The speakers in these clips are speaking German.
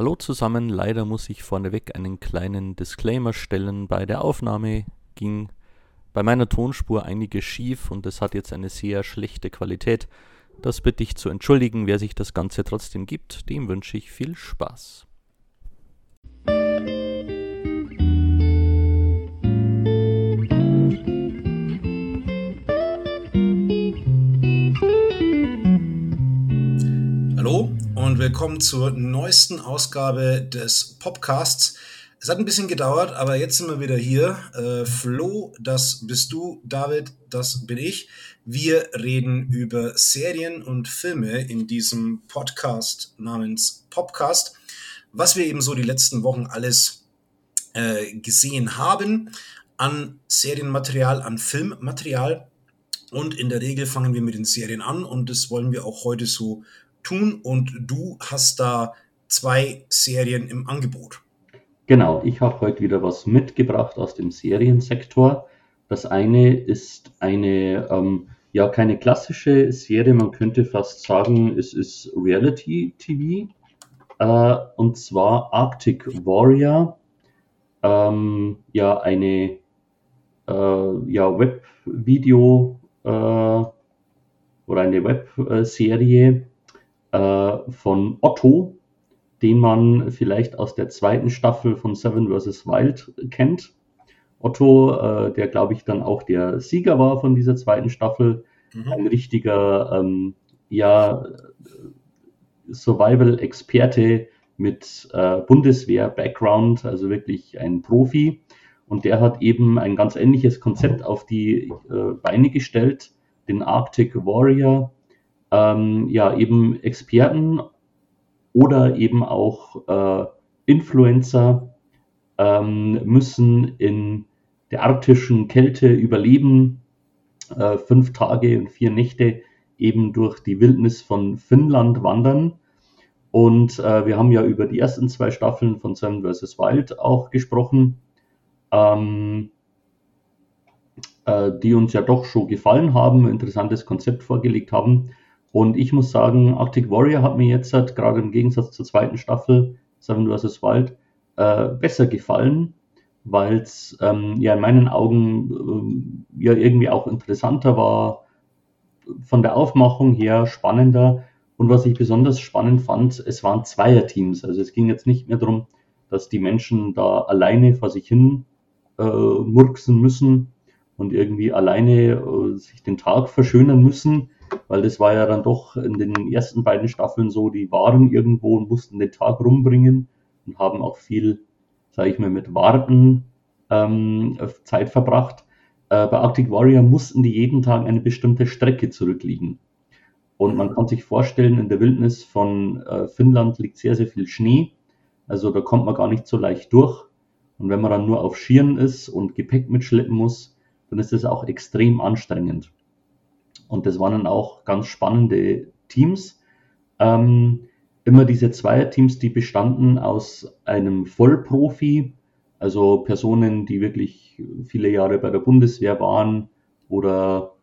Hallo zusammen, leider muss ich vorneweg einen kleinen Disclaimer stellen. Bei der Aufnahme ging bei meiner Tonspur einiges schief und es hat jetzt eine sehr schlechte Qualität. Das bitte ich zu entschuldigen. Wer sich das Ganze trotzdem gibt, dem wünsche ich viel Spaß. Willkommen zur neuesten Ausgabe des Podcasts. Es hat ein bisschen gedauert, aber jetzt sind wir wieder hier. Äh, Flo, das bist du, David, das bin ich. Wir reden über Serien und Filme in diesem Podcast namens Popcast, was wir eben so die letzten Wochen alles äh, gesehen haben an Serienmaterial, an Filmmaterial. Und in der Regel fangen wir mit den Serien an und das wollen wir auch heute so tun. Und du hast da zwei Serien im Angebot. Genau, ich habe heute wieder was mitgebracht aus dem Seriensektor. Das eine ist eine, ähm, ja, keine klassische Serie, man könnte fast sagen, es ist Reality TV. Äh, und zwar Arctic Warrior. Ähm, ja, eine äh, ja, Webvideo äh, oder eine Webserie äh, von Otto, den man vielleicht aus der zweiten Staffel von Seven vs. Wild kennt. Otto, äh, der glaube ich dann auch der Sieger war von dieser zweiten Staffel, mhm. ein richtiger ähm, ja, Survival-Experte mit äh, Bundeswehr-Background, also wirklich ein Profi. Und der hat eben ein ganz ähnliches Konzept auf die äh, Beine gestellt, den Arctic Warrior. Ähm, ja, eben Experten oder eben auch äh, Influencer ähm, müssen in der arktischen Kälte überleben, äh, fünf Tage und vier Nächte eben durch die Wildnis von Finnland wandern. Und äh, wir haben ja über die ersten zwei Staffeln von Seven vs. Wild auch gesprochen, ähm, äh, die uns ja doch schon gefallen haben, interessantes Konzept vorgelegt haben. Und ich muss sagen, Arctic Warrior hat mir jetzt halt, gerade im Gegensatz zur zweiten Staffel Seven vs. Wild äh, besser gefallen, weil es ähm, ja in meinen Augen äh, ja irgendwie auch interessanter war, von der Aufmachung her spannender. Und was ich besonders spannend fand, es waren Zweierteams. Also es ging jetzt nicht mehr darum, dass die Menschen da alleine vor sich hin äh, murksen müssen und irgendwie alleine äh, sich den Tag verschönern müssen, weil das war ja dann doch in den ersten beiden Staffeln so, die waren irgendwo und mussten den Tag rumbringen und haben auch viel, sage ich mal, mit Warten ähm, Zeit verbracht. Äh, bei Arctic Warrior mussten die jeden Tag eine bestimmte Strecke zurückliegen. Und man kann sich vorstellen, in der Wildnis von äh, Finnland liegt sehr, sehr viel Schnee. Also da kommt man gar nicht so leicht durch. Und wenn man dann nur auf Schieren ist und Gepäck mitschleppen muss, dann ist das auch extrem anstrengend. Und das waren dann auch ganz spannende Teams. Ähm, immer diese Zweierteams, die bestanden aus einem Vollprofi, also Personen, die wirklich viele Jahre bei der Bundeswehr waren oder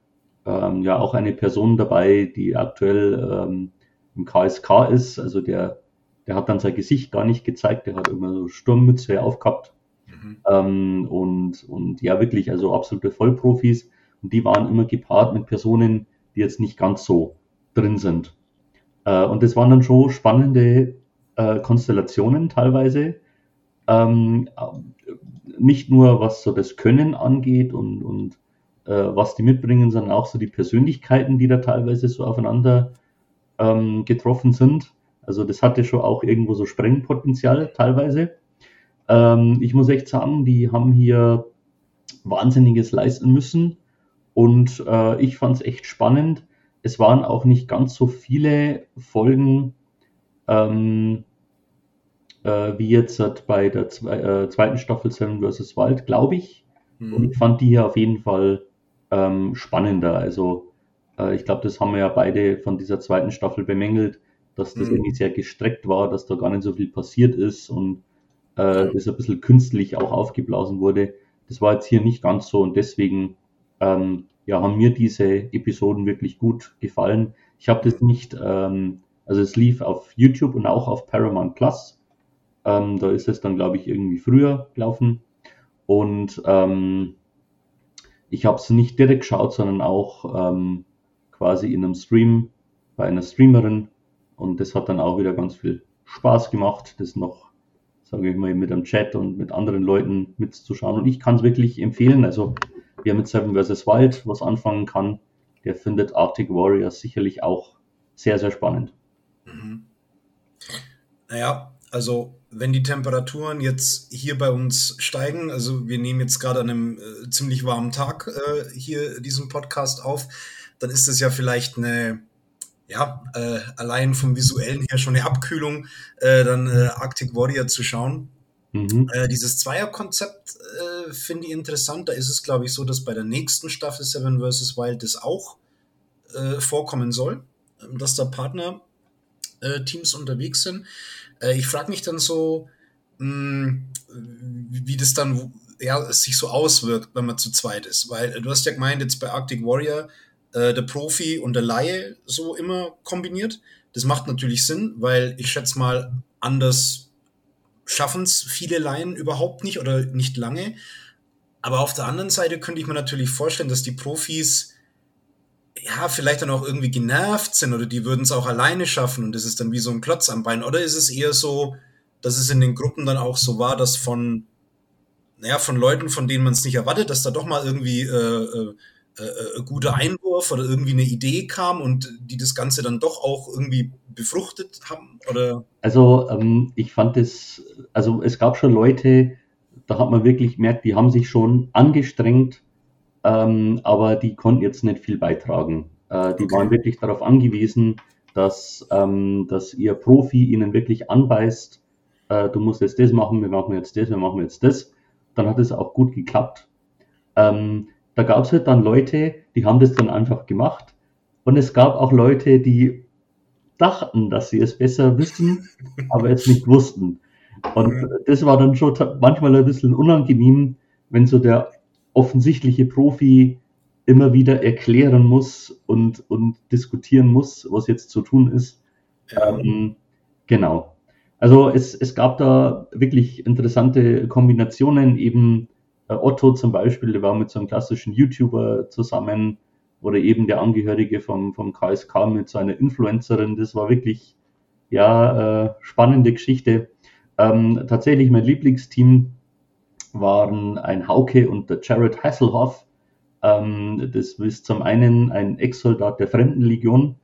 ähm, ja auch eine Person dabei, die aktuell ähm, im KSK ist. Also der, der hat dann sein Gesicht gar nicht gezeigt, der hat immer so Sturmmütze aufgehabt. Mhm. Ähm, und, und ja, wirklich, also absolute Vollprofis. Und die waren immer gepaart mit Personen, die jetzt nicht ganz so drin sind. Äh, und das waren dann schon spannende äh, Konstellationen teilweise. Ähm, nicht nur was so das Können angeht und, und äh, was die mitbringen, sondern auch so die Persönlichkeiten, die da teilweise so aufeinander ähm, getroffen sind. Also das hatte schon auch irgendwo so Sprengpotenzial teilweise. Ähm, ich muss echt sagen, die haben hier Wahnsinniges leisten müssen und äh, ich fand es echt spannend. Es waren auch nicht ganz so viele Folgen ähm, äh, wie jetzt bei der zwe äh, zweiten Staffel Seven vs. Wild, glaube ich. Mhm. Und ich fand die hier auf jeden Fall ähm, spannender. Also äh, ich glaube, das haben wir ja beide von dieser zweiten Staffel bemängelt, dass das mhm. irgendwie sehr gestreckt war, dass da gar nicht so viel passiert ist und äh, das ein bisschen künstlich auch aufgeblasen wurde. Das war jetzt hier nicht ganz so und deswegen ähm, ja, haben mir diese Episoden wirklich gut gefallen. Ich habe das nicht, ähm, also es lief auf YouTube und auch auf Paramount Plus. Ähm, da ist es dann, glaube ich, irgendwie früher gelaufen. Und ähm, ich habe es nicht direkt geschaut, sondern auch ähm, quasi in einem Stream bei einer Streamerin. Und das hat dann auch wieder ganz viel Spaß gemacht, das noch, sage ich mal, mit einem Chat und mit anderen Leuten mitzuschauen. Und ich kann es wirklich empfehlen. Also wer mit Seven vs. Wild was anfangen kann, der findet Arctic Warriors sicherlich auch sehr, sehr spannend. Mhm. Naja, also wenn die Temperaturen jetzt hier bei uns steigen, also wir nehmen jetzt gerade an einem äh, ziemlich warmen Tag äh, hier diesen Podcast auf, dann ist es ja vielleicht eine, ja, äh, allein vom visuellen her schon eine Abkühlung, äh, dann äh, Arctic Warrior zu schauen. Mhm. Äh, dieses Zweierkonzept äh, finde ich interessant. Da ist es, glaube ich, so, dass bei der nächsten Staffel Seven vs. Wild das auch äh, vorkommen soll, dass da Partner-Teams unterwegs sind. Äh, ich frage mich dann so, mh, hm, wie das dann ja, sich so auswirkt, wenn man zu zweit ist. Weil äh, du hast ja gemeint, jetzt bei Arctic Warrior äh, der Profi und der Laie so immer kombiniert. Das macht natürlich Sinn, weil ich schätze mal, anders schaffen es viele Laien überhaupt nicht oder nicht lange. Aber auf der anderen Seite könnte ich mir natürlich vorstellen, dass die Profis ja, vielleicht dann auch irgendwie genervt sind oder die würden es auch alleine schaffen und das ist dann wie so ein Klotz am Bein. Oder ist es eher so, dass es in den Gruppen dann auch so war, dass von, naja, von Leuten, von denen man es nicht erwartet, dass da doch mal irgendwie äh, äh, äh, guter Einwurf oder irgendwie eine Idee kam und die das Ganze dann doch auch irgendwie befruchtet haben? Oder? Also ähm, ich fand es, also es gab schon Leute, da hat man wirklich gemerkt, die haben sich schon angestrengt, ähm, aber die konnten jetzt nicht viel beitragen. Äh, die okay. waren wirklich darauf angewiesen, dass, ähm, dass ihr Profi ihnen wirklich anbeißt, äh, du musst jetzt das machen, wir machen jetzt das, wir machen jetzt das. Dann hat es auch gut geklappt. Ähm, da gab es halt dann Leute, die haben das dann einfach gemacht. Und es gab auch Leute, die dachten, dass sie es besser wissen, aber es nicht wussten. Und das war dann schon manchmal ein bisschen unangenehm, wenn so der offensichtliche Profi immer wieder erklären muss und, und diskutieren muss, was jetzt zu tun ist. Ja. Ähm, genau. Also es, es gab da wirklich interessante Kombinationen. Eben Otto zum Beispiel, der war mit so einem klassischen YouTuber zusammen oder eben der Angehörige vom, vom KSK mit so einer Influencerin. Das war wirklich ja äh, spannende Geschichte. Ähm, tatsächlich mein Lieblingsteam waren ein Hauke und der Jared Hasselhoff. Ähm, das ist zum einen ein Ex-Soldat der Fremdenlegion.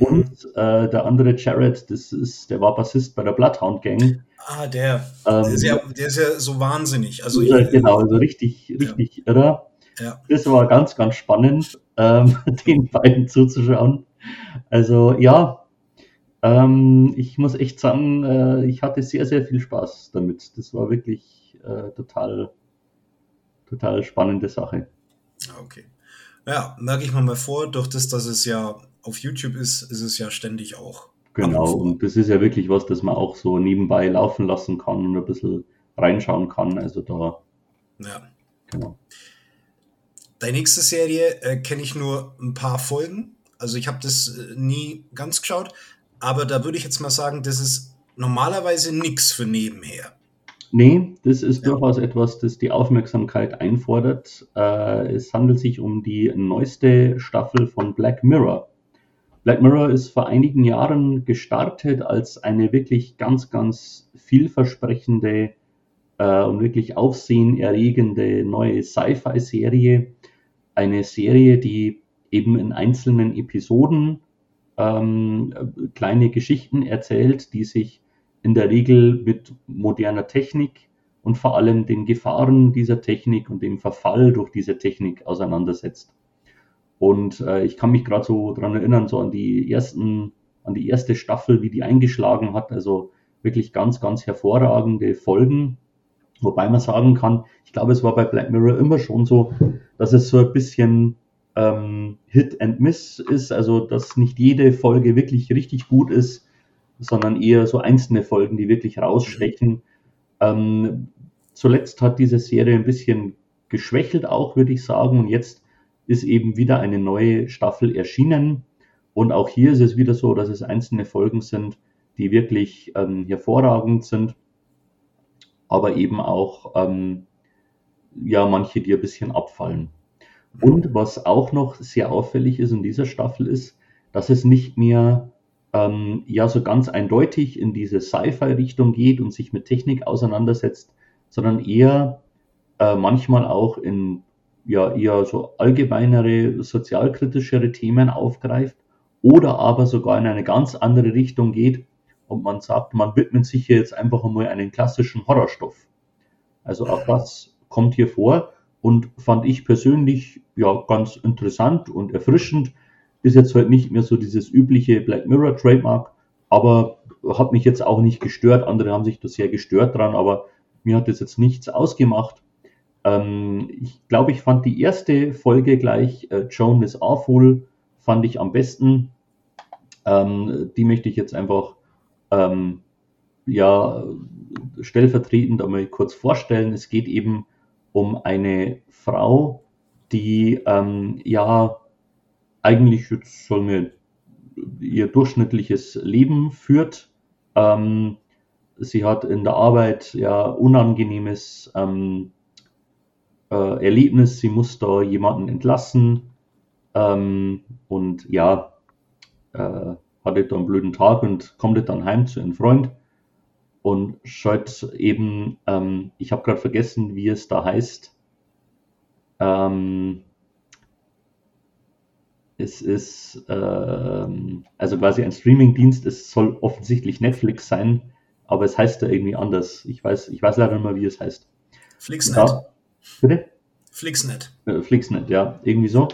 Und äh, der andere Jared, das ist, der war Bassist bei der Bloodhound Gang. Ah, der. Ähm, der, ist ja, der ist ja so wahnsinnig. Also ja, genau, also richtig, richtig ja. irre. Ja. Das war ganz, ganz spannend, ähm, den beiden zuzuschauen. Also ja, ähm, ich muss echt sagen, äh, ich hatte sehr, sehr viel Spaß damit. Das war wirklich äh, total, total spannende Sache. Ah, okay. Ja, merke ich mal mal vor, durch das, dass es ja auf YouTube ist, ist es ja ständig auch. Genau, und das ist ja wirklich was, das man auch so nebenbei laufen lassen kann und ein bisschen reinschauen kann. Also da. Ja. Genau. Deine nächste Serie äh, kenne ich nur ein paar Folgen. Also ich habe das äh, nie ganz geschaut, aber da würde ich jetzt mal sagen, das ist normalerweise nichts für nebenher. Nee, das ist ja. durchaus etwas, das die Aufmerksamkeit einfordert. Äh, es handelt sich um die neueste Staffel von Black Mirror. Black Mirror ist vor einigen Jahren gestartet als eine wirklich ganz, ganz vielversprechende äh, und wirklich aufsehenerregende neue Sci-Fi-Serie. Eine Serie, die eben in einzelnen Episoden ähm, kleine Geschichten erzählt, die sich in der Regel mit moderner Technik und vor allem den Gefahren dieser Technik und dem Verfall durch diese Technik auseinandersetzt. Und äh, ich kann mich gerade so dran erinnern, so an die ersten, an die erste Staffel, wie die eingeschlagen hat. Also wirklich ganz, ganz hervorragende Folgen. Wobei man sagen kann, ich glaube, es war bei Black Mirror immer schon so, dass es so ein bisschen ähm, Hit and Miss ist, also dass nicht jede Folge wirklich richtig gut ist sondern eher so einzelne Folgen, die wirklich rausstechen. Ähm, zuletzt hat diese Serie ein bisschen geschwächelt auch, würde ich sagen. Und jetzt ist eben wieder eine neue Staffel erschienen. Und auch hier ist es wieder so, dass es einzelne Folgen sind, die wirklich ähm, hervorragend sind. aber eben auch ähm, ja manche, die ein bisschen abfallen. Und was auch noch sehr auffällig ist in dieser Staffel ist, dass es nicht mehr ähm, ja so ganz eindeutig in diese Sci-Fi-Richtung geht und sich mit Technik auseinandersetzt, sondern eher äh, manchmal auch in ja eher so allgemeinere, sozialkritischere Themen aufgreift oder aber sogar in eine ganz andere Richtung geht und man sagt, man widmet sich hier jetzt einfach einmal einen klassischen Horrorstoff. Also auch das kommt hier vor und fand ich persönlich ja ganz interessant und erfrischend. Ist jetzt halt nicht mehr so dieses übliche Black Mirror Trademark, aber hat mich jetzt auch nicht gestört. Andere haben sich da sehr gestört dran, aber mir hat das jetzt nichts ausgemacht. Ähm, ich glaube, ich fand die erste Folge gleich, äh, Joan is Awful, fand ich am besten. Ähm, die möchte ich jetzt einfach ähm, ja, stellvertretend einmal kurz vorstellen. Es geht eben um eine Frau, die ähm, ja eigentlich jetzt soll mir ihr durchschnittliches Leben führt. Ähm, sie hat in der Arbeit ja unangenehmes ähm, äh, Erlebnis. Sie muss da jemanden entlassen ähm, und ja, äh, hatte da einen blöden Tag und kommt dann heim zu einem Freund und schaut eben, ähm, ich habe gerade vergessen, wie es da heißt. Ähm, es ist ähm, also quasi ein Streamingdienst, es soll offensichtlich Netflix sein, aber es heißt da irgendwie anders. Ich weiß, ich weiß leider nicht mehr, wie es heißt. Flixnet. Ja, bitte? Flixnet. Äh, Flixnet, ja, irgendwie so.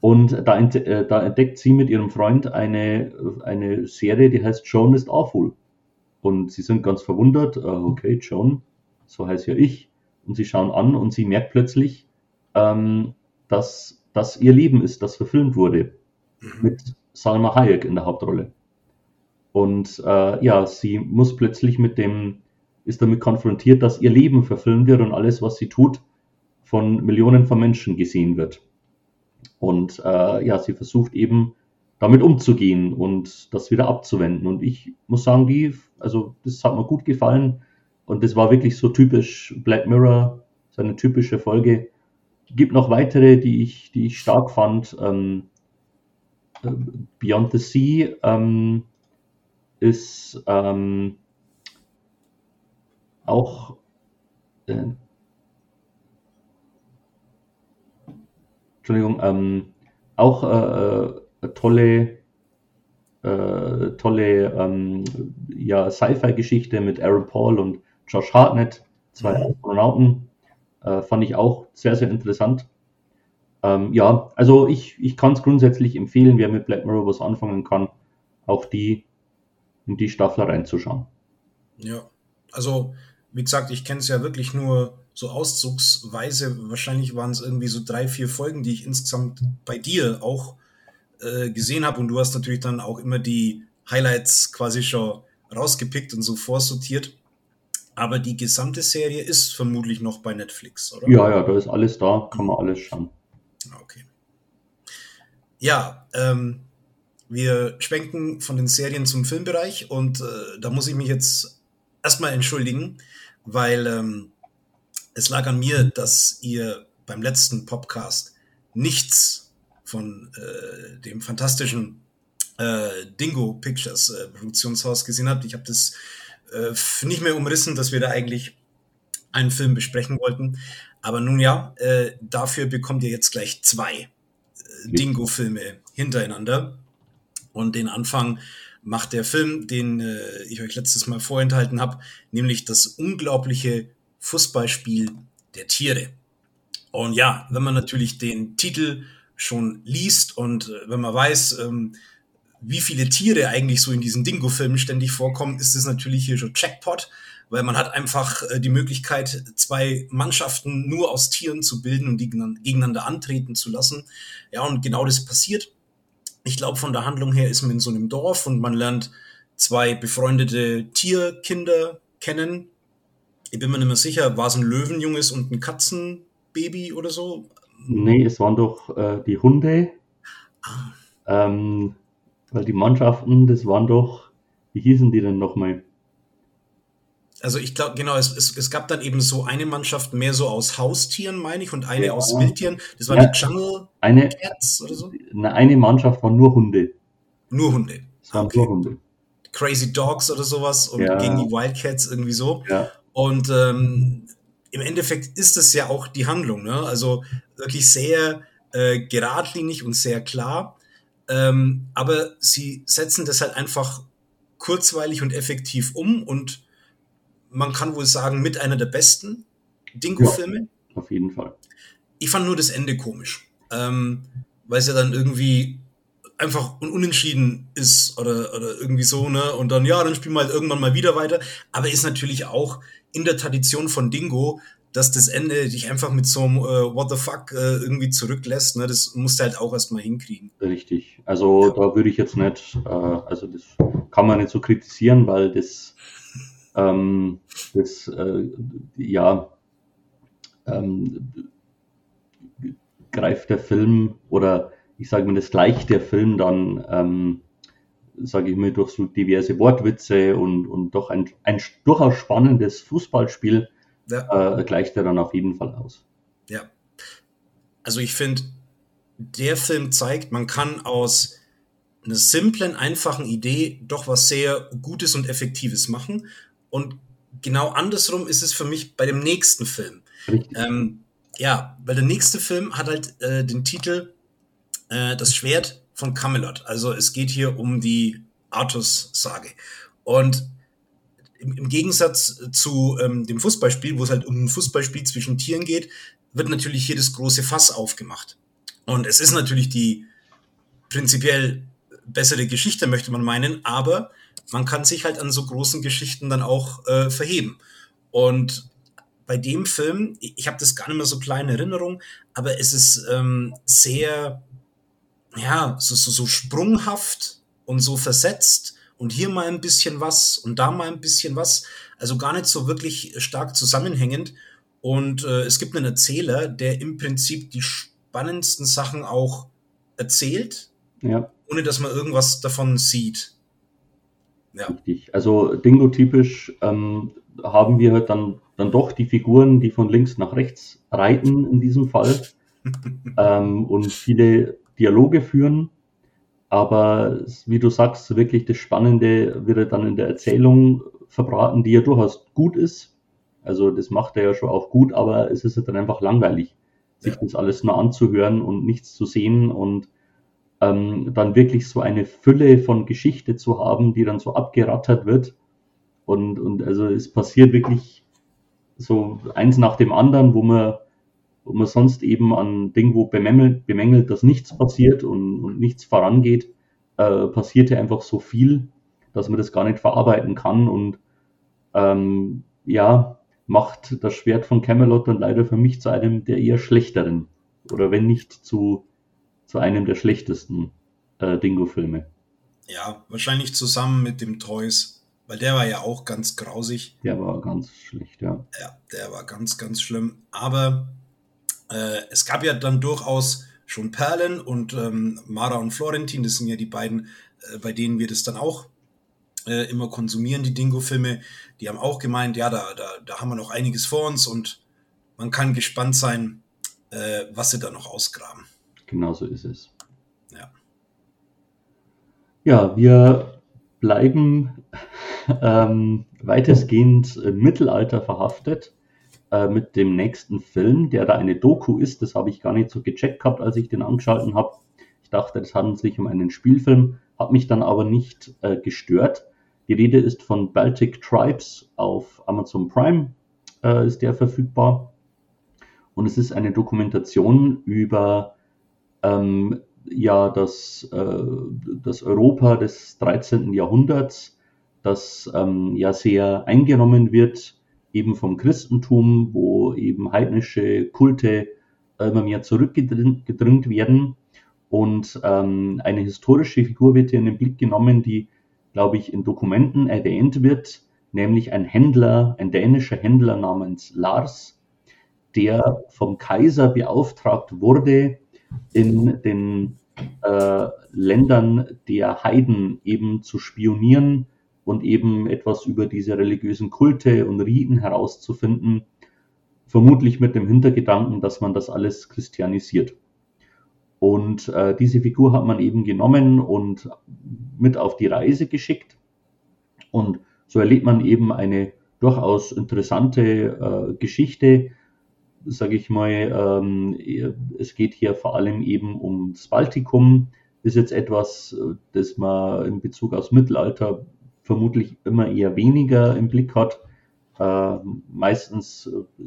Und da, äh, da, entdeckt sie mit ihrem Freund eine, eine Serie, die heißt Joan is Awful. Und sie sind ganz verwundert, äh, okay, Joan, so heißt ja ich. Und sie schauen an und sie merkt plötzlich, ähm, dass das ihr Leben ist, das verfilmt wurde. Mhm. Mit Salma Hayek in der Hauptrolle. Und äh, ja, sie muss plötzlich mit dem, ist damit konfrontiert, dass ihr Leben verfilmt wird und alles, was sie tut, von Millionen von Menschen gesehen wird. Und äh, ja, sie versucht eben damit umzugehen und das wieder abzuwenden. Und ich muss sagen, die, also das hat mir gut gefallen. Und das war wirklich so typisch Black Mirror, so eine typische Folge. Gibt noch weitere, die ich, die ich stark fand. Ähm, äh, Beyond the Sea ähm, ist ähm, auch äh, Entschuldigung, ähm, auch äh, äh, tolle, äh, tolle ähm, ja, Sci-Fi-Geschichte mit Aaron Paul und Josh Hartnett, zwei mhm. Astronauten, äh, fand ich auch sehr, sehr interessant. Ähm, ja, also ich, ich kann es grundsätzlich empfehlen, wer mit Black Mirror was anfangen kann, auch die in die Staffel reinzuschauen. Ja, also wie gesagt, ich kenne es ja wirklich nur so auszugsweise. Wahrscheinlich waren es irgendwie so drei, vier Folgen, die ich insgesamt bei dir auch äh, gesehen habe. Und du hast natürlich dann auch immer die Highlights quasi schon rausgepickt und so vorsortiert. Aber die gesamte Serie ist vermutlich noch bei Netflix, oder? Ja, ja, da ist alles da, kann man alles schauen. Okay. Ja, ähm, wir schwenken von den Serien zum Filmbereich und äh, da muss ich mich jetzt erstmal entschuldigen weil ähm, es lag an mir, dass ihr beim letzten Podcast nichts von äh, dem fantastischen äh, Dingo Pictures äh, Produktionshaus gesehen habt. Ich habe das äh, nicht mehr umrissen, dass wir da eigentlich einen Film besprechen wollten. Aber nun ja, äh, dafür bekommt ihr jetzt gleich zwei äh, Dingo-Filme hintereinander. Und den Anfang macht der Film, den ich euch letztes Mal vorenthalten habe, nämlich das unglaubliche Fußballspiel der Tiere. Und ja, wenn man natürlich den Titel schon liest und äh, wenn man weiß, ähm, wie viele Tiere eigentlich so in diesen Dingo-Filmen ständig vorkommen, ist es natürlich hier schon Jackpot, weil man hat einfach äh, die Möglichkeit, zwei Mannschaften nur aus Tieren zu bilden und die gegeneinander antreten zu lassen. Ja, und genau das passiert ich glaube, von der Handlung her ist man in so einem Dorf und man lernt zwei befreundete Tierkinder kennen. Ich bin mir nicht mehr sicher, war es ein Löwenjunges und ein Katzenbaby oder so? Nee, es waren doch äh, die Hunde. Ah. Ähm, weil die Mannschaften, das waren doch, wie hießen die denn nochmal? Also ich glaube, genau, es, es, es, gab dann eben so eine Mannschaft mehr so aus Haustieren, meine ich, und eine ja. aus Wildtieren. Das waren ja. die Jungle eine, Cats oder so? Eine Mannschaft waren nur Hunde. Nur Hunde. Es waren okay. nur Hunde. Crazy Dogs oder sowas und ja. gegen die Wildcats irgendwie so. Ja. Und ähm, im Endeffekt ist es ja auch die Handlung, ne? Also wirklich sehr äh, geradlinig und sehr klar. Ähm, aber sie setzen das halt einfach kurzweilig und effektiv um und man kann wohl sagen, mit einer der besten Dingo-Filme. Ja, auf jeden Fall. Ich fand nur das Ende komisch, ähm, weil es ja dann irgendwie einfach unentschieden ist oder, oder irgendwie so, ne? Und dann, ja, dann spielen wir halt irgendwann mal wieder weiter. Aber ist natürlich auch in der Tradition von Dingo, dass das Ende dich einfach mit so einem äh, What the fuck äh, irgendwie zurücklässt, ne? Das musst du halt auch erstmal hinkriegen. Richtig. Also ja. da würde ich jetzt nicht, äh, also das kann man nicht so kritisieren, weil das ähm, das, äh, ja, ähm, greift der Film oder ich sage mal, das gleicht der Film dann, ähm, sage ich mal, durch so diverse Wortwitze und, und doch ein, ein durchaus spannendes Fußballspiel ja. äh, gleicht er dann auf jeden Fall aus. Ja. Also ich finde, der Film zeigt, man kann aus einer simplen, einfachen Idee doch was sehr Gutes und Effektives machen. Und genau andersrum ist es für mich bei dem nächsten Film. Ähm, ja, weil der nächste Film hat halt äh, den Titel äh, Das Schwert von Camelot. Also es geht hier um die Artus-Sage. Und im, im, Gegensatz zu ähm, dem Fußballspiel, wo es halt um ein Fußballspiel zwischen Tieren geht, wird natürlich hier das große Fass aufgemacht. Und es ist natürlich die prinzipiell bessere Geschichte, möchte man meinen, aber man kann sich halt an so großen Geschichten dann auch äh, verheben. Und bei dem Film, ich habe das gar nicht mehr so klar in Erinnerung, aber es ist ähm, sehr, ja, so, so, so sprunghaft und so versetzt und hier mal ein bisschen was und da mal ein bisschen was. Also gar nicht so wirklich stark zusammenhängend. Und äh, es gibt einen Erzähler, der im Prinzip die spannendsten Sachen auch erzählt, ja. ohne dass man irgendwas davon sieht. Ja. Richtig. Also Dingo-typisch ähm, haben wir dann, dann doch die Figuren, die von links nach rechts reiten in diesem Fall ähm, und viele Dialoge führen. Aber wie du sagst, wirklich das Spannende wird dann in der Erzählung verbraten, die ja durchaus gut ist. Also das macht er ja schon auch gut, aber es ist dann einfach langweilig, sich ja. das alles nur anzuhören und nichts zu sehen und ähm, dann wirklich so eine Fülle von Geschichte zu haben, die dann so abgerattert wird. Und, und also es passiert wirklich so eins nach dem anderen, wo man, wo man sonst eben an Dingo bemängelt, bemängelt dass nichts passiert und, und nichts vorangeht, äh, passiert ja einfach so viel, dass man das gar nicht verarbeiten kann und ähm, ja, macht das Schwert von Camelot dann leider für mich zu einem der eher schlechteren oder wenn nicht zu zu einem der schlechtesten äh, Dingo-Filme. Ja, wahrscheinlich zusammen mit dem Toys, weil der war ja auch ganz grausig. Der war ganz schlecht, ja. Ja, der war ganz, ganz schlimm. Aber äh, es gab ja dann durchaus schon Perlen und ähm, Mara und Florentin, das sind ja die beiden, äh, bei denen wir das dann auch äh, immer konsumieren, die Dingo-Filme. Die haben auch gemeint, ja, da, da, da haben wir noch einiges vor uns und man kann gespannt sein, äh, was sie da noch ausgraben. Genau so ist es. Ja. Ja, wir bleiben ähm, weitestgehend im Mittelalter verhaftet äh, mit dem nächsten Film, der da eine Doku ist. Das habe ich gar nicht so gecheckt gehabt, als ich den angeschalten habe. Ich dachte, es handelt sich um einen Spielfilm, hat mich dann aber nicht äh, gestört. Die Rede ist von Baltic Tribes auf Amazon Prime, äh, ist der verfügbar. Und es ist eine Dokumentation über ähm, ja das, äh, das Europa des 13. Jahrhunderts, das ähm, ja sehr eingenommen wird, eben vom Christentum, wo eben heidnische Kulte immer mehr zurückgedrängt werden. Und ähm, eine historische Figur wird hier in den Blick genommen, die, glaube ich, in Dokumenten erwähnt wird, nämlich ein Händler, ein dänischer Händler namens Lars, der vom Kaiser beauftragt wurde, in den äh, Ländern der Heiden eben zu spionieren, und eben etwas über diese religiösen Kulte und Riten herauszufinden, vermutlich mit dem Hintergedanken, dass man das alles christianisiert. Und äh, diese Figur hat man eben genommen und mit auf die Reise geschickt. Und so erlebt man eben eine durchaus interessante äh, Geschichte, sage ich mal. Ähm, es geht hier vor allem eben ums Baltikum. Ist jetzt etwas, das man in Bezug aufs Mittelalter vermutlich immer eher weniger im Blick hat. Äh, meistens, äh,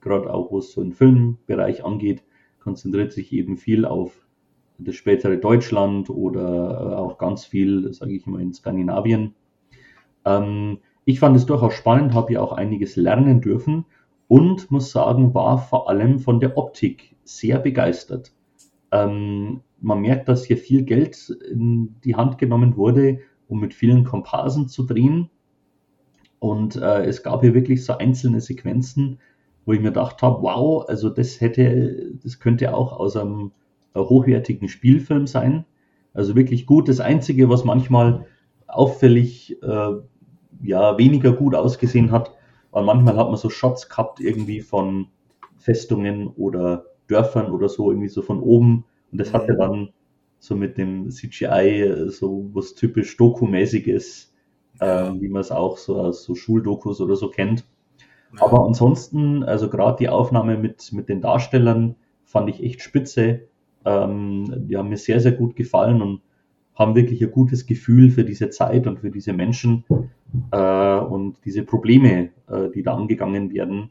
gerade auch was so den Filmbereich angeht, konzentriert sich eben viel auf das spätere Deutschland oder äh, auch ganz viel, sage ich mal, in Skandinavien. Ähm, ich fand es durchaus spannend, habe ja auch einiges lernen dürfen und muss sagen, war vor allem von der Optik sehr begeistert. Ähm, man merkt, dass hier viel Geld in die Hand genommen wurde, um mit vielen Komparsen zu drehen. Und äh, es gab hier wirklich so einzelne Sequenzen, wo ich mir gedacht habe, wow, also das hätte, das könnte auch aus einem äh, hochwertigen Spielfilm sein. Also wirklich gut. Das Einzige, was manchmal auffällig äh, ja, weniger gut ausgesehen hat, weil manchmal hat man so Shots gehabt irgendwie von Festungen oder Dörfern oder so, irgendwie so von oben. Und das hatte mhm. dann so mit dem CGI äh, so was typisch Doku-mäßiges, äh, wie man es auch so aus so Schuldokus oder so kennt. Aber ansonsten, also gerade die Aufnahme mit, mit den Darstellern fand ich echt spitze. Ähm, die haben mir sehr, sehr gut gefallen und haben wirklich ein gutes Gefühl für diese Zeit und für diese Menschen äh, und diese Probleme, äh, die da angegangen werden,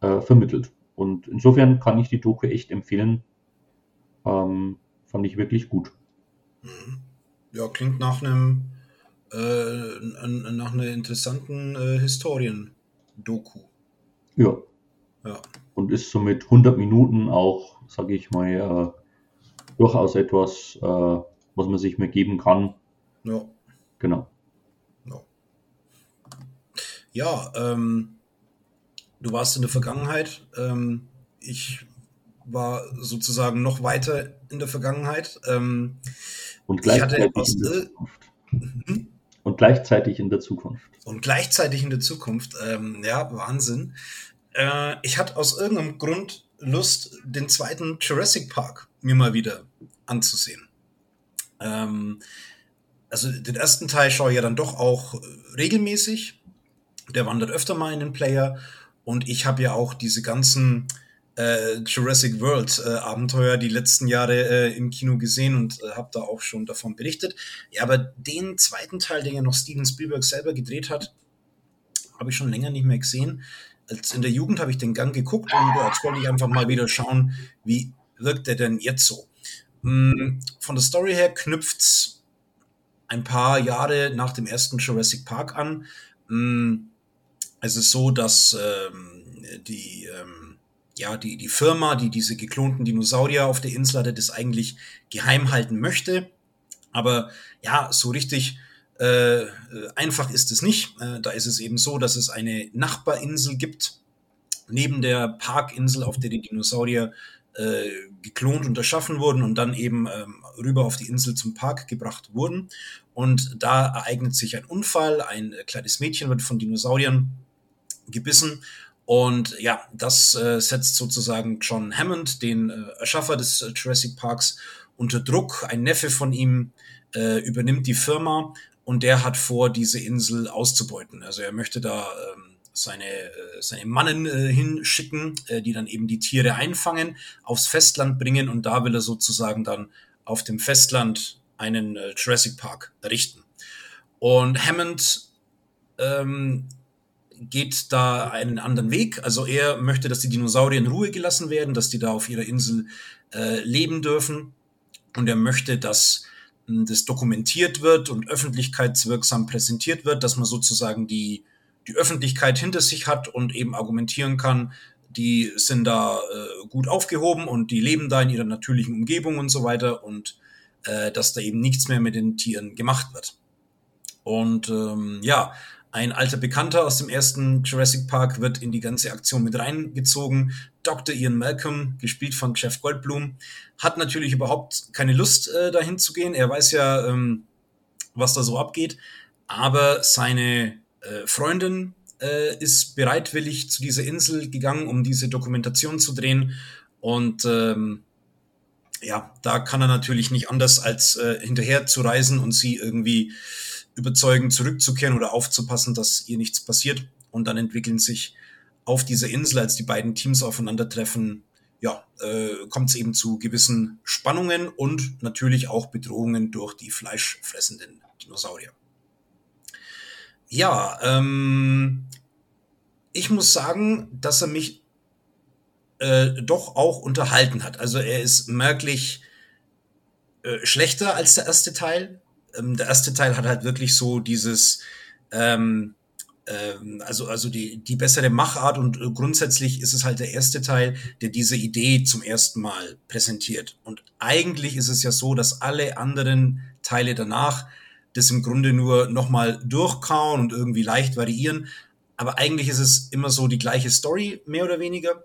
äh, vermittelt. Und insofern kann ich die Doku echt empfehlen. Ähm, fand ich wirklich gut. Mhm. Ja, klingt nach einem äh, nach einer interessanten äh, Historien-Doku. Ja. ja. Und ist somit 100 Minuten auch, sage ich mal, äh, durchaus etwas, äh, was man sich mehr geben kann. Ja. Genau. Ja, ja ähm, du warst in der Vergangenheit. Ähm, ich war sozusagen noch weiter in der Vergangenheit. Ähm, und gleichzeitig aus, in der Zukunft. Hm? Und gleichzeitig in der Zukunft. Und gleichzeitig in der Zukunft. Ähm, ja, Wahnsinn. Äh, ich hatte aus irgendeinem Grund Lust, den zweiten Jurassic Park mir mal wieder anzusehen. Ähm, also den ersten Teil schaue ich ja dann doch auch regelmäßig. Der wandert öfter mal in den Player. Und ich habe ja auch diese ganzen äh, Jurassic World äh, Abenteuer die letzten Jahre äh, im Kino gesehen und äh, habe da auch schon davon berichtet. Ja, aber den zweiten Teil, den ja noch Steven Spielberg selber gedreht hat, habe ich schon länger nicht mehr gesehen. Als in der Jugend habe ich den Gang geguckt und jetzt wollte ich einfach mal wieder schauen, wie wirkt der denn jetzt so. Hm, von der Story her knüpft's ein paar Jahre nach dem ersten Jurassic Park an. Hm, es ist so, dass ähm, die ähm, ja, die, die Firma, die diese geklonten Dinosaurier auf der Insel hatte, das eigentlich geheim halten möchte. Aber ja, so richtig äh, einfach ist es nicht. Äh, da ist es eben so, dass es eine Nachbarinsel gibt, neben der Parkinsel, auf der die Dinosaurier äh, geklont und erschaffen wurden und dann eben ähm, rüber auf die Insel zum Park gebracht wurden. Und da ereignet sich ein Unfall. Ein kleines Mädchen wird von Dinosauriern gebissen und ja, das äh, setzt sozusagen John Hammond, den äh, Erschaffer des äh, Jurassic Parks, unter Druck. Ein Neffe von ihm äh, übernimmt die Firma und der hat vor, diese Insel auszubeuten. Also er möchte da ähm, seine, äh, seine Mannen äh, hinschicken, äh, die dann eben die Tiere einfangen, aufs Festland bringen und da will er sozusagen dann auf dem Festland einen äh, Jurassic Park errichten. Und Hammond ähm, geht da einen anderen Weg. Also er möchte, dass die Dinosaurier in Ruhe gelassen werden, dass die da auf ihrer Insel äh, leben dürfen. Und er möchte, dass hm, das dokumentiert wird und öffentlichkeitswirksam präsentiert wird, dass man sozusagen die, die Öffentlichkeit hinter sich hat und eben argumentieren kann, die sind da äh, gut aufgehoben und die leben da in ihrer natürlichen Umgebung und so weiter und äh, dass da eben nichts mehr mit den Tieren gemacht wird. Und ähm, ja, ein alter Bekannter aus dem ersten Jurassic Park wird in die ganze Aktion mit reingezogen. Dr. Ian Malcolm, gespielt von Jeff Goldblum, hat natürlich überhaupt keine Lust, äh, dahin zu gehen. Er weiß ja, ähm, was da so abgeht. aber seine äh, Freundin äh, ist bereitwillig zu dieser Insel gegangen, um diese Dokumentation zu drehen. Und ähm, ja, da kann er natürlich nicht anders als äh, hinterher zu reisen und sie irgendwie überzeugen, zurückzukehren oder aufzupassen, dass ihr nichts passiert. Und dann entwickeln sich auf dieser Insel, als die beiden Teams aufeinandertreffen, ja, äh, kommt es eben zu gewissen Spannungen und natürlich auch Bedrohungen durch die fleischfressenden Dinosaurier. Ja, ähm, ich muss sagen, dass er mich äh, doch auch unterhalten hat. Also er ist merklich äh, schlechter als der erste Teil. Ähm, der erste Teil hat halt wirklich so dieses, ähm, ähm, also, also die, die bessere Machart und äh, grundsätzlich ist es halt der erste Teil, der diese Idee zum ersten Mal präsentiert. Und eigentlich ist es ja so, dass alle anderen Teile danach das im Grunde nur nochmal durchkauen und irgendwie leicht variieren. Aber eigentlich ist es immer so die gleiche Story, mehr oder weniger.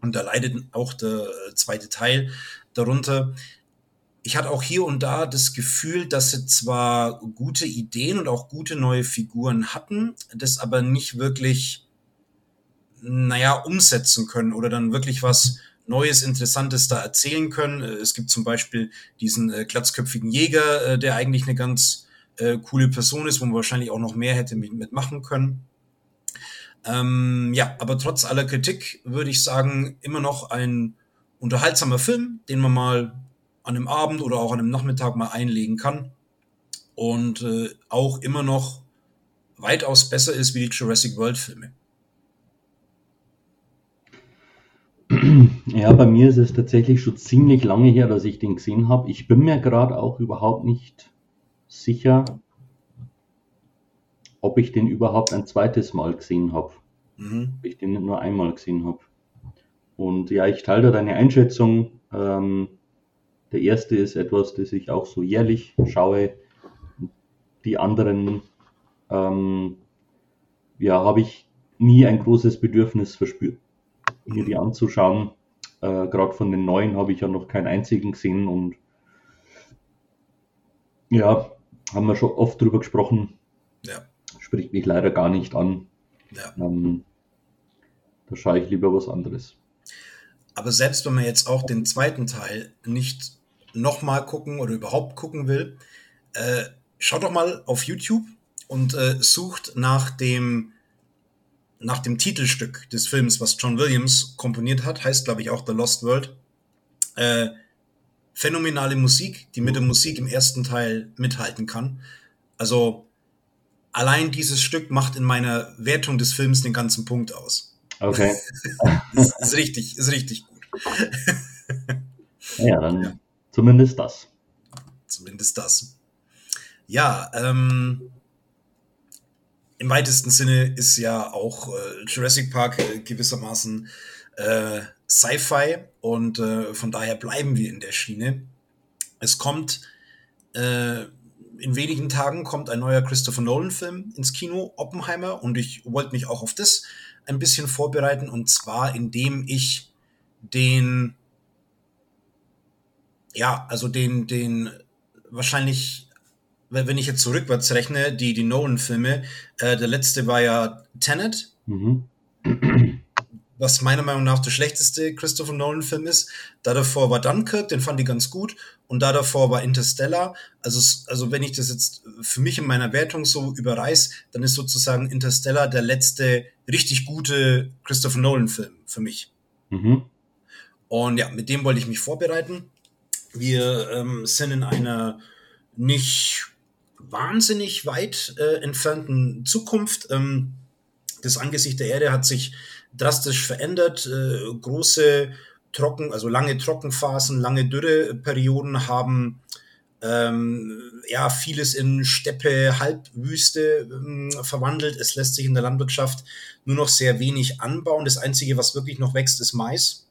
Und da leidet auch der zweite Teil darunter. Ich hatte auch hier und da das Gefühl, dass sie zwar gute Ideen und auch gute neue Figuren hatten, das aber nicht wirklich, naja, umsetzen können oder dann wirklich was Neues, Interessantes da erzählen können. Es gibt zum Beispiel diesen äh, glatzköpfigen Jäger, äh, der eigentlich eine ganz äh, coole Person ist, wo man wahrscheinlich auch noch mehr hätte mitmachen können. Ähm, ja, aber trotz aller Kritik würde ich sagen, immer noch ein unterhaltsamer Film, den man mal an einem Abend oder auch an einem Nachmittag mal einlegen kann. Und äh, auch immer noch weitaus besser ist wie die Jurassic World Filme. Ja, bei mir ist es tatsächlich schon ziemlich lange her, dass ich den gesehen habe. Ich bin mir gerade auch überhaupt nicht sicher, ob ich den überhaupt ein zweites Mal gesehen habe. Mhm. Ob ich den nicht nur einmal gesehen habe. Und ja, ich teile da deine Einschätzung. Ähm, der erste ist etwas, das ich auch so jährlich schaue. Die anderen, ähm, ja, habe ich nie ein großes Bedürfnis verspürt, mir die anzuschauen. Äh, Gerade von den neuen habe ich ja noch keinen einzigen gesehen und ja, haben wir schon oft drüber gesprochen. Ja. Spricht mich leider gar nicht an. Ja. Ähm, da schaue ich lieber was anderes. Aber selbst wenn man jetzt auch den zweiten Teil nicht nochmal gucken oder überhaupt gucken will, äh, schaut doch mal auf YouTube und äh, sucht nach dem nach dem Titelstück des Films, was John Williams komponiert hat, heißt glaube ich auch The Lost World. Äh, phänomenale Musik, die mit der Musik im ersten Teil mithalten kann. Also allein dieses Stück macht in meiner Wertung des Films den ganzen Punkt aus. Okay. ist, ist richtig, ist richtig gut. ja, dann ja. Zumindest das. Zumindest das. Ja, ähm, im weitesten Sinne ist ja auch äh, Jurassic Park äh, gewissermaßen äh, Sci-Fi und äh, von daher bleiben wir in der Schiene. Es kommt äh, in wenigen Tagen kommt ein neuer Christopher Nolan-Film ins Kino, Oppenheimer, und ich wollte mich auch auf das ein bisschen vorbereiten, und zwar indem ich den, ja, also den, den wahrscheinlich, wenn ich jetzt zurückwärts rechne, die, die Nolan-Filme, äh, der letzte war ja Tenet. Mhm was meiner Meinung nach der schlechteste Christopher Nolan-Film ist. Da davor war Dunkirk, den fand ich ganz gut. Und da davor war Interstellar. Also, also wenn ich das jetzt für mich in meiner Wertung so überreiß, dann ist sozusagen Interstellar der letzte richtig gute Christopher Nolan-Film für mich. Mhm. Und ja, mit dem wollte ich mich vorbereiten. Wir ähm, sind in einer nicht wahnsinnig weit äh, entfernten Zukunft. Ähm, das Angesicht der Erde hat sich drastisch verändert. Äh, große Trocken, also lange Trockenphasen, lange Dürreperioden haben ähm, ja vieles in Steppe, Halbwüste ähm, verwandelt. Es lässt sich in der Landwirtschaft nur noch sehr wenig anbauen. Das Einzige, was wirklich noch wächst, ist Mais.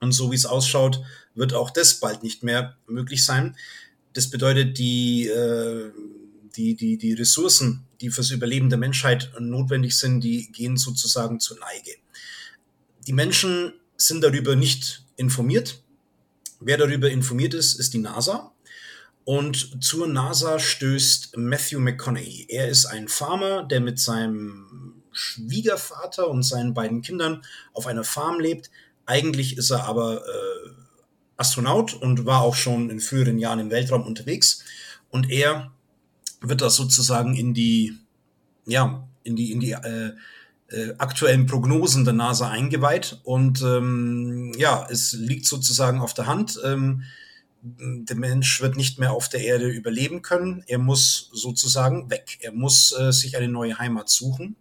Und so wie es ausschaut, wird auch das bald nicht mehr möglich sein. Das bedeutet, die, äh, die, die, die Ressourcen, die fürs Überleben der Menschheit notwendig sind, die gehen sozusagen zur Neige. Die Menschen sind darüber nicht informiert. Wer darüber informiert ist, ist die NASA. Und zur NASA stößt Matthew McConaughey. Er ist ein Farmer, der mit seinem Schwiegervater und seinen beiden Kindern auf einer Farm lebt. Eigentlich ist er aber äh, Astronaut und war auch schon in früheren Jahren im Weltraum unterwegs. Und er wird da sozusagen in die, ja, in die, in die äh, äh, aktuellen Prognosen der NASA eingeweiht. Und ähm, ja, es liegt sozusagen auf der Hand. Ähm, der Mensch wird nicht mehr auf der Erde überleben können. Er muss sozusagen weg. Er muss äh, sich eine neue Heimat suchen.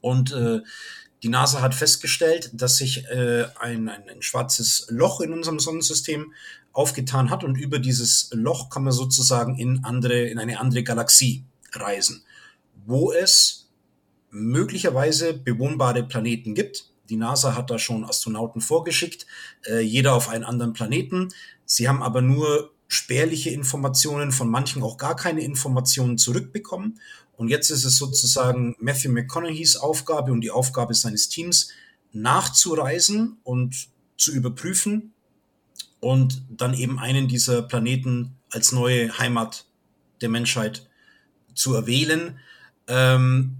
Und äh, die NASA hat festgestellt, dass sich äh, ein, ein, ein schwarzes Loch in unserem Sonnensystem aufgetan hat und über dieses Loch kann man sozusagen in andere, in eine andere Galaxie reisen, wo es möglicherweise bewohnbare Planeten gibt. Die NASA hat da schon Astronauten vorgeschickt, äh, jeder auf einen anderen Planeten. Sie haben aber nur spärliche Informationen, von manchen auch gar keine Informationen zurückbekommen. Und jetzt ist es sozusagen Matthew McConaugheys Aufgabe und die Aufgabe seines Teams, nachzureisen und zu überprüfen und dann eben einen dieser Planeten als neue Heimat der Menschheit zu erwählen. Ähm,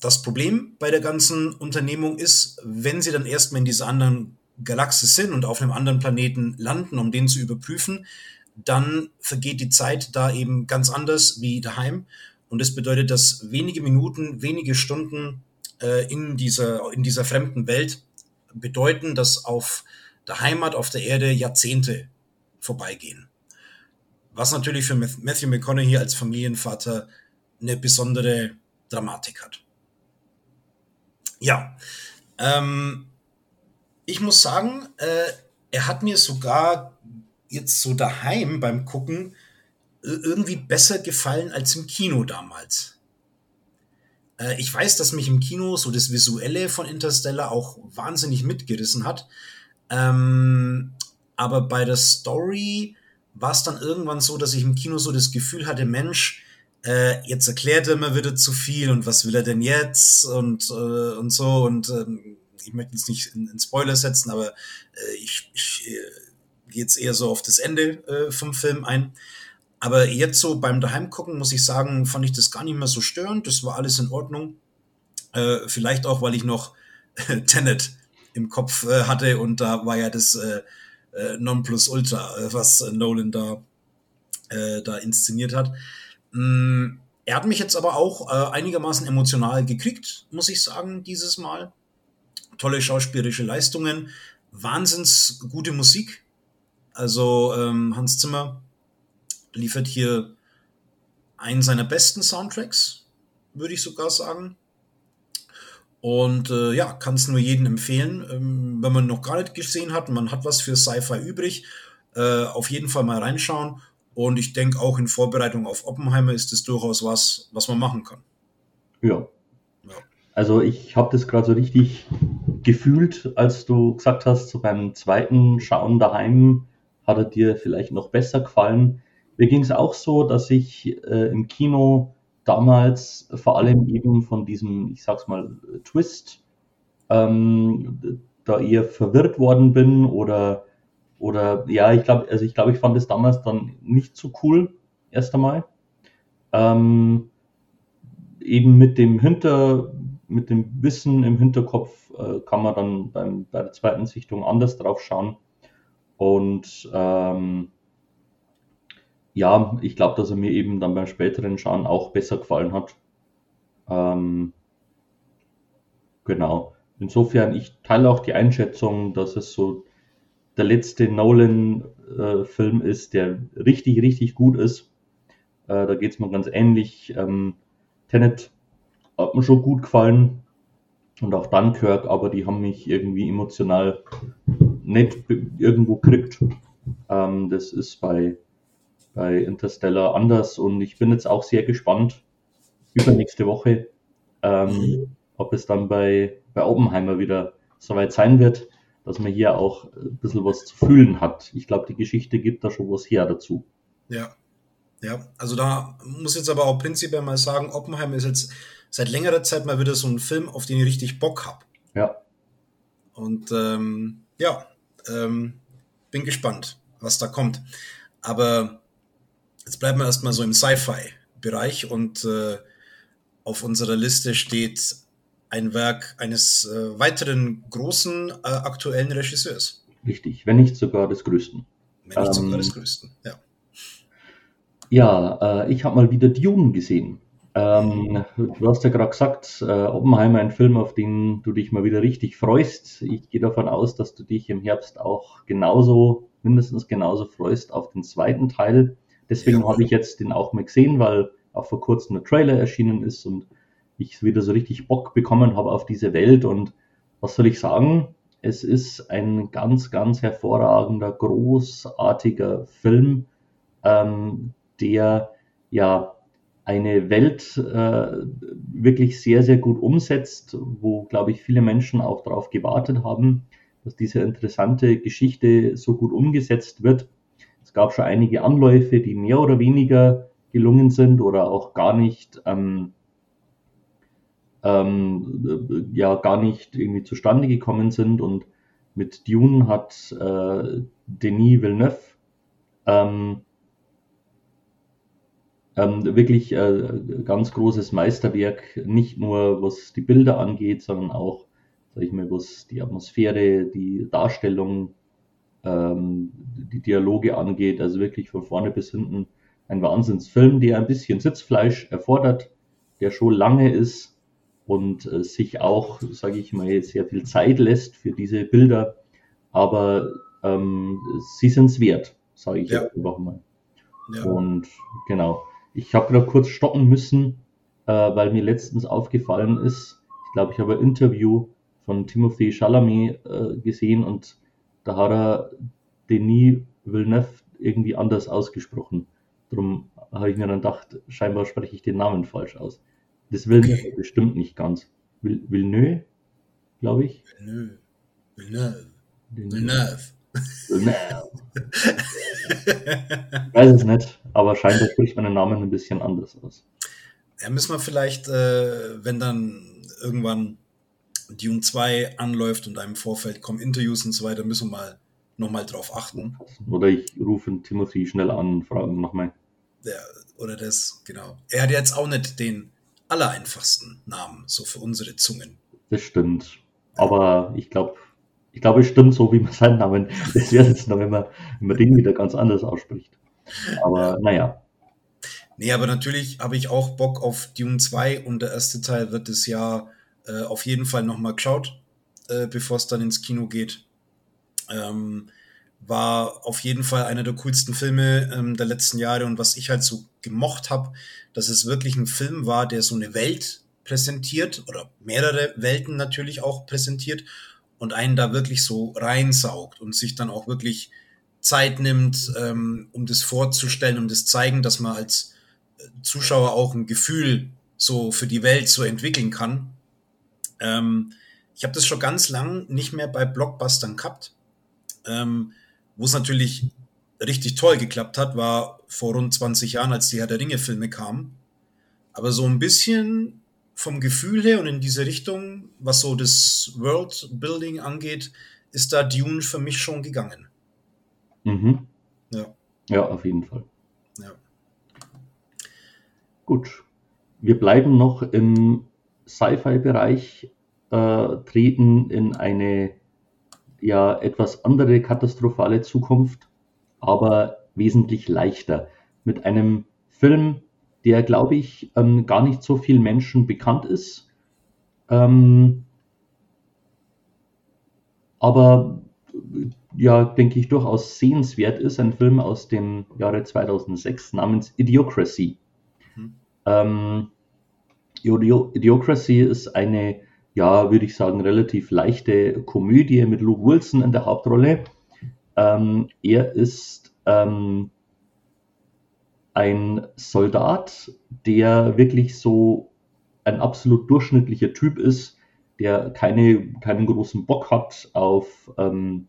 das Problem bei der ganzen Unternehmung ist, wenn sie dann erstmal in dieser anderen Galaxis sind und auf einem anderen Planeten landen, um den zu überprüfen, dann vergeht die Zeit da eben ganz anders wie daheim. Und das bedeutet, dass wenige Minuten, wenige Stunden äh, in, dieser, in dieser fremden Welt bedeuten, dass auf der Heimat, auf der Erde Jahrzehnte vorbeigehen. Was natürlich für Matthew McConaughey als Familienvater eine besondere Dramatik hat. Ja, ähm, ich muss sagen, äh, er hat mir sogar jetzt so daheim beim Gucken irgendwie besser gefallen als im Kino damals. Äh, ich weiß, dass mich im Kino so das Visuelle von Interstellar auch wahnsinnig mitgerissen hat. Ähm, aber bei der Story war es dann irgendwann so, dass ich im Kino so das Gefühl hatte, Mensch, äh, jetzt erklärt er mir wieder zu viel und was will er denn jetzt und, äh, und so und ähm, ich möchte jetzt nicht in, in Spoiler setzen, aber äh, ich, ich äh, gehe jetzt eher so auf das Ende äh, vom Film ein. Aber jetzt so beim Daheimgucken muss ich sagen, fand ich das gar nicht mehr so störend. Das war alles in Ordnung. Äh, vielleicht auch, weil ich noch Tenet im Kopf äh, hatte und da war ja das äh, äh, Nonplusultra, äh, was Nolan da, äh, da inszeniert hat. Mm, er hat mich jetzt aber auch äh, einigermaßen emotional gekriegt, muss ich sagen, dieses Mal. Tolle schauspielerische Leistungen, wahnsinns gute Musik. Also ähm, Hans Zimmer liefert hier einen seiner besten Soundtracks, würde ich sogar sagen. Und äh, ja, kann es nur jedem empfehlen, ähm, wenn man noch gar nicht gesehen hat, man hat was für Sci-Fi übrig, äh, auf jeden Fall mal reinschauen. Und ich denke, auch in Vorbereitung auf Oppenheimer ist es durchaus was, was man machen kann. Ja. ja. Also ich habe das gerade so richtig gefühlt, als du gesagt hast, so beim zweiten Schauen daheim hat er dir vielleicht noch besser gefallen. Mir ging es auch so, dass ich äh, im Kino damals vor allem eben von diesem, ich sag's mal, Twist ähm, da eher verwirrt worden bin oder oder ja, ich glaube, also ich glaube, ich fand es damals dann nicht so cool, erst einmal. Ähm, eben mit dem Hinter, mit dem Wissen im Hinterkopf äh, kann man dann beim, bei der zweiten Sichtung anders drauf schauen. Und ähm, ja, ich glaube, dass er mir eben dann beim späteren Schauen auch besser gefallen hat. Ähm, genau. Insofern, ich teile auch die Einschätzung, dass es so der letzte Nolan-Film äh, ist, der richtig, richtig gut ist. Äh, da geht es mir ganz ähnlich. Ähm, Tenet hat mir schon gut gefallen und auch Dunkirk, aber die haben mich irgendwie emotional nicht irgendwo gekriegt. Ähm, das ist bei, bei Interstellar anders und ich bin jetzt auch sehr gespannt übernächste Woche, ähm, mhm. ob es dann bei, bei Oppenheimer wieder soweit sein wird dass man hier auch ein bisschen was zu fühlen hat. Ich glaube, die Geschichte gibt da schon was her dazu. Ja. Ja, also da muss jetzt aber auch prinzipiell mal sagen, Oppenheim ist jetzt seit längerer Zeit mal wieder so ein Film, auf den ich richtig Bock habe. Ja. Und ähm, ja, ähm, bin gespannt, was da kommt. Aber Jetzt bleiben wir erstmal so im Sci-Fi-Bereich und äh, auf unserer Liste steht ein Werk eines äh, weiteren großen äh, aktuellen Regisseurs. Richtig, wenn nicht sogar des größten. Wenn nicht ähm, sogar des größten, ja. Ja, äh, ich habe mal wieder Dune gesehen. Ähm, du hast ja gerade gesagt, äh, Oppenheimer ein Film, auf den du dich mal wieder richtig freust. Ich gehe davon aus, dass du dich im Herbst auch genauso, mindestens genauso freust auf den zweiten Teil. Deswegen ja. habe ich jetzt den auch mal gesehen, weil auch vor kurzem ein Trailer erschienen ist und ich wieder so richtig Bock bekommen habe auf diese Welt. Und was soll ich sagen? Es ist ein ganz, ganz hervorragender, großartiger Film, ähm, der ja eine Welt äh, wirklich sehr, sehr gut umsetzt, wo, glaube ich, viele Menschen auch darauf gewartet haben, dass diese interessante Geschichte so gut umgesetzt wird. Es gab schon einige Anläufe, die mehr oder weniger gelungen sind oder auch gar nicht ähm, ähm, ja gar nicht irgendwie zustande gekommen sind. Und mit Dune hat äh, Denis Villeneuve ähm, ähm, wirklich äh, ganz großes Meisterwerk, nicht nur was die Bilder angeht, sondern auch, sag ich mal, was die Atmosphäre, die Darstellung, ähm, die Dialoge angeht, also wirklich von vorne bis hinten ein Wahnsinnsfilm, der ein bisschen Sitzfleisch erfordert, der schon lange ist und äh, sich auch, sage ich mal, sehr viel Zeit lässt für diese Bilder, aber ähm, sie sind es wert, sage ich ja. einfach mal. Ja. Und genau. Ich habe gerade kurz stoppen müssen, äh, weil mir letztens aufgefallen ist, ich glaube, ich habe ein Interview von Timothy Chalamet äh, gesehen und da hat er Denis Villeneuve irgendwie anders ausgesprochen. Darum habe ich mir dann gedacht, scheinbar spreche ich den Namen falsch aus. Das Villeneuve okay. bestimmt nicht ganz. Villeneuve, glaube ich. Villeneuve. Villeneuve. Villeneuve. Villeneuve. ich weiß es nicht, aber scheinbar spricht man den Namen ein bisschen anders aus. Ja, müssen wir vielleicht, äh, wenn dann irgendwann Dune 2 anläuft und einem Vorfeld kommen Interviews und so weiter, müssen wir mal nochmal drauf achten. Oder ich rufe Timothy schnell an und frage nochmal. Ja, oder das, genau. Er hat jetzt auch nicht den allereinfachsten Namen, so für unsere Zungen. Das stimmt. Aber ich glaube, ich glaube, es stimmt so, wie man seinen Namen, das wäre jetzt noch, wenn man, wenn man den wieder ganz anders ausspricht. Aber naja. Nee, aber natürlich habe ich auch Bock auf Dune 2 und der erste Teil wird das Jahr äh, auf jeden Fall nochmal geschaut, äh, bevor es dann ins Kino geht. Ähm, war auf jeden Fall einer der coolsten Filme ähm, der letzten Jahre und was ich halt so gemocht habe, dass es wirklich ein Film war, der so eine Welt präsentiert oder mehrere Welten natürlich auch präsentiert und einen da wirklich so reinsaugt und sich dann auch wirklich Zeit nimmt, ähm, um das vorzustellen, um das zeigen, dass man als äh, Zuschauer auch ein Gefühl so für die Welt so entwickeln kann. Ähm, ich habe das schon ganz lang nicht mehr bei Blockbustern gehabt. Ähm, Wo es natürlich richtig toll geklappt hat, war vor rund 20 Jahren, als die Herr der Ringe-Filme kamen. Aber so ein bisschen vom Gefühl her und in diese Richtung, was so das World-Building angeht, ist da Dune für mich schon gegangen. Mhm. Ja. Ja, auf jeden Fall. Ja. Gut. Wir bleiben noch im Sci-Fi-Bereich, äh, treten in eine ja etwas andere katastrophale Zukunft, aber wesentlich leichter. Mit einem Film, der, glaube ich, ähm, gar nicht so vielen Menschen bekannt ist. Ähm, aber ja, denke ich, durchaus sehenswert ist. Ein Film aus dem Jahre 2006 namens Idiocracy. Mhm. Ähm, Idiocracy ist eine, ja, würde ich sagen, relativ leichte Komödie mit Luke Wilson in der Hauptrolle. Ähm, er ist ähm, ein Soldat, der wirklich so ein absolut durchschnittlicher Typ ist, der keine, keinen großen Bock hat auf ähm,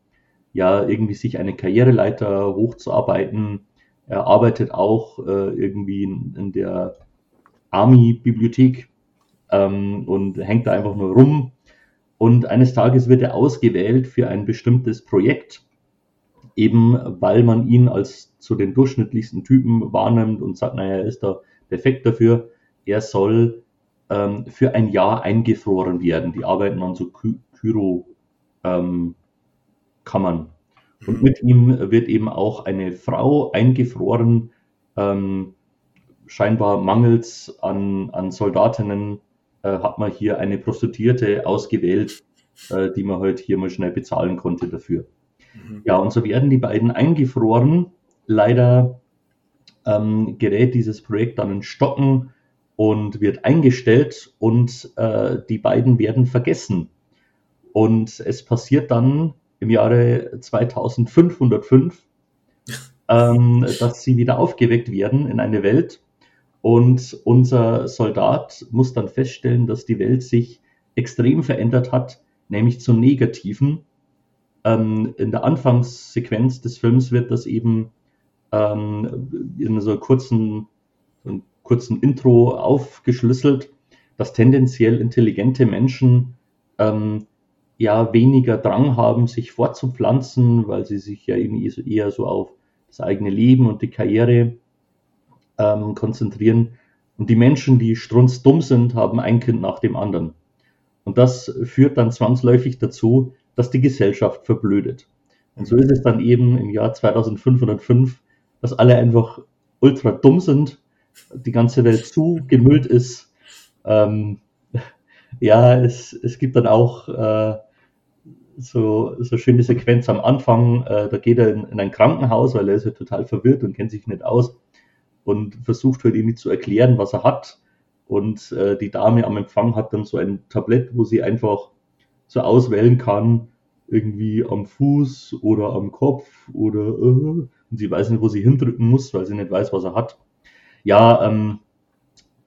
ja irgendwie sich eine Karriereleiter hochzuarbeiten. Er arbeitet auch äh, irgendwie in, in der Army-Bibliothek ähm, und hängt da einfach nur rum. Und eines Tages wird er ausgewählt für ein bestimmtes Projekt eben weil man ihn als zu den durchschnittlichsten Typen wahrnimmt und sagt, naja, er ist da perfekt dafür. Er soll ähm, für ein Jahr eingefroren werden. Die arbeiten an so Ky Kyro ähm. Und mit ihm wird eben auch eine Frau eingefroren, ähm, scheinbar mangels an, an Soldatinnen hat man hier eine Prostituierte ausgewählt, äh, die man halt hier mal schnell bezahlen konnte dafür. Mhm. Ja, und so werden die beiden eingefroren. Leider ähm, gerät dieses Projekt dann in Stocken und wird eingestellt und äh, die beiden werden vergessen. Und es passiert dann im Jahre 2505, ähm, dass sie wieder aufgeweckt werden in eine Welt. Und unser Soldat muss dann feststellen, dass die Welt sich extrem verändert hat, nämlich zum Negativen. Ähm, in der Anfangssequenz des Films wird das eben ähm, in so kurzen, so einem kurzen Intro aufgeschlüsselt, dass tendenziell intelligente Menschen ähm, ja weniger Drang haben, sich fortzupflanzen, weil sie sich ja eben eher so auf das eigene Leben und die Karriere ähm, konzentrieren. Und die Menschen, die strunzdumm sind, haben ein Kind nach dem anderen. Und das führt dann zwangsläufig dazu, dass die Gesellschaft verblödet. Und so ist es dann eben im Jahr 2505, dass alle einfach ultra dumm sind, die ganze Welt zugemüllt ist. Ähm, ja, es, es gibt dann auch äh, so, so schöne Sequenz am Anfang, äh, da geht er in, in, ein Krankenhaus, weil er ist ja total verwirrt und kennt sich nicht aus und versucht halt irgendwie zu erklären, was er hat. Und äh, die Dame am Empfang hat dann so ein Tablett, wo sie einfach so auswählen kann, irgendwie am Fuß oder am Kopf oder äh, und sie weiß nicht, wo sie hindrücken muss, weil sie nicht weiß, was er hat. Ja, ähm,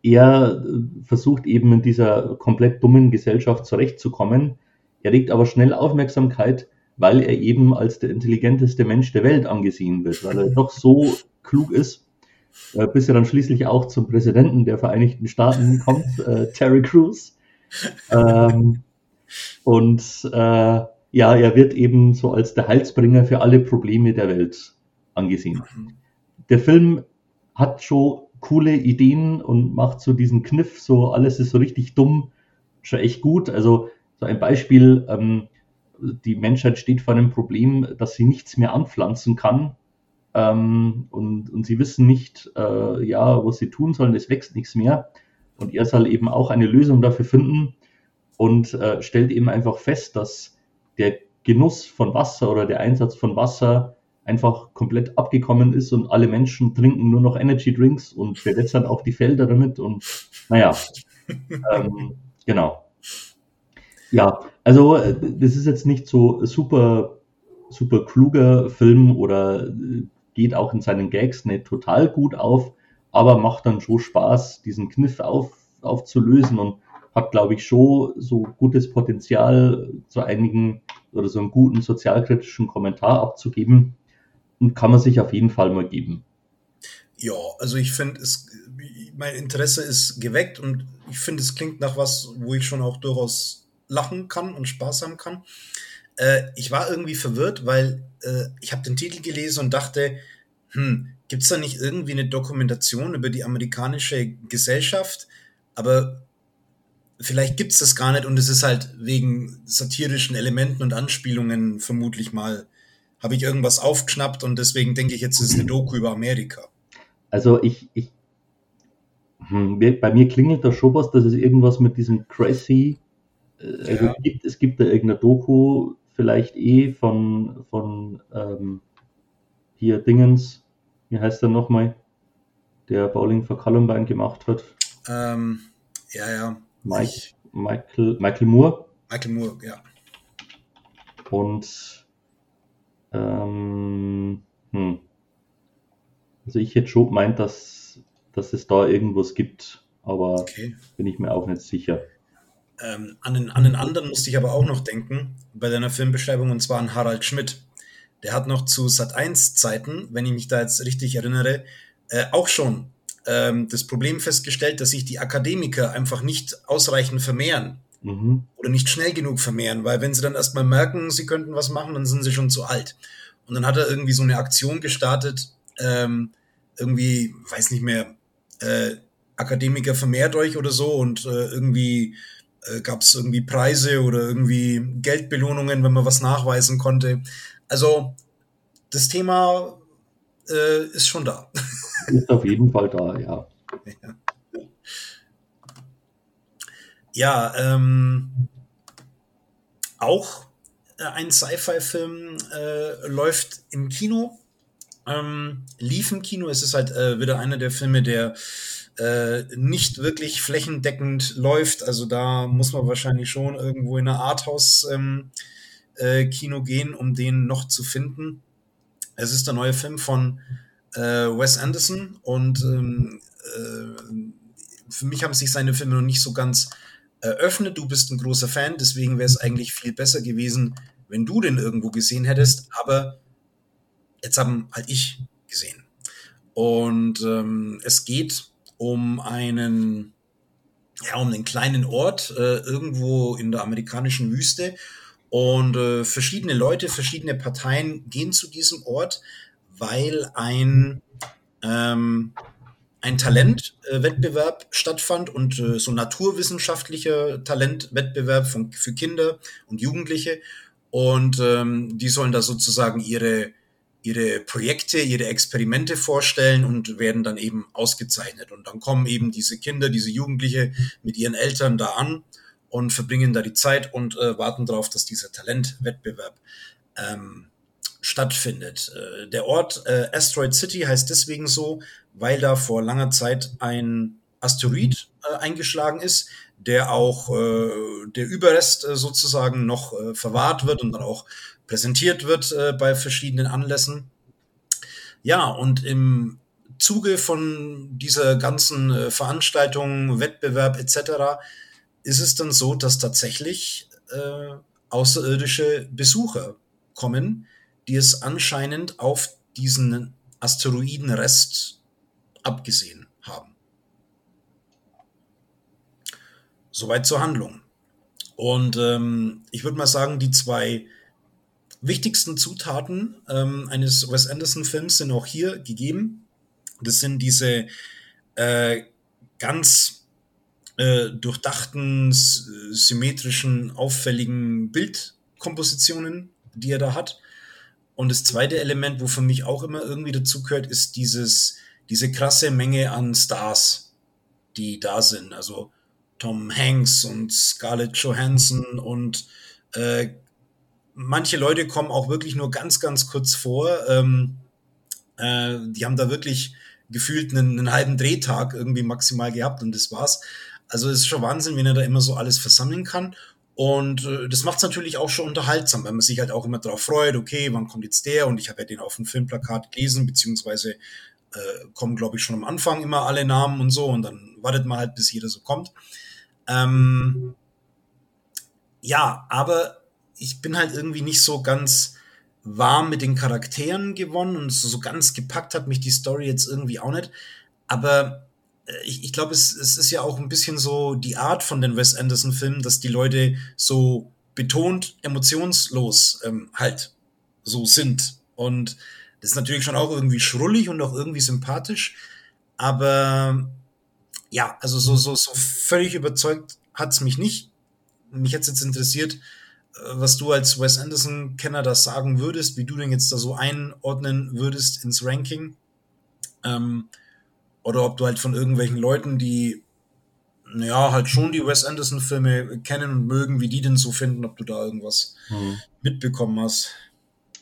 er versucht eben in dieser komplett dummen Gesellschaft zurechtzukommen er regt aber schnell Aufmerksamkeit, weil er eben als der intelligenteste Mensch der Welt angesehen wird, weil er doch so klug ist, äh, bis er dann schließlich auch zum Präsidenten der Vereinigten Staaten kommt, äh, Terry Crews. Ähm, und äh, ja, er wird eben so als der Heilsbringer für alle Probleme der Welt angesehen. Der Film hat schon coole Ideen und macht so diesen Kniff, so alles ist so richtig dumm, schon echt gut. Also so ein Beispiel, ähm, die Menschheit steht vor einem Problem, dass sie nichts mehr anpflanzen kann. Ähm, und, und sie wissen nicht, äh, ja, was sie tun sollen, es wächst nichts mehr. Und er soll eben auch eine Lösung dafür finden und äh, stellt eben einfach fest, dass der Genuss von Wasser oder der Einsatz von Wasser einfach komplett abgekommen ist und alle Menschen trinken nur noch Energy Drinks und bewässern auch die Felder damit und naja, ähm, genau. Ja, also äh, das ist jetzt nicht so super, super kluger Film oder äh, geht auch in seinen Gags nicht total gut auf, aber macht dann schon Spaß, diesen Kniff auf, aufzulösen und hat, glaube ich, schon so gutes Potenzial, zu einigen oder so einen guten sozialkritischen Kommentar abzugeben und kann man sich auf jeden Fall mal geben. Ja, also ich finde, mein Interesse ist geweckt und ich finde, es klingt nach was, wo ich schon auch durchaus lachen kann und Spaß haben kann. Äh, ich war irgendwie verwirrt, weil äh, ich habe den Titel gelesen und dachte, hm, gibt es da nicht irgendwie eine Dokumentation über die amerikanische Gesellschaft? Aber vielleicht gibt es das gar nicht und es ist halt wegen satirischen Elementen und Anspielungen vermutlich mal, habe ich irgendwas aufgeschnappt und deswegen denke ich, jetzt ist es eine Doku über Amerika. Also ich, ich hm, bei mir klingelt da schon was, dass es irgendwas mit diesem Crazy äh, also ja. gibt, es gibt da irgendeine Doku, vielleicht eh von, von ähm, hier Dingens, wie heißt der nochmal, der Bowling for Columbine gemacht hat. Ähm, ja, ja. Mike, ich, Michael, Michael Moore. Michael Moore, ja. Und ähm, hm. also ich hätte schon gemeint, dass, dass es da irgendwas gibt, aber okay. bin ich mir auch nicht sicher. Ähm, an, den, an den anderen musste ich aber auch noch denken, bei deiner Filmbeschreibung, und zwar an Harald Schmidt. Der hat noch zu Sat1-Zeiten, wenn ich mich da jetzt richtig erinnere, äh, auch schon ähm, das Problem festgestellt, dass sich die Akademiker einfach nicht ausreichend vermehren. Mhm. Oder nicht schnell genug vermehren, weil wenn sie dann erstmal merken, sie könnten was machen, dann sind sie schon zu alt. Und dann hat er irgendwie so eine Aktion gestartet, ähm, irgendwie, weiß nicht mehr, äh, Akademiker vermehrt euch oder so und äh, irgendwie äh, gab es irgendwie Preise oder irgendwie Geldbelohnungen, wenn man was nachweisen konnte. Also das Thema äh, ist schon da. Ist auf jeden Fall da, ja. Ja, ja ähm, auch äh, ein Sci-Fi-Film äh, läuft im Kino. Ähm, lief im Kino. Es ist halt äh, wieder einer der Filme, der äh, nicht wirklich flächendeckend läuft. Also da muss man wahrscheinlich schon irgendwo in einer Arthouse-Kino ähm, äh, gehen, um den noch zu finden. Es ist der neue Film von äh, Wes Anderson und ähm, äh, für mich haben sich seine Filme noch nicht so ganz eröffnet. Du bist ein großer Fan, deswegen wäre es eigentlich viel besser gewesen, wenn du den irgendwo gesehen hättest. Aber jetzt haben halt ich gesehen. Und ähm, es geht um einen, ja, um einen kleinen Ort äh, irgendwo in der amerikanischen Wüste. Und äh, verschiedene Leute, verschiedene Parteien gehen zu diesem Ort, weil ein, ähm, ein Talentwettbewerb stattfand und äh, so naturwissenschaftlicher Talentwettbewerb von, für Kinder und Jugendliche. Und ähm, die sollen da sozusagen ihre ihre Projekte, ihre Experimente vorstellen und werden dann eben ausgezeichnet. Und dann kommen eben diese Kinder, diese Jugendliche mit ihren Eltern da an und verbringen da die Zeit und äh, warten darauf, dass dieser Talentwettbewerb ähm, stattfindet. Äh, der Ort äh, Asteroid City heißt deswegen so, weil da vor langer Zeit ein Asteroid äh, eingeschlagen ist, der auch äh, der Überrest äh, sozusagen noch äh, verwahrt wird und dann auch präsentiert wird äh, bei verschiedenen Anlässen. Ja, und im Zuge von dieser ganzen äh, Veranstaltung, Wettbewerb etc. ist es dann so, dass tatsächlich äh, außerirdische Besucher kommen, die es anscheinend auf diesen Asteroidenrest abgesehen haben. Soweit zur Handlung. Und ähm, ich würde mal sagen, die zwei wichtigsten Zutaten ähm, eines Wes Anderson-Films sind auch hier gegeben. Das sind diese äh, ganz äh, durchdachten, symmetrischen, auffälligen Bildkompositionen, die er da hat. Und das zweite Element, wo für mich auch immer irgendwie dazu gehört, ist dieses, diese krasse Menge an Stars, die da sind. Also Tom Hanks und Scarlett Johansson und äh, manche Leute kommen auch wirklich nur ganz, ganz kurz vor. Ähm, äh, die haben da wirklich gefühlt einen, einen, halben Drehtag irgendwie maximal gehabt und das war's. Also es ist schon Wahnsinn, wenn er da immer so alles versammeln kann. Und äh, das macht es natürlich auch schon unterhaltsam, weil man sich halt auch immer darauf freut, okay, wann kommt jetzt der? Und ich habe ja den auf dem Filmplakat gelesen, beziehungsweise äh, kommen, glaube ich, schon am Anfang immer alle Namen und so. Und dann wartet man halt, bis jeder so kommt. Ähm, ja, aber ich bin halt irgendwie nicht so ganz warm mit den Charakteren gewonnen und so, so ganz gepackt hat mich die Story jetzt irgendwie auch nicht. Aber äh, ich, ich glaube, es, es ist ja auch ein bisschen so die Art von den Wes Anderson-Filmen, dass die Leute so betont emotionslos ähm, halt so sind. Und das ist natürlich schon auch irgendwie schrullig und auch irgendwie sympathisch. Aber ja, also so, so, so völlig überzeugt hat's mich nicht. Mich hätte jetzt interessiert, was du als Wes Anderson-Kenner das sagen würdest, wie du den jetzt da so einordnen würdest ins Ranking. Ähm, oder ob du halt von irgendwelchen Leuten, die ja halt schon die Wes Anderson-Filme kennen und mögen, wie die denn so finden, ob du da irgendwas hm. mitbekommen hast.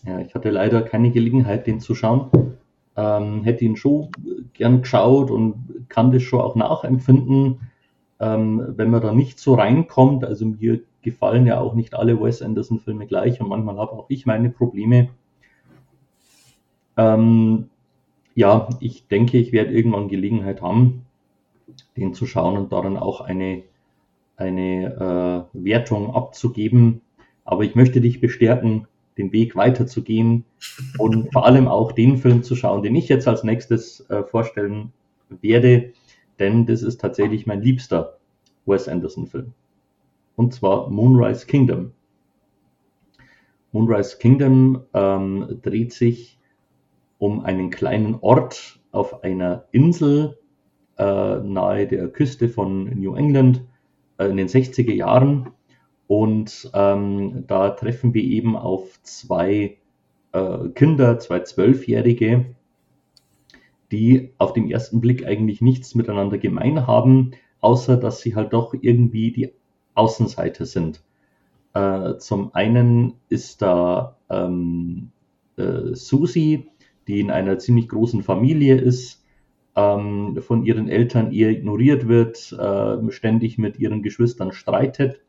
Ja, ich hatte leider keine Gelegenheit, den zu schauen. Ähm, hätte ihn schon gern geschaut und kann das schon auch nachempfinden, ähm, wenn man da nicht so reinkommt. Also mir gefallen ja auch nicht alle Wes Anderson-Filme gleich und manchmal habe auch ich meine Probleme. Ähm, ja, ich denke, ich werde irgendwann Gelegenheit haben, den zu schauen und daran auch eine, eine äh, Wertung abzugeben. Aber ich möchte dich bestärken, den Weg weiterzugehen und vor allem auch den Film zu schauen, den ich jetzt als nächstes äh, vorstellen werde, denn das ist tatsächlich mein liebster Wes Anderson-Film und zwar Moonrise Kingdom. Moonrise Kingdom ähm, dreht sich um einen kleinen Ort auf einer Insel äh, nahe der Küste von New England äh, in den 60er Jahren. Und ähm, da treffen wir eben auf zwei äh, Kinder, zwei Zwölfjährige, die auf den ersten Blick eigentlich nichts miteinander gemein haben, außer dass sie halt doch irgendwie die Außenseiter sind. Äh, zum einen ist da ähm, äh, Susi, die in einer ziemlich großen Familie ist, ähm, von ihren Eltern eher ignoriert wird, äh, ständig mit ihren Geschwistern streitet.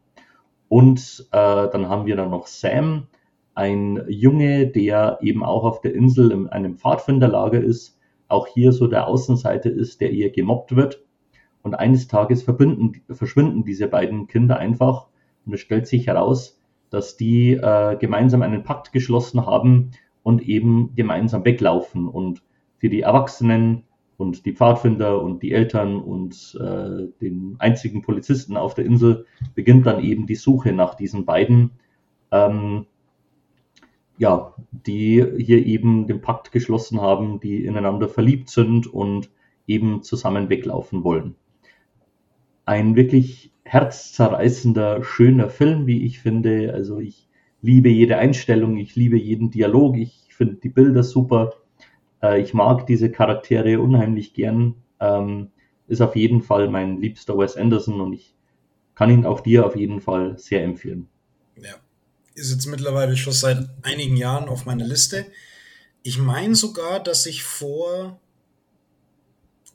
Und äh, dann haben wir dann noch Sam, ein Junge, der eben auch auf der Insel in einem Pfadfinderlager ist, auch hier so der Außenseiter ist, der eher gemobbt wird. Und eines Tages verschwinden diese beiden Kinder einfach und es stellt sich heraus, dass die äh, gemeinsam einen Pakt geschlossen haben und eben gemeinsam weglaufen. Und für die Erwachsenen und die Pfadfinder und die Eltern und äh, den einzigen Polizisten auf der Insel beginnt dann eben die Suche nach diesen beiden, ähm, ja, die hier eben den Pakt geschlossen haben, die ineinander verliebt sind und eben zusammen weglaufen wollen. Ein wirklich herzzerreißender, schöner Film, wie ich finde. Also ich liebe jede Einstellung, ich liebe jeden Dialog, ich finde die Bilder super. Äh, ich mag diese Charaktere unheimlich gern. Ähm, ist auf jeden Fall mein liebster Wes Anderson und ich kann ihn auch dir auf jeden Fall sehr empfehlen. Ja, ist jetzt mittlerweile schon seit einigen Jahren auf meiner Liste. Ich meine sogar, dass ich vor,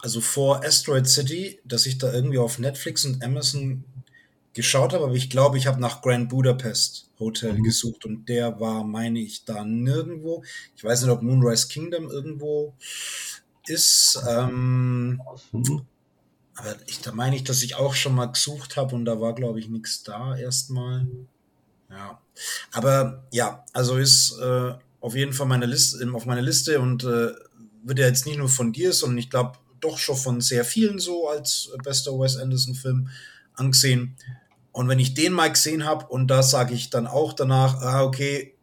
also vor Asteroid City, dass ich da irgendwie auf Netflix und Amazon geschaut habe, aber ich glaube, ich habe nach Grand Budapest Hotel mhm. gesucht und der war, meine ich, da nirgendwo. Ich weiß nicht, ob Moonrise Kingdom irgendwo ist. Ähm, aber ich, da meine ich, dass ich auch schon mal gesucht habe und da war, glaube ich, nichts da erstmal. Ja. Aber ja, also ist äh, auf jeden Fall meine Liste, auf meiner Liste und äh, wird ja jetzt nicht nur von dir, sondern ich glaube doch schon von sehr vielen so als bester Wes Anderson-Film angesehen. Und wenn ich den mal gesehen habe und da sage ich dann auch danach, ah, okay,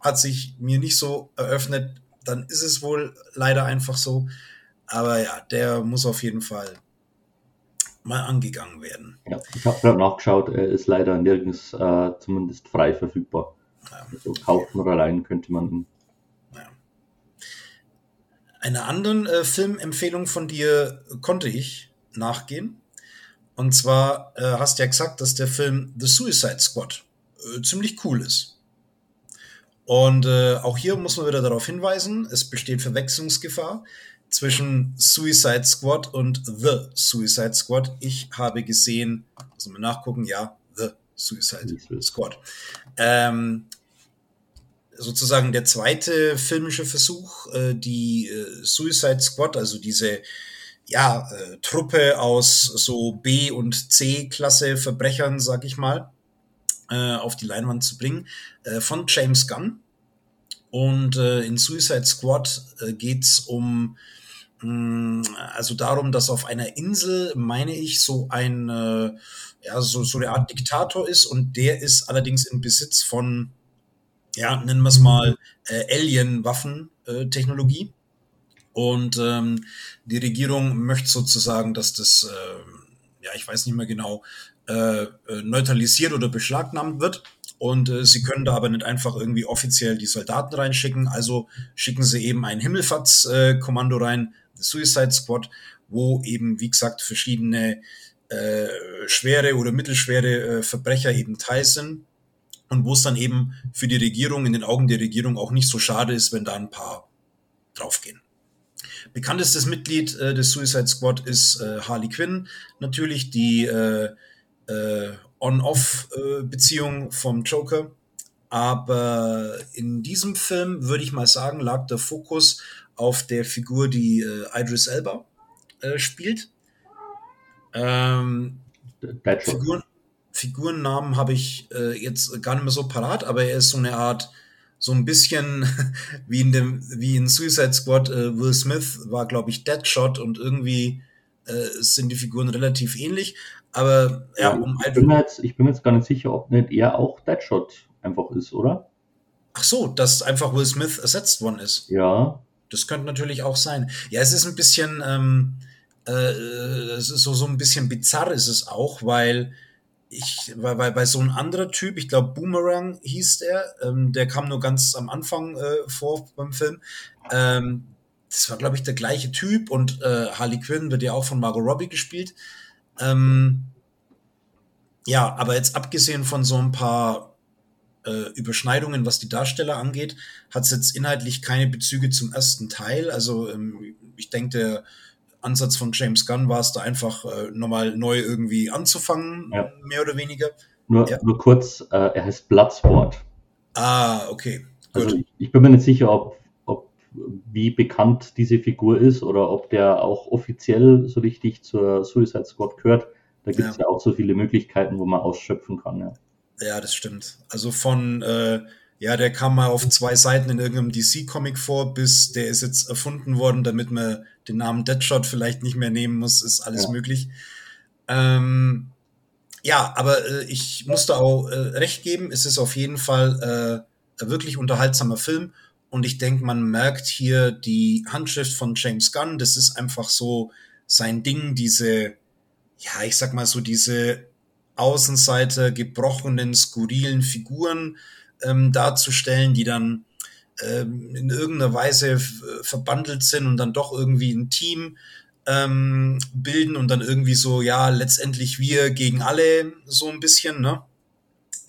hat sich mir nicht so eröffnet, dann ist es wohl leider einfach so. Aber ja, der muss auf jeden Fall mal angegangen werden. Ja, ich habe gerade nachgeschaut, er ist leider nirgends äh, zumindest frei verfügbar. Ja. Also kaufen oder leihen könnte man ihn. Einer anderen äh, Filmempfehlung von dir konnte ich nachgehen. Und zwar äh, hast du ja gesagt, dass der Film The Suicide Squad äh, ziemlich cool ist. Und äh, auch hier muss man wieder darauf hinweisen, es besteht Verwechslungsgefahr zwischen Suicide Squad und The Suicide Squad. Ich habe gesehen, also mal nachgucken, ja, The Suicide Squad. Ähm, sozusagen der zweite filmische Versuch, äh, die äh, Suicide Squad, also diese ja, äh, Truppe aus so B- und C-Klasse Verbrechern, sag ich mal, äh, auf die Leinwand zu bringen, äh, von James Gunn. Und äh, in Suicide Squad äh, geht's um, mh, mm, also darum, dass auf einer Insel, meine ich, so ein, äh, ja, so, so eine Art Diktator ist und der ist allerdings im Besitz von, ja, nennen wir es mal, äh, Alien-Waffen-Technologie. Und ähm, die Regierung möchte sozusagen, dass das, äh, ja, ich weiß nicht mehr genau, äh, äh, neutralisiert oder beschlagnahmt wird. Und äh, sie können da aber nicht einfach irgendwie offiziell die Soldaten reinschicken. Also schicken sie eben ein Himmelfahrtskommando rein, Suicide Squad, wo eben, wie gesagt, verschiedene äh, schwere oder mittelschwere äh, Verbrecher eben teil sind. Und wo es dann eben für die Regierung, in den Augen der Regierung auch nicht so schade ist, wenn da ein paar draufgehen. Bekanntestes Mitglied äh, des Suicide Squad ist äh, Harley Quinn, natürlich die äh, äh, On-Off-Beziehung vom Joker. Aber in diesem Film würde ich mal sagen, lag der Fokus auf der Figur, die äh, Idris Elba äh, spielt. Ähm, Figuren, Figurennamen habe ich äh, jetzt gar nicht mehr so parat, aber er ist so eine Art so ein bisschen wie in dem, wie in Suicide Squad, äh, Will Smith war, glaube ich, Deadshot und irgendwie äh, sind die Figuren relativ ähnlich. Aber ja, ja um ich, bin jetzt, ich bin jetzt gar nicht sicher, ob nicht er auch Deadshot einfach ist, oder? Ach so, dass einfach Will Smith ersetzt worden ist. Ja. Das könnte natürlich auch sein. Ja, es ist ein bisschen, ähm, äh, es ist so, so ein bisschen bizarr ist es auch, weil ich, weil, weil bei so ein anderer Typ, ich glaube Boomerang hieß der, ähm, der kam nur ganz am Anfang äh, vor beim Film. Ähm, das war, glaube ich, der gleiche Typ und äh, Harley Quinn wird ja auch von Margot Robbie gespielt. Ähm, ja, aber jetzt abgesehen von so ein paar äh, Überschneidungen, was die Darsteller angeht, hat es jetzt inhaltlich keine Bezüge zum ersten Teil. Also ähm, ich denke, der Ansatz von James Gunn war es da einfach äh, nochmal neu irgendwie anzufangen, ja. mehr oder weniger. Nur, ja. nur kurz, äh, er heißt Bloodsport. Ah, okay. Gut. Also ich, bin mir nicht sicher, ob, ob wie bekannt diese Figur ist oder ob der auch offiziell so richtig zur Suicide Squad gehört. Da gibt es ja. ja. auch so viele Möglichkeiten, wo man ausschöpfen kann. Ja, ja das stimmt. Also von äh, ja, der kam mal auf zwei Seiten in irgendeinem DC-Comic vor, bis der ist jetzt erfunden worden, damit man den Namen Deadshot vielleicht nicht mehr nehmen muss, ist alles ja. möglich. Ähm, ja, aber äh, ich musste auch äh, recht geben, es ist auf jeden Fall äh, ein wirklich unterhaltsamer Film und ich denke, man merkt hier die Handschrift von James Gunn, das ist einfach so sein Ding, diese, ja, ich sag mal so diese Außenseite gebrochenen, skurrilen Figuren, ähm, darzustellen, die dann ähm, in irgendeiner Weise verbandelt sind und dann doch irgendwie ein Team ähm, bilden und dann irgendwie so, ja, letztendlich wir gegen alle so ein bisschen, ne?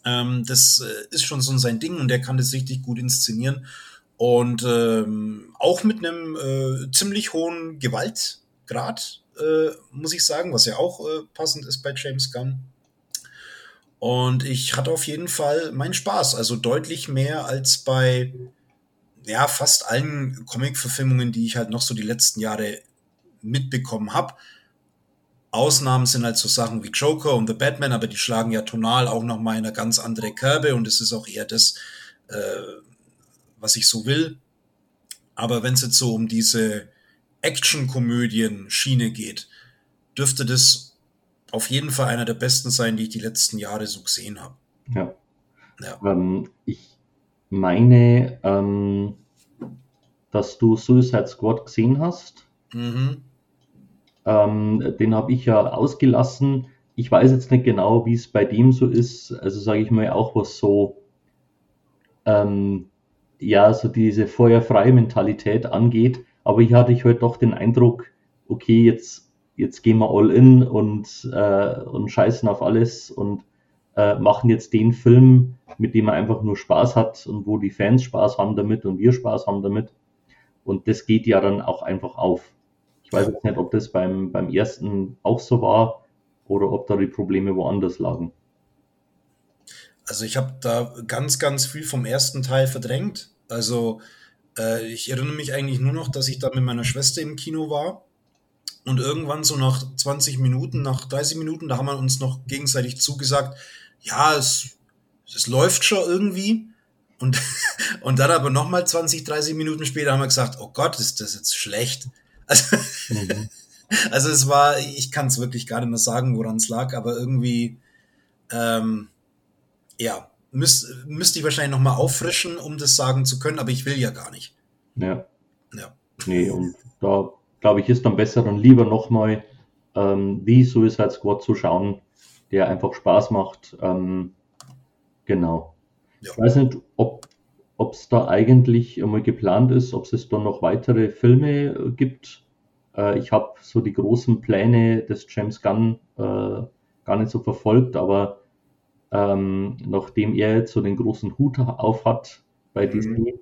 Ähm, das äh, ist schon so sein Ding und er kann das richtig gut inszenieren. Und ähm, auch mit einem äh, ziemlich hohen Gewaltgrad, äh, muss ich sagen, was ja auch äh, passend ist bei James Gunn. Und ich hatte auf jeden Fall meinen Spaß. Also deutlich mehr als bei ja, fast allen Comic-Verfilmungen, die ich halt noch so die letzten Jahre mitbekommen habe. Ausnahmen sind halt so Sachen wie Joker und The Batman, aber die schlagen ja tonal auch noch mal in eine ganz andere Kerbe und es ist auch eher das, äh, was ich so will. Aber wenn es jetzt so um diese Action-Komödien-Schiene geht, dürfte das auf jeden Fall einer der besten sein, die ich die letzten Jahre so gesehen habe. Ja. ja. Ähm, ich meine, ähm, dass du Suicide Squad gesehen hast. Mhm. Ähm, den habe ich ja ausgelassen. Ich weiß jetzt nicht genau, wie es bei dem so ist. Also sage ich mal auch was so, ähm, ja, so diese feuerfreie Mentalität angeht. Aber hier hatte ich heute doch den Eindruck, okay, jetzt jetzt gehen wir all in und, äh, und scheißen auf alles und äh, machen jetzt den Film, mit dem man einfach nur Spaß hat und wo die Fans Spaß haben damit und wir Spaß haben damit. Und das geht ja dann auch einfach auf. Ich weiß jetzt nicht, ob das beim, beim ersten auch so war oder ob da die Probleme woanders lagen. Also ich habe da ganz, ganz viel vom ersten Teil verdrängt. Also äh, ich erinnere mich eigentlich nur noch, dass ich da mit meiner Schwester im Kino war und irgendwann so nach 20 Minuten, nach 30 Minuten, da haben wir uns noch gegenseitig zugesagt, ja, es, es läuft schon irgendwie. Und, und dann aber nochmal 20, 30 Minuten später haben wir gesagt, oh Gott, ist das jetzt schlecht. Also, mhm. also es war, ich kann es wirklich gar nicht mehr sagen, woran es lag, aber irgendwie, ähm, ja, müsste müsst ich wahrscheinlich nochmal auffrischen, um das sagen zu können, aber ich will ja gar nicht. Ja. Ja. Nee, und da glaube ich, ist dann besser, dann lieber nochmal ähm, wie Suicide Squad zu schauen, der einfach Spaß macht. Ähm, genau. Ja. Ich weiß nicht, ob es da eigentlich einmal geplant ist, ob es da noch weitere Filme äh, gibt. Äh, ich habe so die großen Pläne des James Gunn äh, gar nicht so verfolgt, aber ähm, nachdem er jetzt so den großen Hut auf hat bei mhm. Disney,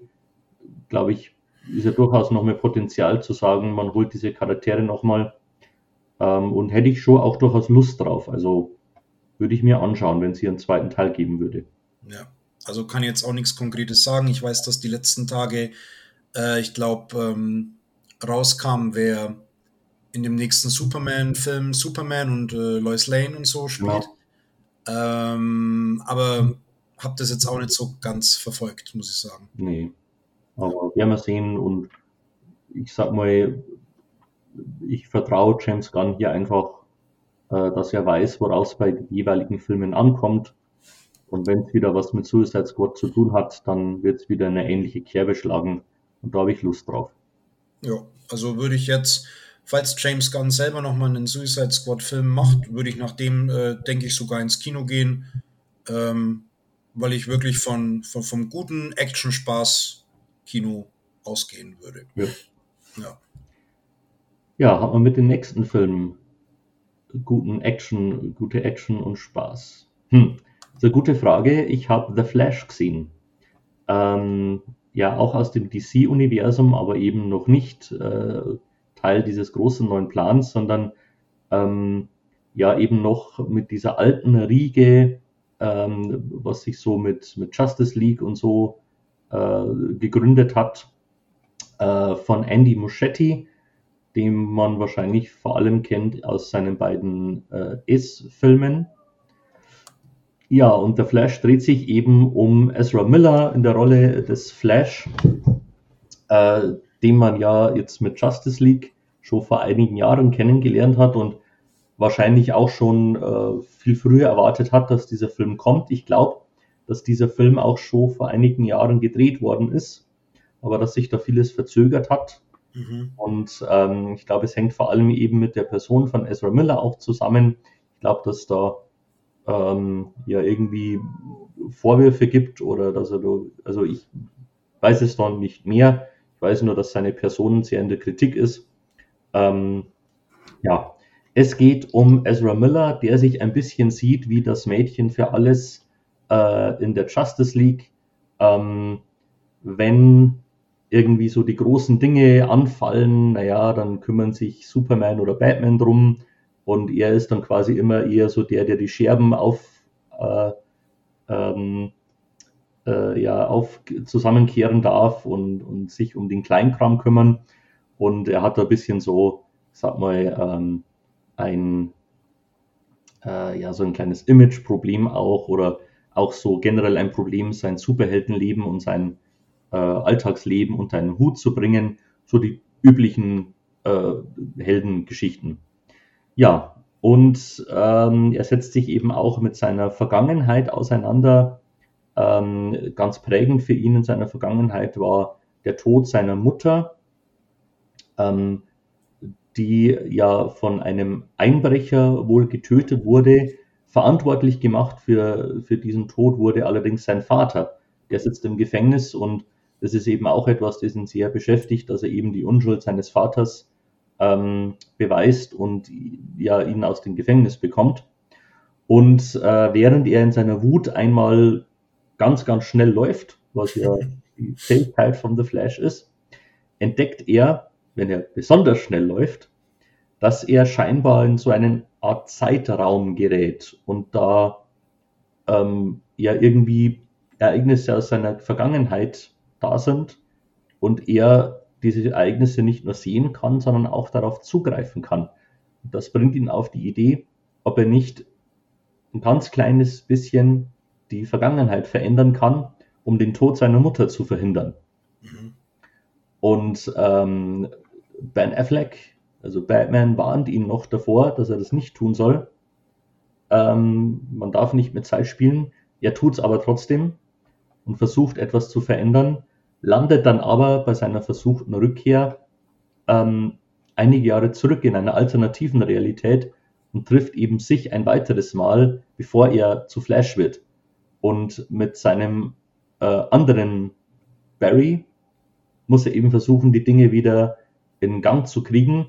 glaube ich, ist ja durchaus noch mehr Potenzial zu sagen, man holt diese Charaktere nochmal. Ähm, und hätte ich schon auch durchaus Lust drauf. Also würde ich mir anschauen, wenn es hier einen zweiten Teil geben würde. Ja, also kann jetzt auch nichts Konkretes sagen. Ich weiß, dass die letzten Tage, äh, ich glaube, ähm, rauskam, wer in dem nächsten Superman-Film Superman und äh, Lois Lane und so spielt. Genau. Ähm, aber habe das jetzt auch nicht so ganz verfolgt, muss ich sagen. Nee. Aber werden wir sehen und ich sag mal, ich vertraue James Gunn hier einfach, äh, dass er weiß, woraus bei den jeweiligen Filmen ankommt. Und wenn es wieder was mit Suicide Squad zu tun hat, dann wird es wieder eine ähnliche Kerbe schlagen. Und da habe ich Lust drauf. Ja, also würde ich jetzt, falls James Gunn selber nochmal einen Suicide Squad-Film macht, würde ich nach dem, äh, denke ich, sogar ins Kino gehen, ähm, weil ich wirklich von, von vom guten Action-Spaß-Kino ausgehen würde. Ja. ja. Ja, hat man mit den nächsten Filmen guten Action, gute Action und Spaß? Hm, das ist eine gute Frage. Ich habe The Flash gesehen. Ähm, ja, auch aus dem DC-Universum, aber eben noch nicht äh, Teil dieses großen neuen Plans, sondern ähm, ja eben noch mit dieser alten Riege, ähm, was sich so mit, mit Justice League und so gegründet hat, äh, von Andy Muschietti, den man wahrscheinlich vor allem kennt aus seinen beiden äh, S-Filmen. Ja, und der Flash dreht sich eben um Ezra Miller in der Rolle des Flash, äh, den man ja jetzt mit Justice League schon vor einigen Jahren kennengelernt hat und wahrscheinlich auch schon äh, viel früher erwartet hat, dass dieser Film kommt. Ich glaube, dass dieser Film auch schon vor einigen Jahren gedreht worden ist, aber dass sich da vieles verzögert hat. Mhm. Und ähm, ich glaube, es hängt vor allem eben mit der Person von Ezra Miller auch zusammen. Ich glaube, dass da ähm, ja irgendwie Vorwürfe gibt oder dass er, da, also ich weiß es noch nicht mehr. Ich weiß nur, dass seine Person sehr in der Kritik ist. Ähm, ja, es geht um Ezra Miller, der sich ein bisschen sieht wie das Mädchen für alles äh, in der Justice League. Ähm, wenn irgendwie so die großen Dinge anfallen, naja, dann kümmern sich Superman oder Batman drum und er ist dann quasi immer eher so der, der die Scherben auf, äh, ähm, äh, ja, auf zusammenkehren darf und, und sich um den Kleinkram kümmern. Und er hat da ein bisschen so, sag mal, ähm, ein, äh, ja, so ein kleines Image-Problem auch oder auch so generell ein Problem, sein Superheldenleben und sein äh, Alltagsleben unter einen Hut zu bringen, so die üblichen äh, Heldengeschichten. Ja, und ähm, er setzt sich eben auch mit seiner Vergangenheit auseinander. Ähm, ganz prägend für ihn in seiner Vergangenheit war der Tod seiner Mutter, ähm, die ja von einem Einbrecher wohl getötet wurde. Verantwortlich gemacht für, für diesen Tod wurde allerdings sein Vater. Der sitzt im Gefängnis und das ist eben auch etwas, das ihn sehr beschäftigt, dass er eben die Unschuld seines Vaters ähm, beweist und ja ihn aus dem Gefängnis bekommt. Und äh, während er in seiner Wut einmal ganz, ganz schnell läuft, was ja die Fähigkeit von The Flash ist, entdeckt er, wenn er besonders schnell läuft, dass er scheinbar in so einen Art Zeitraum gerät und da ähm, ja irgendwie Ereignisse aus seiner Vergangenheit da sind und er diese Ereignisse nicht nur sehen kann, sondern auch darauf zugreifen kann. Und das bringt ihn auf die Idee, ob er nicht ein ganz kleines bisschen die Vergangenheit verändern kann, um den Tod seiner Mutter zu verhindern. Mhm. Und ähm, Ben Affleck, also Batman, warnt ihn noch davor, dass er das nicht tun soll. Ähm, man darf nicht mit Zeit spielen. Er tut es aber trotzdem und versucht etwas zu verändern, landet dann aber bei seiner versuchten Rückkehr ähm, einige Jahre zurück in einer alternativen Realität und trifft eben sich ein weiteres Mal, bevor er zu Flash wird. Und mit seinem äh, anderen Barry muss er eben versuchen, die Dinge wieder in Gang zu kriegen.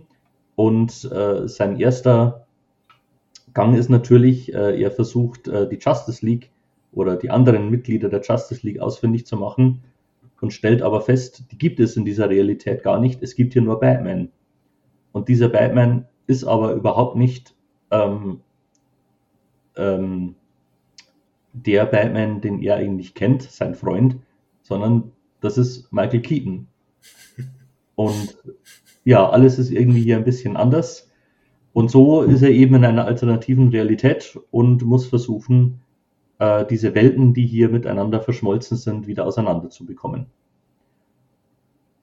Und äh, sein erster Gang ist natürlich, äh, er versucht, äh, die Justice League oder die anderen Mitglieder der Justice League ausfindig zu machen und stellt aber fest, die gibt es in dieser Realität gar nicht. Es gibt hier nur Batman. Und dieser Batman ist aber überhaupt nicht ähm, ähm, der Batman, den er eigentlich kennt, sein Freund, sondern das ist Michael Keaton. Und ja, alles ist irgendwie hier ein bisschen anders. Und so ist er eben in einer alternativen Realität und muss versuchen, äh, diese Welten, die hier miteinander verschmolzen sind, wieder auseinander zu bekommen.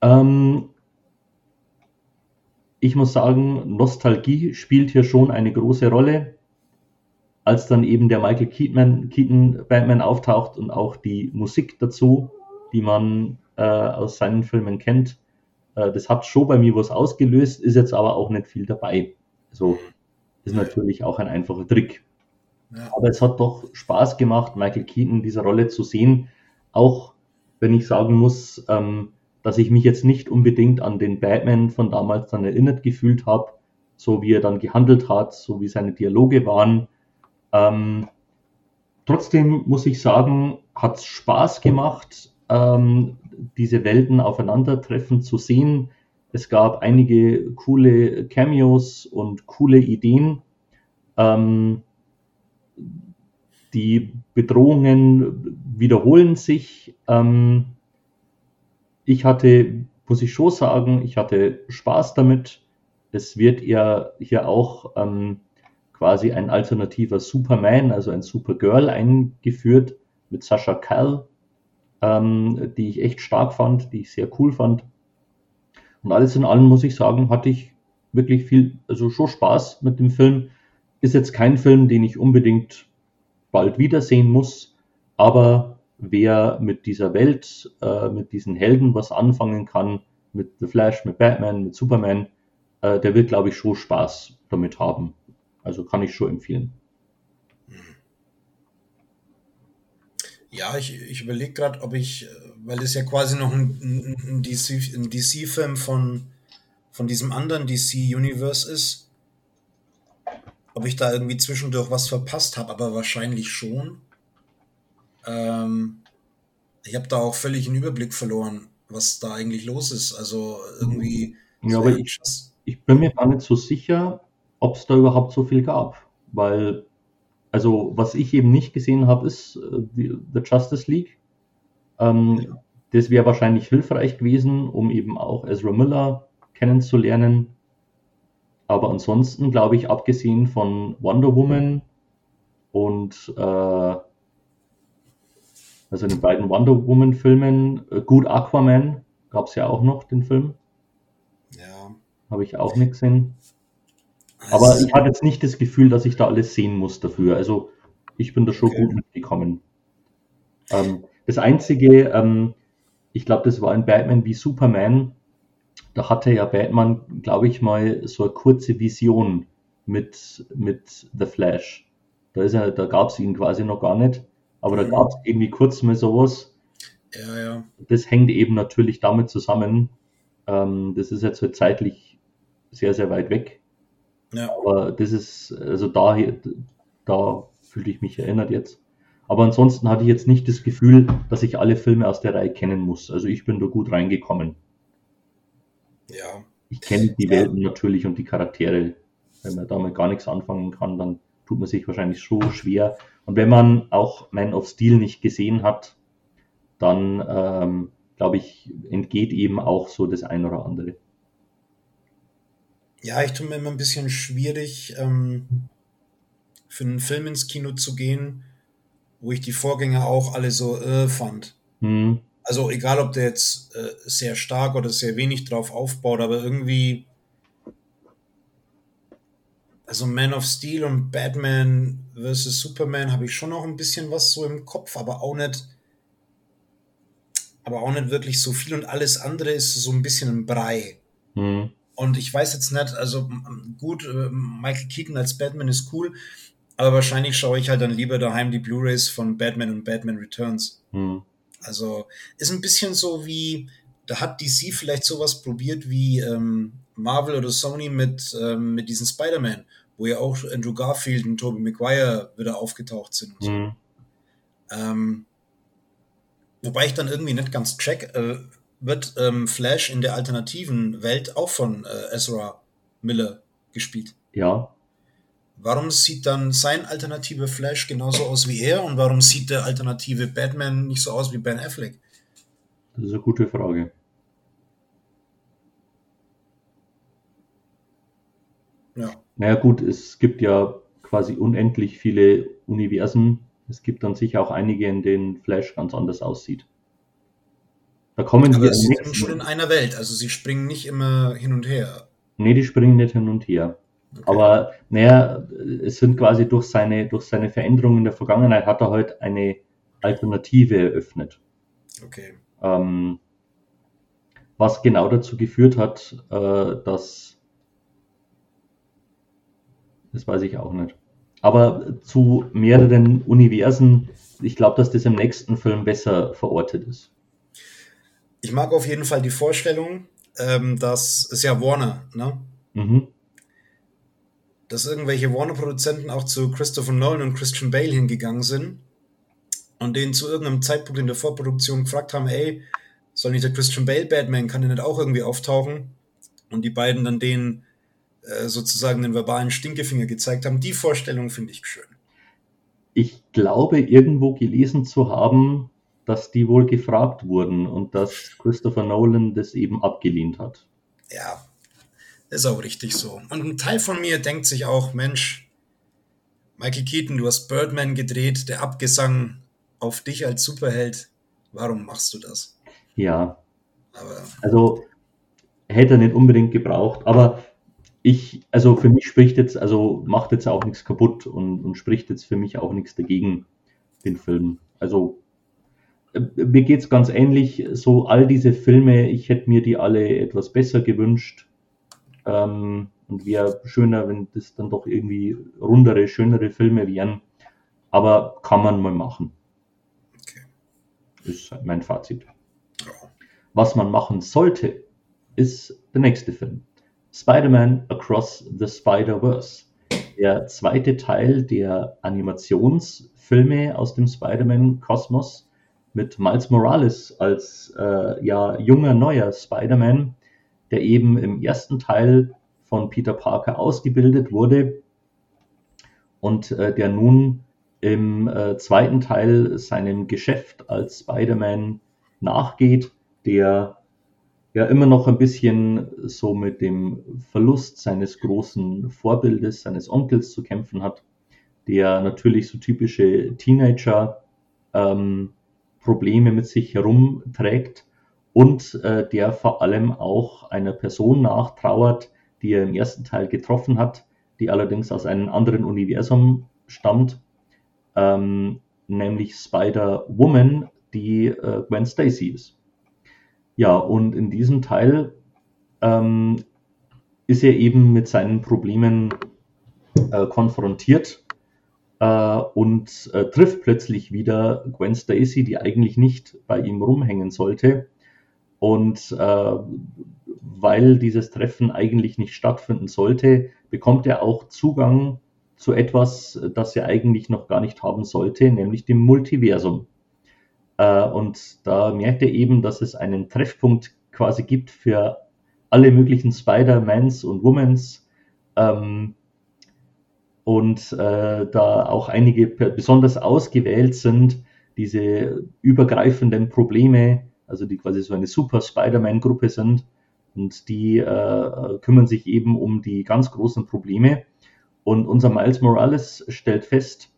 Ähm, ich muss sagen, Nostalgie spielt hier schon eine große Rolle. als dann eben der Michael Keaton, Keaton Batman auftaucht und auch die Musik dazu, die man äh, aus seinen Filmen kennt, das hat schon bei mir was ausgelöst, ist jetzt aber auch nicht viel dabei. Also ist natürlich auch ein einfacher Trick. Ja. Aber es hat doch Spaß gemacht, Michael Keaton in dieser Rolle zu sehen, auch wenn ich sagen muss, ähm, dass ich mich jetzt nicht unbedingt an den Batman von damals dann erinnert gefühlt habe, so wie er dann gehandelt hat, so wie seine Dialoge waren. Ähm, trotzdem muss ich sagen, hat es Spaß gemacht, ähm, diese Welten aufeinandertreffen zu sehen. Es gab einige coole Cameos und coole Ideen. Ähm, die Bedrohungen wiederholen sich. Ähm, ich hatte, muss ich schon sagen, ich hatte Spaß damit. Es wird ja hier auch ähm, quasi ein alternativer Superman, also ein Supergirl eingeführt mit Sascha Cal, ähm, die ich echt stark fand, die ich sehr cool fand. Und alles in allem muss ich sagen, hatte ich wirklich viel, also schon Spaß mit dem Film. Ist jetzt kein Film, den ich unbedingt bald wiedersehen muss, aber wer mit dieser Welt, äh, mit diesen Helden was anfangen kann, mit The Flash, mit Batman, mit Superman, äh, der wird, glaube ich, schon Spaß damit haben. Also kann ich schon empfehlen. Ja, ich, ich überlege gerade, ob ich, weil es ja quasi noch ein, ein DC-Film DC von, von diesem anderen DC-Universe ist, ob ich da irgendwie zwischendurch was verpasst habe, aber wahrscheinlich schon. Ähm, ich habe da auch völlig einen Überblick verloren, was da eigentlich los ist. Also irgendwie. Ja, aber ich, ich bin mir gar nicht so sicher, ob es da überhaupt so viel gab. Weil, also was ich eben nicht gesehen habe, ist äh, die, The Justice League. Ähm, ja. Das wäre wahrscheinlich hilfreich gewesen, um eben auch Ezra Miller kennenzulernen. Aber ansonsten glaube ich, abgesehen von Wonder Woman und äh, also den beiden Wonder Woman Filmen, äh, gut Aquaman gab es ja auch noch den Film. Ja. Habe ich auch nicht gesehen. Aber also ich habe jetzt nicht das Gefühl, dass ich da alles sehen muss dafür. Also ich bin da schon okay. gut mitgekommen. Ähm, das Einzige, ähm, ich glaube, das war in Batman wie Superman. Da hatte ja Batman, glaube ich mal, so eine kurze Vision mit, mit The Flash. Da, ist er, da gab es ihn quasi noch gar nicht. Aber da mhm. gab es irgendwie kurz mal sowas. Ja, ja. Das hängt eben natürlich damit zusammen. Ähm, das ist jetzt halt zeitlich sehr, sehr weit weg. Ja. Aber das ist, also da, da fühlte ich mich erinnert jetzt. Aber ansonsten hatte ich jetzt nicht das Gefühl, dass ich alle Filme aus der Reihe kennen muss. Also ich bin da gut reingekommen. Ja. Ich kenne die Welten ja. natürlich und die Charaktere. Wenn man damit gar nichts anfangen kann, dann tut man sich wahrscheinlich so schwer. Und wenn man auch Man of Steel nicht gesehen hat, dann ähm, glaube ich, entgeht eben auch so das ein oder andere. Ja, ich tue mir immer ein bisschen schwierig, ähm, für einen Film ins Kino zu gehen, wo ich die Vorgänger auch alle so äh, fand. Mhm. Also egal, ob der jetzt äh, sehr stark oder sehr wenig drauf aufbaut, aber irgendwie, also Man of Steel und Batman vs. Superman habe ich schon noch ein bisschen was so im Kopf, aber auch nicht, aber auch nicht wirklich so viel und alles andere ist so ein bisschen ein Brei. Mhm. Und ich weiß jetzt nicht, also gut, äh, Michael Keaton als Batman ist cool, aber wahrscheinlich schaue ich halt dann lieber daheim die Blu-rays von Batman und Batman Returns. Hm. Also ist ein bisschen so wie, da hat DC vielleicht sowas probiert wie ähm, Marvel oder Sony mit, ähm, mit diesen Spider-Man, wo ja auch Andrew Garfield und Tobey Maguire wieder aufgetaucht sind. Und so. Hm. Ähm, wobei ich dann irgendwie nicht ganz check, äh, wird ähm, Flash in der alternativen Welt auch von äh, Ezra Miller gespielt. Ja. Warum sieht dann sein alternativer Flash genauso aus wie er und warum sieht der alternative Batman nicht so aus wie Ben Affleck? Das ist eine gute Frage. Ja. Naja gut, es gibt ja quasi unendlich viele Universen. Es gibt dann sicher auch einige, in denen Flash ganz anders aussieht. Da kommen Aber sie sind schon in einer Welt, also sie springen nicht immer hin und her. Nee, die springen nicht hin und her. Okay. Aber naja, es sind quasi durch seine, durch seine Veränderungen in der Vergangenheit hat er halt eine Alternative eröffnet. Okay. Ähm, was genau dazu geführt hat, äh, dass das weiß ich auch nicht. Aber zu mehreren Universen, ich glaube, dass das im nächsten Film besser verortet ist. Ich mag auf jeden Fall die Vorstellung, ähm, dass es ja Warner, ne? Mhm. Dass irgendwelche Warner-Produzenten auch zu Christopher Nolan und Christian Bale hingegangen sind und denen zu irgendeinem Zeitpunkt in der Vorproduktion gefragt haben, ey, soll nicht der Christian Bale Batman, kann der nicht auch irgendwie auftauchen? Und die beiden dann denen äh, sozusagen den verbalen Stinkefinger gezeigt haben. Die Vorstellung finde ich schön. Ich glaube, irgendwo gelesen zu haben, dass die wohl gefragt wurden und dass Christopher Nolan das eben abgelehnt hat. Ja, ist auch richtig so. Und ein Teil von mir denkt sich auch, Mensch, Michael Keaton, du hast Birdman gedreht, der Abgesang auf dich als Superheld. Warum machst du das? Ja. Aber also hätte er nicht unbedingt gebraucht, aber ich, also für mich spricht jetzt, also macht jetzt auch nichts kaputt und, und spricht jetzt für mich auch nichts dagegen, den Film. Also mir geht es ganz ähnlich, so all diese Filme, ich hätte mir die alle etwas besser gewünscht. Ähm, und wäre schöner, wenn das dann doch irgendwie rundere, schönere Filme wären. Aber kann man mal machen. Okay. Ist mein Fazit. Was man machen sollte, ist der nächste Film. Spider-Man Across the Spider-Verse. Der zweite Teil der Animationsfilme aus dem Spider-Man-Kosmos mit Miles Morales als äh, ja, junger, neuer Spider-Man, der eben im ersten Teil von Peter Parker ausgebildet wurde und äh, der nun im äh, zweiten Teil seinem Geschäft als Spider-Man nachgeht, der ja immer noch ein bisschen so mit dem Verlust seines großen Vorbildes, seines Onkels zu kämpfen hat, der natürlich so typische Teenager ähm, Probleme mit sich herumträgt und äh, der vor allem auch einer Person nachtrauert, die er im ersten Teil getroffen hat, die allerdings aus einem anderen Universum stammt, ähm, nämlich Spider-Woman, die äh, Gwen Stacy ist. Ja, und in diesem Teil ähm, ist er eben mit seinen Problemen äh, konfrontiert äh, und äh, trifft plötzlich wieder Gwen Stacy, die eigentlich nicht bei ihm rumhängen sollte. Und äh, weil dieses Treffen eigentlich nicht stattfinden sollte, bekommt er auch Zugang zu etwas, das er eigentlich noch gar nicht haben sollte, nämlich dem Multiversum. Äh, und da merkt er eben, dass es einen Treffpunkt quasi gibt für alle möglichen Spider-Mans und Womans. Ähm, und äh, da auch einige besonders ausgewählt sind, diese übergreifenden Probleme, also die quasi so eine super Spider-Man-Gruppe sind. Und die äh, kümmern sich eben um die ganz großen Probleme. Und unser Miles Morales stellt fest,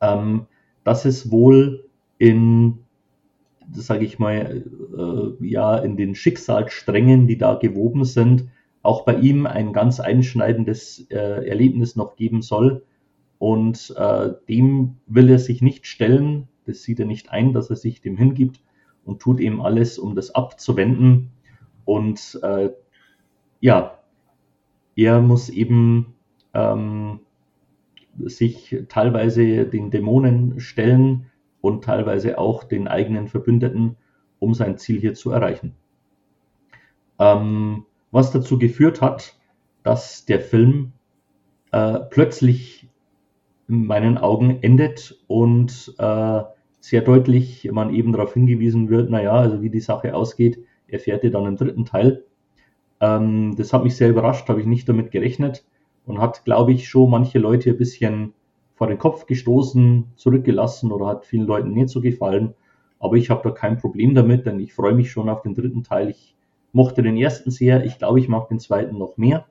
ähm, dass es wohl in, sage ich mal, äh, ja, in den Schicksalssträngen, die da gewoben sind, auch bei ihm ein ganz einschneidendes äh, Erlebnis noch geben soll. Und äh, dem will er sich nicht stellen, das sieht er nicht ein, dass er sich dem hingibt und tut eben alles, um das abzuwenden. Und äh, ja, er muss eben ähm, sich teilweise den Dämonen stellen, und teilweise auch den eigenen Verbündeten, um sein Ziel hier zu erreichen. Ähm, was dazu geführt hat, dass der Film äh, plötzlich in meinen Augen endet und äh, sehr deutlich man eben darauf hingewiesen wird, naja, also wie die Sache ausgeht, erfährt ihr dann im dritten Teil. Ähm, das hat mich sehr überrascht, habe ich nicht damit gerechnet und hat, glaube ich, schon manche Leute ein bisschen vor den Kopf gestoßen, zurückgelassen oder hat vielen Leuten nicht so gefallen. Aber ich habe da kein Problem damit, denn ich freue mich schon auf den dritten Teil. Ich mochte den ersten sehr. Ich glaube, ich mag den zweiten noch mehr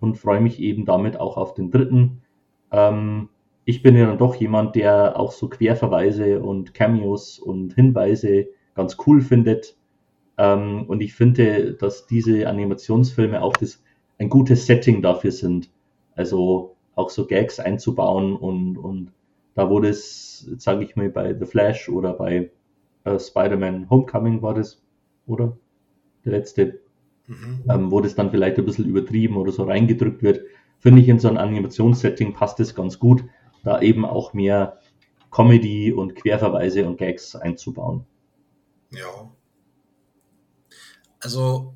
und freue mich eben damit auch auf den dritten. Ähm, ich bin ja dann doch jemand, der auch so Querverweise und Cameos und Hinweise ganz cool findet. Ähm, und ich finde, dass diese Animationsfilme auch das ein gutes Setting dafür sind. Also auch so Gags einzubauen und, und da wurde es, sage ich mal, bei The Flash oder bei äh, Spider-Man Homecoming war das, oder? Der letzte, mhm. ähm, wo das dann vielleicht ein bisschen übertrieben oder so reingedrückt wird. Finde ich in so ein Animationssetting passt das ganz gut, da eben auch mehr Comedy und Querverweise und Gags einzubauen. Ja. Also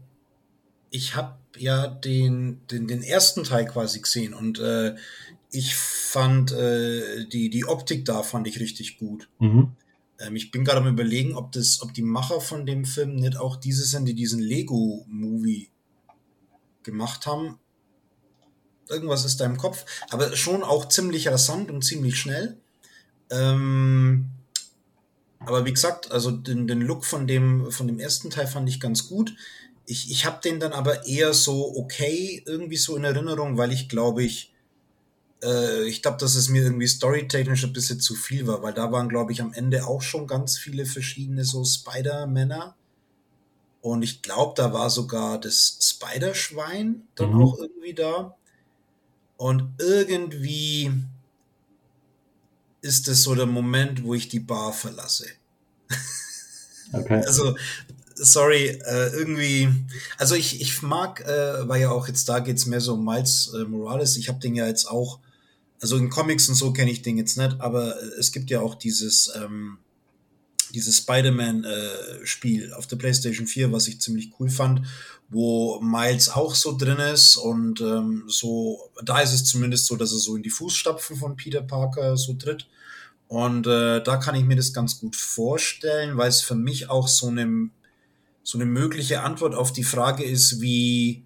ich habe ja den, den, den ersten Teil quasi gesehen und äh, ich fand äh, die, die Optik da fand ich richtig gut. Mhm. Ähm, ich bin gerade am überlegen, ob das, ob die Macher von dem Film nicht auch diese sind, die diesen Lego-Movie gemacht haben. Irgendwas ist da im Kopf, aber schon auch ziemlich rasant und ziemlich schnell. Ähm, aber wie gesagt, also den, den Look von dem, von dem ersten Teil fand ich ganz gut. Ich, ich habe den dann aber eher so okay irgendwie so in Erinnerung, weil ich glaube ich, äh, ich glaube, dass es mir irgendwie storytechnisch ein bisschen zu viel war, weil da waren, glaube ich, am Ende auch schon ganz viele verschiedene so Spider-Männer. Und ich glaube, da war sogar das Spider-Schwein dann mhm. auch irgendwie da. Und irgendwie ist es so der Moment, wo ich die Bar verlasse. Okay. Also, sorry, äh, irgendwie, also ich, ich mag, äh, weil ja auch jetzt da geht's mehr so um Miles äh, Morales. Ich habe den ja jetzt auch also in Comics und so kenne ich den jetzt nicht, aber es gibt ja auch dieses, ähm, dieses Spider-Man-Spiel äh, auf der PlayStation 4, was ich ziemlich cool fand, wo Miles auch so drin ist und ähm, so, da ist es zumindest so, dass er so in die Fußstapfen von Peter Parker so tritt. Und äh, da kann ich mir das ganz gut vorstellen, weil es für mich auch so eine, so eine mögliche Antwort auf die Frage ist, wie,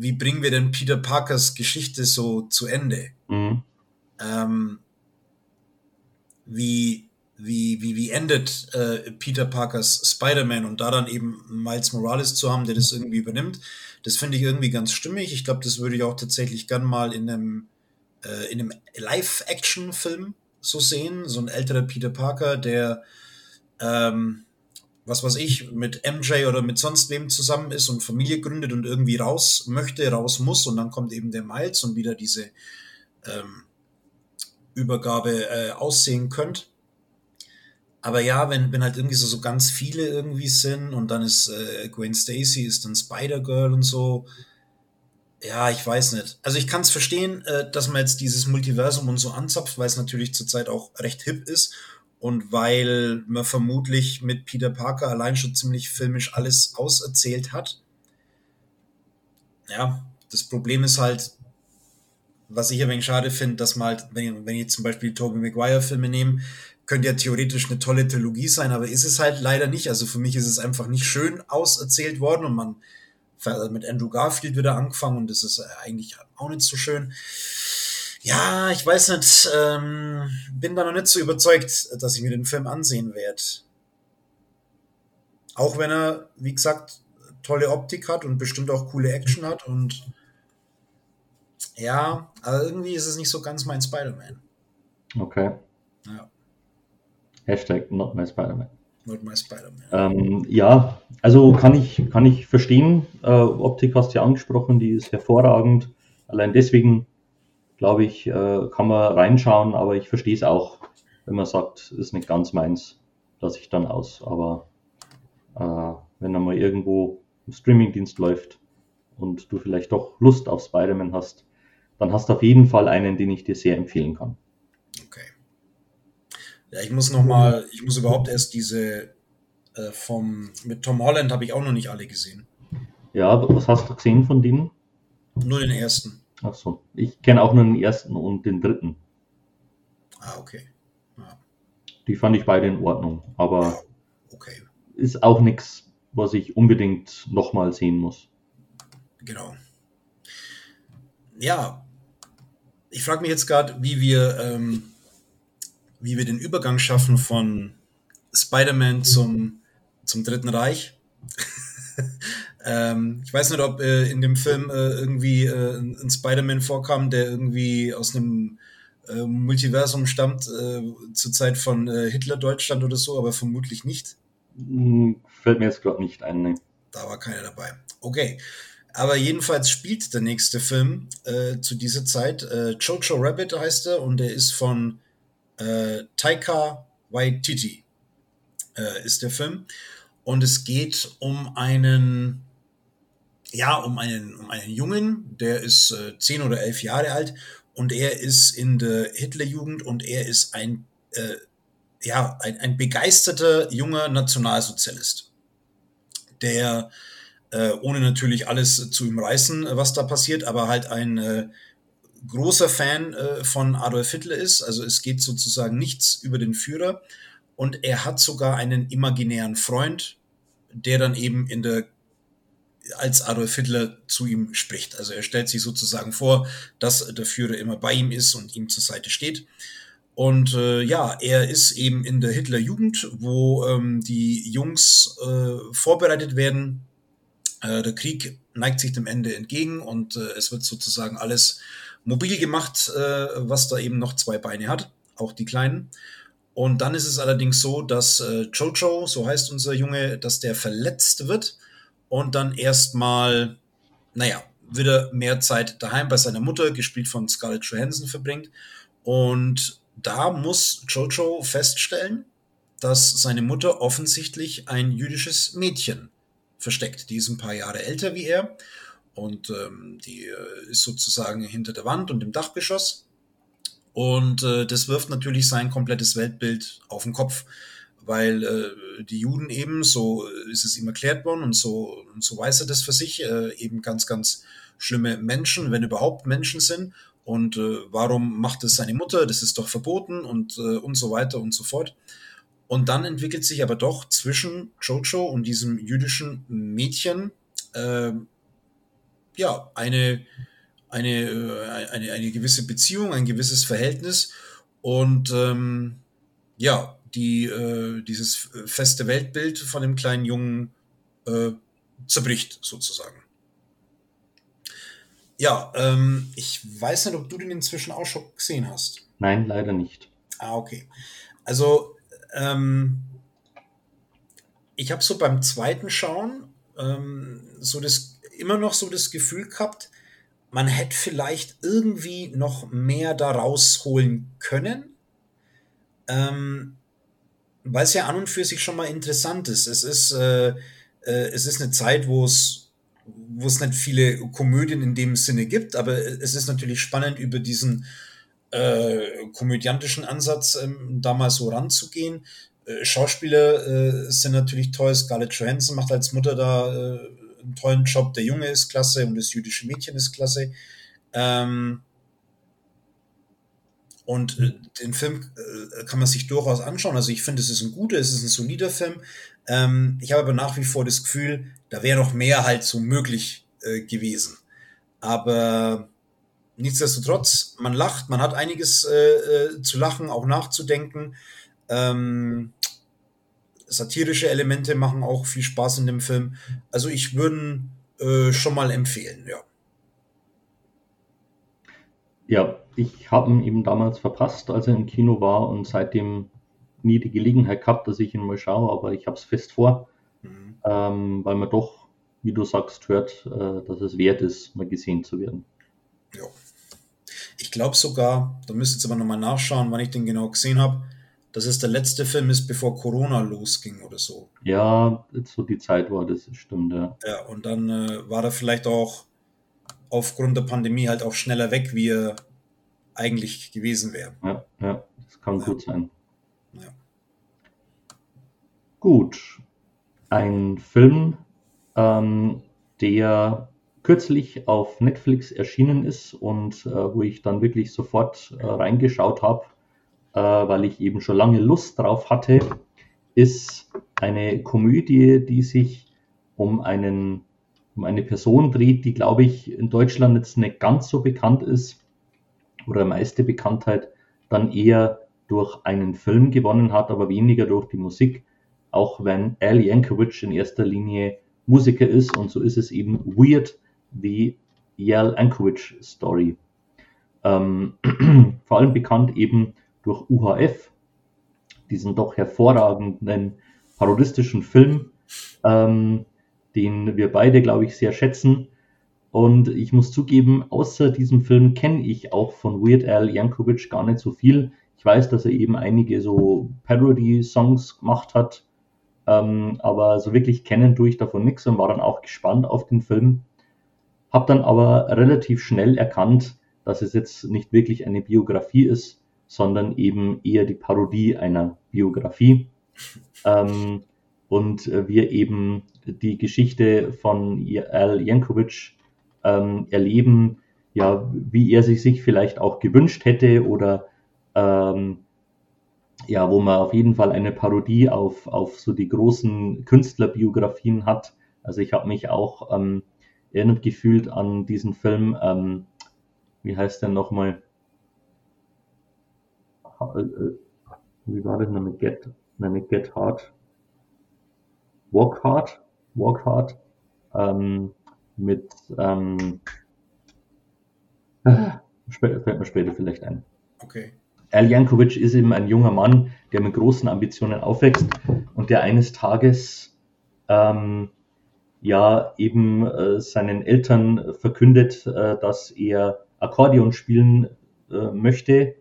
wie bringen wir denn Peter Parkers Geschichte so zu Ende? Mhm. Ähm, wie, wie, wie, wie endet äh, Peter Parkers Spider-Man und da dann eben Miles Morales zu haben, der das irgendwie übernimmt, das finde ich irgendwie ganz stimmig. Ich glaube, das würde ich auch tatsächlich gern mal in einem, äh, in einem Live-Action-Film so sehen. So ein älterer Peter Parker, der ähm, was weiß ich, mit MJ oder mit sonst wem zusammen ist und Familie gründet und irgendwie raus möchte, raus muss und dann kommt eben der Miles und wieder diese ähm, Übergabe äh, aussehen könnte. Aber ja, wenn, wenn halt irgendwie so, so ganz viele irgendwie sind und dann ist äh, Gwen Stacy, ist dann Spider-Girl und so. Ja, ich weiß nicht. Also ich kann es verstehen, äh, dass man jetzt dieses Multiversum und so anzapft, weil es natürlich zurzeit auch recht hip ist und weil man vermutlich mit Peter Parker allein schon ziemlich filmisch alles auserzählt hat. Ja, das Problem ist halt, was ich ein wenig schade finde, dass man halt, wenn, wenn ich zum Beispiel Tobey Maguire Filme nehme, könnte ja theoretisch eine tolle Trilogie sein, aber ist es halt leider nicht. Also für mich ist es einfach nicht schön auserzählt worden und man mit Andrew Garfield wieder angefangen und das ist eigentlich auch nicht so schön ja, ich weiß nicht, ähm, bin da noch nicht so überzeugt, dass ich mir den Film ansehen werde. Auch wenn er, wie gesagt, tolle Optik hat und bestimmt auch coole Action hat und ja, aber irgendwie ist es nicht so ganz mein Spider-Man. Okay. Ja. Hashtag not my Spider-Man. Not my Spider-Man. Ähm, ja, also kann ich, kann ich verstehen. Äh, Optik hast du ja angesprochen, die ist hervorragend. Allein deswegen glaube ich, äh, kann man reinschauen, aber ich verstehe es auch, wenn man sagt, ist nicht ganz meins, lasse ich dann aus. Aber äh, wenn er mal irgendwo im Streamingdienst läuft und du vielleicht doch Lust auf Spider-Man hast, dann hast du auf jeden Fall einen, den ich dir sehr empfehlen kann. Okay. Ja, ich muss noch mal, ich muss überhaupt erst diese äh, vom mit Tom Holland habe ich auch noch nicht alle gesehen. Ja, was hast du gesehen von denen? Nur den ersten. Ach so. Ich kenne auch nur den ersten und den dritten. Ah, okay. Ja. Die fand ich beide in Ordnung, aber ja, okay. ist auch nichts, was ich unbedingt nochmal sehen muss. Genau. Ja, ich frage mich jetzt gerade, wie wir, ähm, wie wir den Übergang schaffen von Spider-Man zum, zum Dritten Reich. Ähm, ich weiß nicht, ob äh, in dem Film äh, irgendwie äh, ein Spider-Man vorkam, der irgendwie aus einem äh, Multiversum stammt, äh, zur Zeit von äh, Hitler-Deutschland oder so, aber vermutlich nicht. Hm, fällt mir jetzt gerade nicht ein. Ne. Da war keiner dabei. Okay. Aber jedenfalls spielt der nächste Film zu dieser Zeit. Jojo Rabbit heißt er und der ist von Taika Waititi. Ist der Film. Und es geht um einen, ja, um einen, um einen Jungen, der ist äh, zehn oder elf Jahre alt und er ist in der Hitlerjugend und er ist ein, äh, ja, ein, ein begeisterter junger Nationalsozialist, der äh, ohne natürlich alles zu ihm reißen, was da passiert, aber halt ein äh, großer Fan äh, von Adolf Hitler ist. Also es geht sozusagen nichts über den Führer. Und er hat sogar einen imaginären Freund, der dann eben in der als Adolf Hitler zu ihm spricht. Also er stellt sich sozusagen vor, dass der Führer immer bei ihm ist und ihm zur Seite steht. Und äh, ja, er ist eben in der Hitlerjugend, wo ähm, die Jungs äh, vorbereitet werden. Äh, der Krieg neigt sich dem Ende entgegen und äh, es wird sozusagen alles mobil gemacht, äh, was da eben noch zwei Beine hat, auch die kleinen. Und dann ist es allerdings so, dass äh, Jojo, so heißt unser Junge, dass der verletzt wird und dann erstmal, naja, wieder mehr Zeit daheim bei seiner Mutter, gespielt von Scarlett Johansson, verbringt. Und da muss Jojo feststellen, dass seine Mutter offensichtlich ein jüdisches Mädchen versteckt. Die ist ein paar Jahre älter wie er und ähm, die äh, ist sozusagen hinter der Wand und im Dachgeschoss. Und äh, das wirft natürlich sein komplettes Weltbild auf den Kopf, weil äh, die Juden eben, so ist es ihm erklärt worden und so, und so weiß er das für sich, äh, eben ganz, ganz schlimme Menschen, wenn überhaupt Menschen sind. Und äh, warum macht es seine Mutter? Das ist doch verboten und, äh, und so weiter und so fort. Und dann entwickelt sich aber doch zwischen Jojo und diesem jüdischen Mädchen äh, ja eine eine, äh, eine, eine gewisse Beziehung, ein gewisses Verhältnis und ähm, ja, die, äh, dieses feste Weltbild von dem kleinen Jungen äh, zerbricht sozusagen. Ja, ähm, ich weiß nicht, ob du den inzwischen auch schon gesehen hast. Nein, leider nicht. Ah, okay. Also, ähm, ich habe so beim zweiten Schauen ähm, so das immer noch so das Gefühl gehabt, man hätte vielleicht irgendwie noch mehr da rausholen können. Ähm, weil es ja an und für sich schon mal interessant ist. Es ist, äh, äh, es ist eine Zeit, wo es, wo es nicht viele Komödien in dem Sinne gibt, aber es ist natürlich spannend, über diesen äh, komödiantischen Ansatz ähm, da mal so ranzugehen. Äh, Schauspieler äh, sind natürlich toll. Scarlett Johansson macht als Mutter da äh, einen tollen Job. Der Junge ist klasse und das jüdische Mädchen ist klasse. Ähm, und äh, den Film äh, kann man sich durchaus anschauen. Also ich finde, es ist ein guter, es ist ein solider Film. Ähm, ich habe aber nach wie vor das Gefühl, da wäre noch mehr halt so möglich äh, gewesen. Aber nichtsdestotrotz, man lacht, man hat einiges äh, äh, zu lachen, auch nachzudenken. Ähm, satirische Elemente machen auch viel Spaß in dem Film. Also ich würde äh, schon mal empfehlen, ja. Ja, ich habe ihn eben damals verpasst, als er im Kino war und seitdem nie die Gelegenheit gehabt, dass ich ihn mal schaue, aber ich habe es fest vor, mhm. ähm, weil man doch, wie du sagst, hört, äh, dass es wert ist, mal gesehen zu werden. Ja. Ich glaube sogar, da müsst ihr aber nochmal nachschauen, wann ich den genau gesehen habe dass es der letzte Film ist, bevor Corona losging oder so. Ja, so die Zeit war das, stimmt, ja. Ja, und dann äh, war er vielleicht auch aufgrund der Pandemie halt auch schneller weg, wie er eigentlich gewesen wäre. Ja, ja, das kann ja. gut sein. Ja. Gut. Ein Film, ähm, der kürzlich auf Netflix erschienen ist und äh, wo ich dann wirklich sofort äh, reingeschaut habe, äh, weil ich eben schon lange Lust drauf hatte, ist eine Komödie, die sich um einen um eine Person dreht, die, glaube ich, in Deutschland jetzt nicht ganz so bekannt ist oder meiste Bekanntheit dann eher durch einen Film gewonnen hat, aber weniger durch die Musik, auch wenn Al Yankovic in erster Linie Musiker ist und so ist es eben Weird, the Al Yankovic Story. Ähm, vor allem bekannt eben durch UHF, diesen doch hervorragenden parodistischen Film, ähm, den wir beide, glaube ich, sehr schätzen. Und ich muss zugeben, außer diesem Film kenne ich auch von Weird Al Yankovic gar nicht so viel. Ich weiß, dass er eben einige so Parody-Songs gemacht hat, ähm, aber so wirklich kennen tue ich davon nichts und war dann auch gespannt auf den Film. Hab dann aber relativ schnell erkannt, dass es jetzt nicht wirklich eine Biografie ist, sondern eben eher die Parodie einer Biografie. Ähm, und wir eben die Geschichte von Al Yankovic ähm, erleben, ja, wie er sich, sich vielleicht auch gewünscht hätte oder ähm, ja, wo man auf jeden Fall eine Parodie auf, auf so die großen Künstlerbiografien hat. Also ich habe mich auch ähm, erinnert gefühlt an diesen Film, ähm, wie heißt der nochmal? Äh, äh, wie war das nochmal? Get, nein, nicht Get Hard. Walk Hard, Walk Hard, ähm, mit, ähm, äh, fällt mir später vielleicht ein. Okay. Al Jankovic ist eben ein junger Mann, der mit großen Ambitionen aufwächst und der eines Tages ähm, ja eben äh, seinen Eltern verkündet, äh, dass er Akkordeon spielen äh, möchte.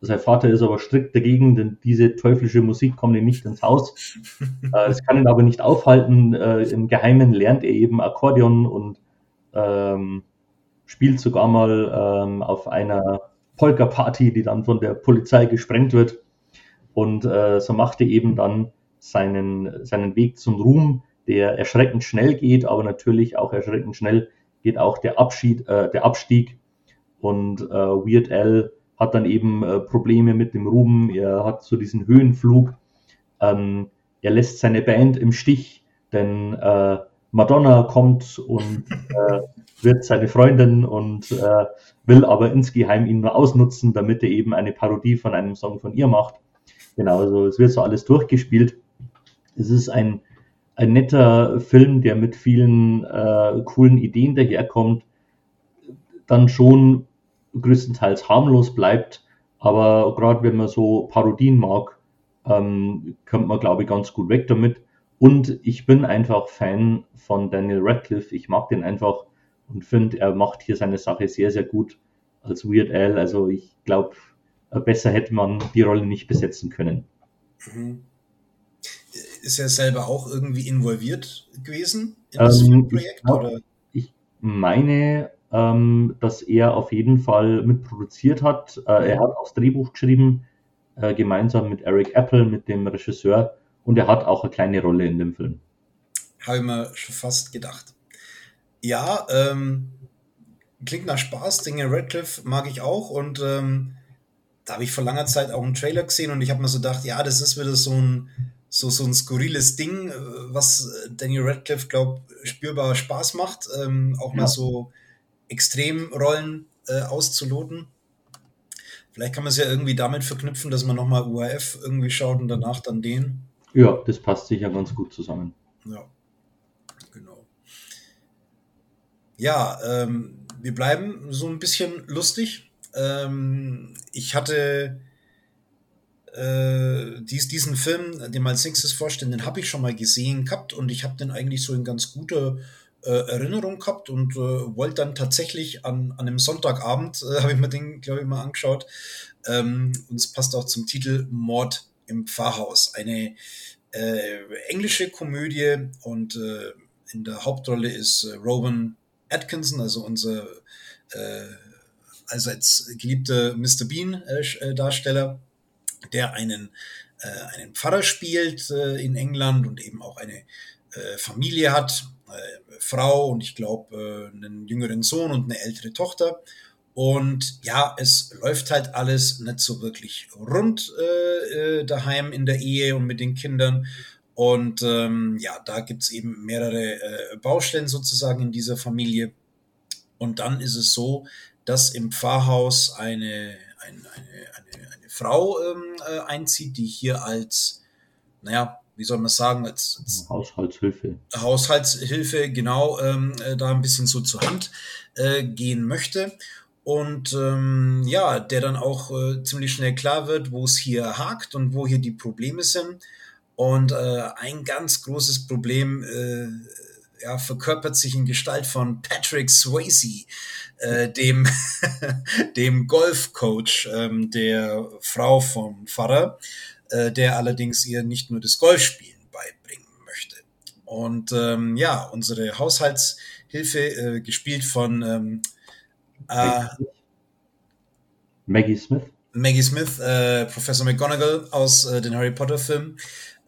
Sein Vater ist aber strikt dagegen, denn diese teuflische Musik kommt ihm nicht ins Haus. Äh, es kann ihn aber nicht aufhalten. Äh, Im Geheimen lernt er eben Akkordeon und ähm, spielt sogar mal ähm, auf einer Polka-Party, die dann von der Polizei gesprengt wird. Und äh, so macht er eben dann seinen, seinen Weg zum Ruhm, der erschreckend schnell geht, aber natürlich auch erschreckend schnell geht auch der, Abschied, äh, der Abstieg. Und äh, Weird Al hat dann eben äh, Probleme mit dem Ruhm, er hat so diesen Höhenflug. Ähm, er lässt seine Band im Stich, denn äh, Madonna kommt und äh, wird seine Freundin und äh, will aber insgeheim ihn nur ausnutzen, damit er eben eine Parodie von einem Song von ihr macht. Genau, also es wird so alles durchgespielt. Es ist ein, ein netter Film, der mit vielen äh, coolen Ideen daherkommt, dann schon größtenteils harmlos bleibt, aber gerade wenn man so Parodien mag, ähm, kommt man, glaube ich, ganz gut weg damit. Und ich bin einfach Fan von Daniel Radcliffe. Ich mag den einfach und finde, er macht hier seine Sache sehr, sehr gut als Weird Al. Also ich glaube, besser hätte man die Rolle nicht besetzen können. Mhm. Ist er selber auch irgendwie involviert gewesen in das ähm, Projekt? Ich, glaub, ich meine, ähm, dass er auf jeden Fall mitproduziert hat. Äh, er hat auch das Drehbuch geschrieben, äh, gemeinsam mit Eric Apple, mit dem Regisseur. Und er hat auch eine kleine Rolle in dem Film. Habe ich mir schon fast gedacht. Ja, ähm, klingt nach Spaß. Dinge Redcliffe mag ich auch. Und ähm, da habe ich vor langer Zeit auch einen Trailer gesehen und ich habe mir so gedacht, ja, das ist wieder so ein, so, so ein skurriles Ding, äh, was Daniel Radcliffe, glaube spürbar Spaß macht. Ähm, auch ja. mal so Extremrollen äh, auszuloten. Vielleicht kann man es ja irgendwie damit verknüpfen, dass man nochmal UAF irgendwie schaut und danach dann den. Ja, das passt sicher ganz gut zusammen. Ja. Ja, ähm, wir bleiben so ein bisschen lustig. Ähm, ich hatte äh, dies, diesen Film, den mal Sixes vorstellen, den habe ich schon mal gesehen gehabt und ich habe den eigentlich so in ganz guter äh, Erinnerung gehabt und äh, wollte dann tatsächlich an, an einem Sonntagabend, äh, habe ich mir den, glaube ich, mal angeschaut. Ähm, und es passt auch zum Titel Mord im Pfarrhaus. Eine äh, englische Komödie und äh, in der Hauptrolle ist äh, Rowan Atkinson, also unser allseits geliebter Mr. Bean-Darsteller, der einen, einen Pfarrer spielt in England und eben auch eine Familie hat, Frau und ich glaube äh, einen jüngeren Sohn und eine ältere Tochter. Und ja, es läuft halt alles nicht so wirklich rund äh, äh daheim in der Ehe und mit den Kindern. Und ähm, ja, da gibt's eben mehrere äh, Baustellen sozusagen in dieser Familie. Und dann ist es so, dass im Pfarrhaus eine, eine, eine, eine, eine Frau ähm, äh, einzieht, die hier als, naja, wie soll man sagen, als, als Haushaltshilfe. Haushaltshilfe, genau, ähm, äh, da ein bisschen so zur Hand äh, gehen möchte. Und ähm, ja, der dann auch äh, ziemlich schnell klar wird, wo es hier hakt und wo hier die Probleme sind. Und äh, ein ganz großes Problem äh, ja, verkörpert sich in Gestalt von Patrick Swayze, äh, dem, dem Golfcoach ähm, der Frau vom Pfarrer, äh, der allerdings ihr nicht nur das Golfspielen beibringen möchte. Und ähm, ja, unsere Haushaltshilfe, äh, gespielt von ähm, äh, Maggie Smith. Maggie Smith, äh, Professor McGonagall aus äh, den Harry Potter Filmen.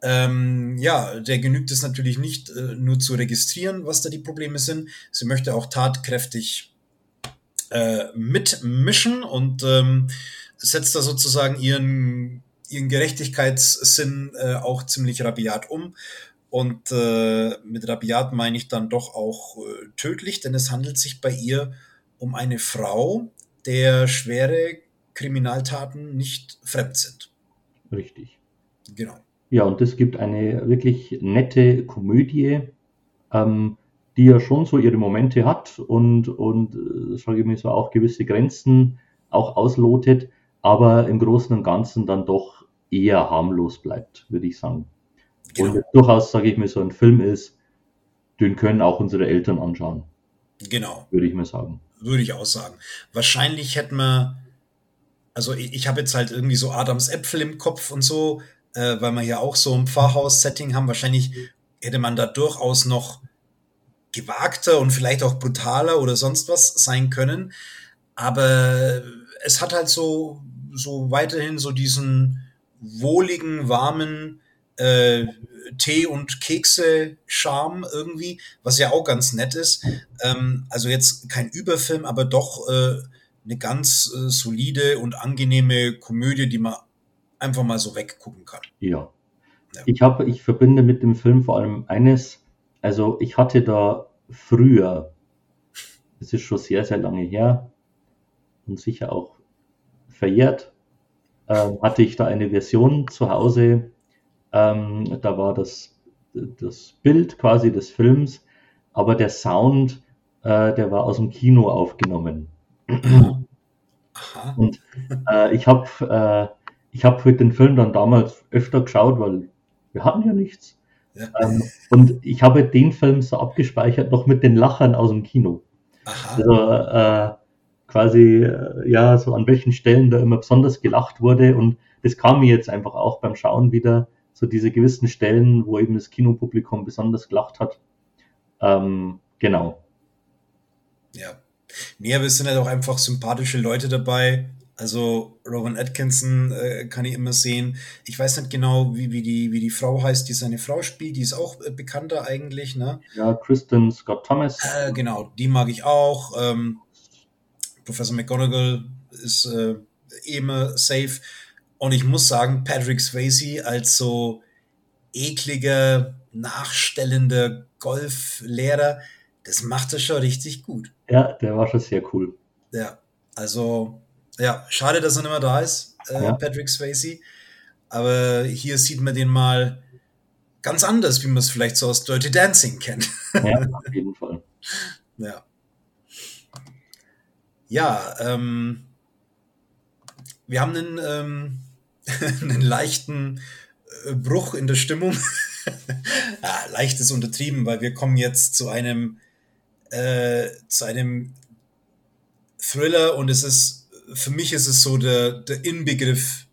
Ähm, ja, der genügt es natürlich nicht äh, nur zu registrieren, was da die Probleme sind. Sie möchte auch tatkräftig äh, mitmischen und ähm, setzt da sozusagen ihren, ihren Gerechtigkeitssinn äh, auch ziemlich rabiat um. Und äh, mit rabiat meine ich dann doch auch äh, tödlich, denn es handelt sich bei ihr um eine Frau, der schwere Kriminaltaten nicht fremd sind. Richtig. Genau. Ja, und es gibt eine wirklich nette Komödie, ähm, die ja schon so ihre Momente hat und, und äh, sage ich mal so, auch gewisse Grenzen auch auslotet, aber im Großen und Ganzen dann doch eher harmlos bleibt, würde ich sagen. Genau. Und durchaus, sage ich mir, so ein Film ist, den können auch unsere Eltern anschauen, Genau, würde ich mal sagen. würde ich auch sagen. Wahrscheinlich hätten wir, also ich, ich habe jetzt halt irgendwie so Adams Äpfel im Kopf und so, äh, weil wir hier auch so ein Pfarrhaus-Setting haben. Wahrscheinlich hätte man da durchaus noch gewagter und vielleicht auch brutaler oder sonst was sein können. Aber es hat halt so, so weiterhin so diesen wohligen, warmen äh, Tee- und Kekse-Charme irgendwie, was ja auch ganz nett ist. Ähm, also jetzt kein Überfilm, aber doch äh, eine ganz äh, solide und angenehme Komödie, die man einfach mal so weggucken kann. Ja. Ja. Ich habe, ich verbinde mit dem Film vor allem eines, also ich hatte da früher, es ist schon sehr, sehr lange her und sicher auch verjährt, hatte ich da eine Version zu Hause, ähm, da war das, das Bild quasi des Films, aber der Sound, äh, der war aus dem Kino aufgenommen. Und äh, ich habe äh, ich hab für den Film dann damals öfter geschaut, weil wir hatten ja nichts. Ja. Ähm, und ich habe den Film so abgespeichert, noch mit den Lachern aus dem Kino. Aha. Also äh, quasi, äh, ja, so an welchen Stellen da immer besonders gelacht wurde. Und das kam mir jetzt einfach auch beim Schauen wieder, so diese gewissen Stellen, wo eben das Kinopublikum besonders gelacht hat. Ähm, genau. Ja. Nee, aber es sind halt auch einfach sympathische Leute dabei. Also Rowan Atkinson äh, kann ich immer sehen. Ich weiß nicht genau, wie, wie, die, wie die Frau heißt, die seine Frau spielt. Die ist auch äh, bekannter eigentlich, ne? Ja, Kristen Scott Thomas. Äh, genau, die mag ich auch. Ähm, Professor McGonagall ist äh, immer safe. Und ich muss sagen, Patrick Swayze als so ekliger, nachstellender Golflehrer, das macht er schon richtig gut. Ja, der war schon sehr cool. Ja, also, ja, schade, dass er nicht mehr da ist, äh, Ja. Patrick Swayze. Aber hier sieht man den mal ganz anders, wie man es vielleicht so aus Dirty Dancing kennt. Ja, auf jeden Fall. Ja. Ja, ähm, wir haben einen, ähm, einen leichten äh, Bruch in der Stimmung. ja, leicht ist untertrieben, weil wir kommen jetzt zu einem, äh, zu einem Thriller und es ist, für mich ist es so der, der Inbegriff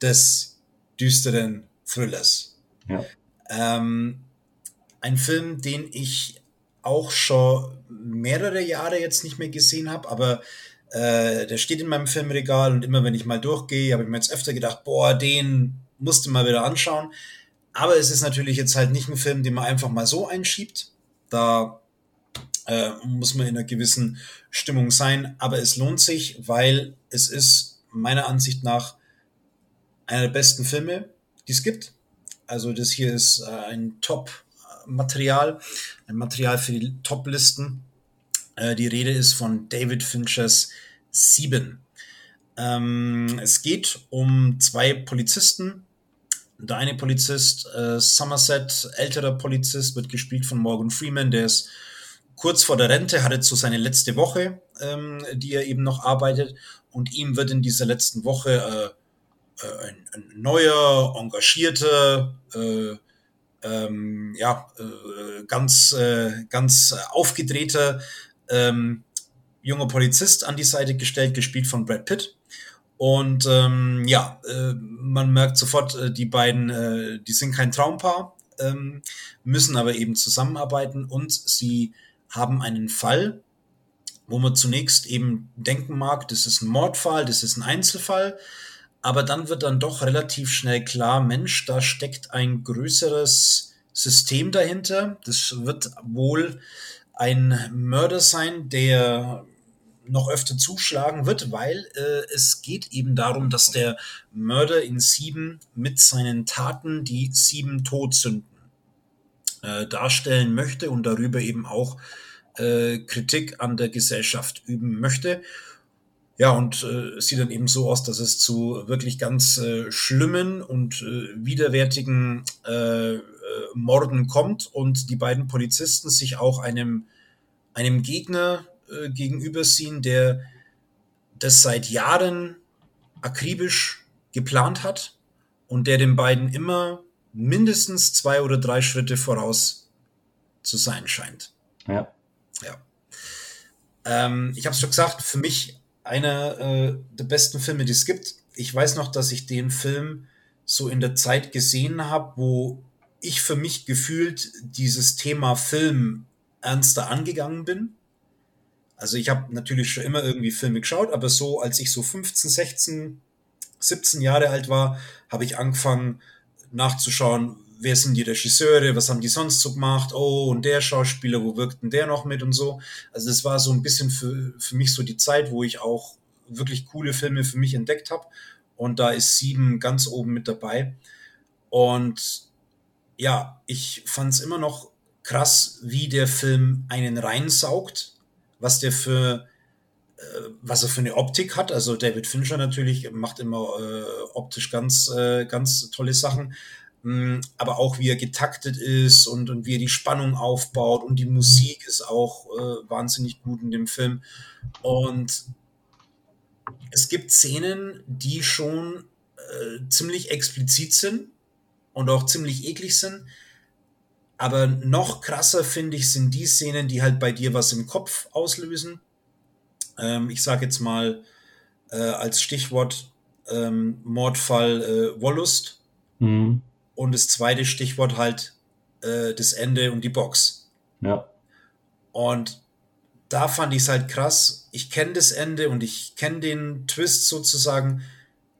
des düsteren Thrillers. Ja. Ähm, ein Film, den ich auch schon mehrere Jahre jetzt nicht mehr gesehen habe, aber äh, der steht in meinem Filmregal und immer wenn ich mal durchgehe, habe ich mir jetzt öfter gedacht, boah, den musste mal wieder anschauen. Aber es ist natürlich jetzt halt nicht ein Film, den man einfach mal so einschiebt. Da äh, muss man in einer gewissen Stimmung sein, aber es lohnt sich, weil es ist meiner Ansicht nach einer der besten Filme, die es gibt. Also das hier ist äh, ein Top-Material, ein Material für die Top-Listen. Äh, die Rede ist von David Finchers Sieben. Ähm, es geht um zwei Polizisten. Der eine Polizist, äh, Somerset, älterer Polizist, wird gespielt von Morgan Freeman, der ist kurz vor der Rente, hat jetzt so seine letzte Woche, ähm, die er eben noch arbeitet. Und ihm wird in dieser letzten Woche äh, äh, ein, ein neuer, engagierter, äh, ähm, ja, äh, ganz, äh, ganz aufgedrehter ähm, junger Polizist an die Seite gestellt, gespielt von Brad Pitt. Und ähm, ja, äh, man merkt sofort, äh, die beiden, äh, die sind kein Traumpaar, ähm, müssen aber eben zusammenarbeiten und sie haben einen Fall, wo man zunächst eben denken mag, das ist ein Mordfall, das ist ein Einzelfall, aber dann wird dann doch relativ schnell klar, Mensch, da steckt ein größeres System dahinter. Das wird wohl ein Mörder sein, der noch öfter zuschlagen wird, weil äh, es geht eben darum, dass der Mörder in Sieben mit seinen Taten die sieben Todsünden äh, darstellen möchte und darüber eben auch äh, Kritik an der Gesellschaft üben möchte. Ja, und äh, es sieht dann eben so aus, dass es zu wirklich ganz äh, schlimmen und äh, widerwärtigen äh, äh, Morden kommt und die beiden Polizisten sich auch einem, einem Gegner äh, gegenüber sehen, der das seit Jahren akribisch geplant hat und der den beiden immer mindestens zwei oder drei Schritte voraus zu sein scheint. Ja. Ja. Ähm, ich habe es schon gesagt, für mich einer äh, der besten Filme, die es gibt. Ich weiß noch, dass ich den Film so in der Zeit gesehen habe, wo ich für mich gefühlt dieses Thema Film ernster angegangen bin. Also ich habe natürlich schon immer irgendwie Filme geschaut, aber so als ich so 15, 16, 17 Jahre alt war, habe ich angefangen nachzuschauen, wer sind die Regisseure, was haben die sonst so gemacht, oh, und der Schauspieler, wo wirkt denn der noch mit und so. Also das war so ein bisschen für, für mich so die Zeit, wo ich auch wirklich coole Filme für mich entdeckt habe. Und da ist Sieben ganz oben mit dabei. Und ja, ich fand es immer noch krass, wie der Film einen reinsaugt, was der für äh, was er für eine Optik hat. Also David Fincher natürlich macht immer äh, optisch ganz, äh, ganz tolle Sachen. Mm, aber auch wie er getaktet ist und, und wie er die Spannung aufbaut und die Musik ist auch äh, wahnsinnig gut in dem Film. Und es gibt Szenen, die schon äh, ziemlich explizit sind und auch ziemlich eklig sind. Aber noch krasser finde ich sind die Szenen, die halt bei dir was im Kopf auslösen. Ähm, ich sage jetzt mal äh, als Stichwort ähm, Mordfall äh, Wollust. Mhm und das zweite Stichwort halt äh, das Ende und die Box. Ja. Und da fand ich es halt krass. Ich kenne das Ende und ich kenne den Twist sozusagen,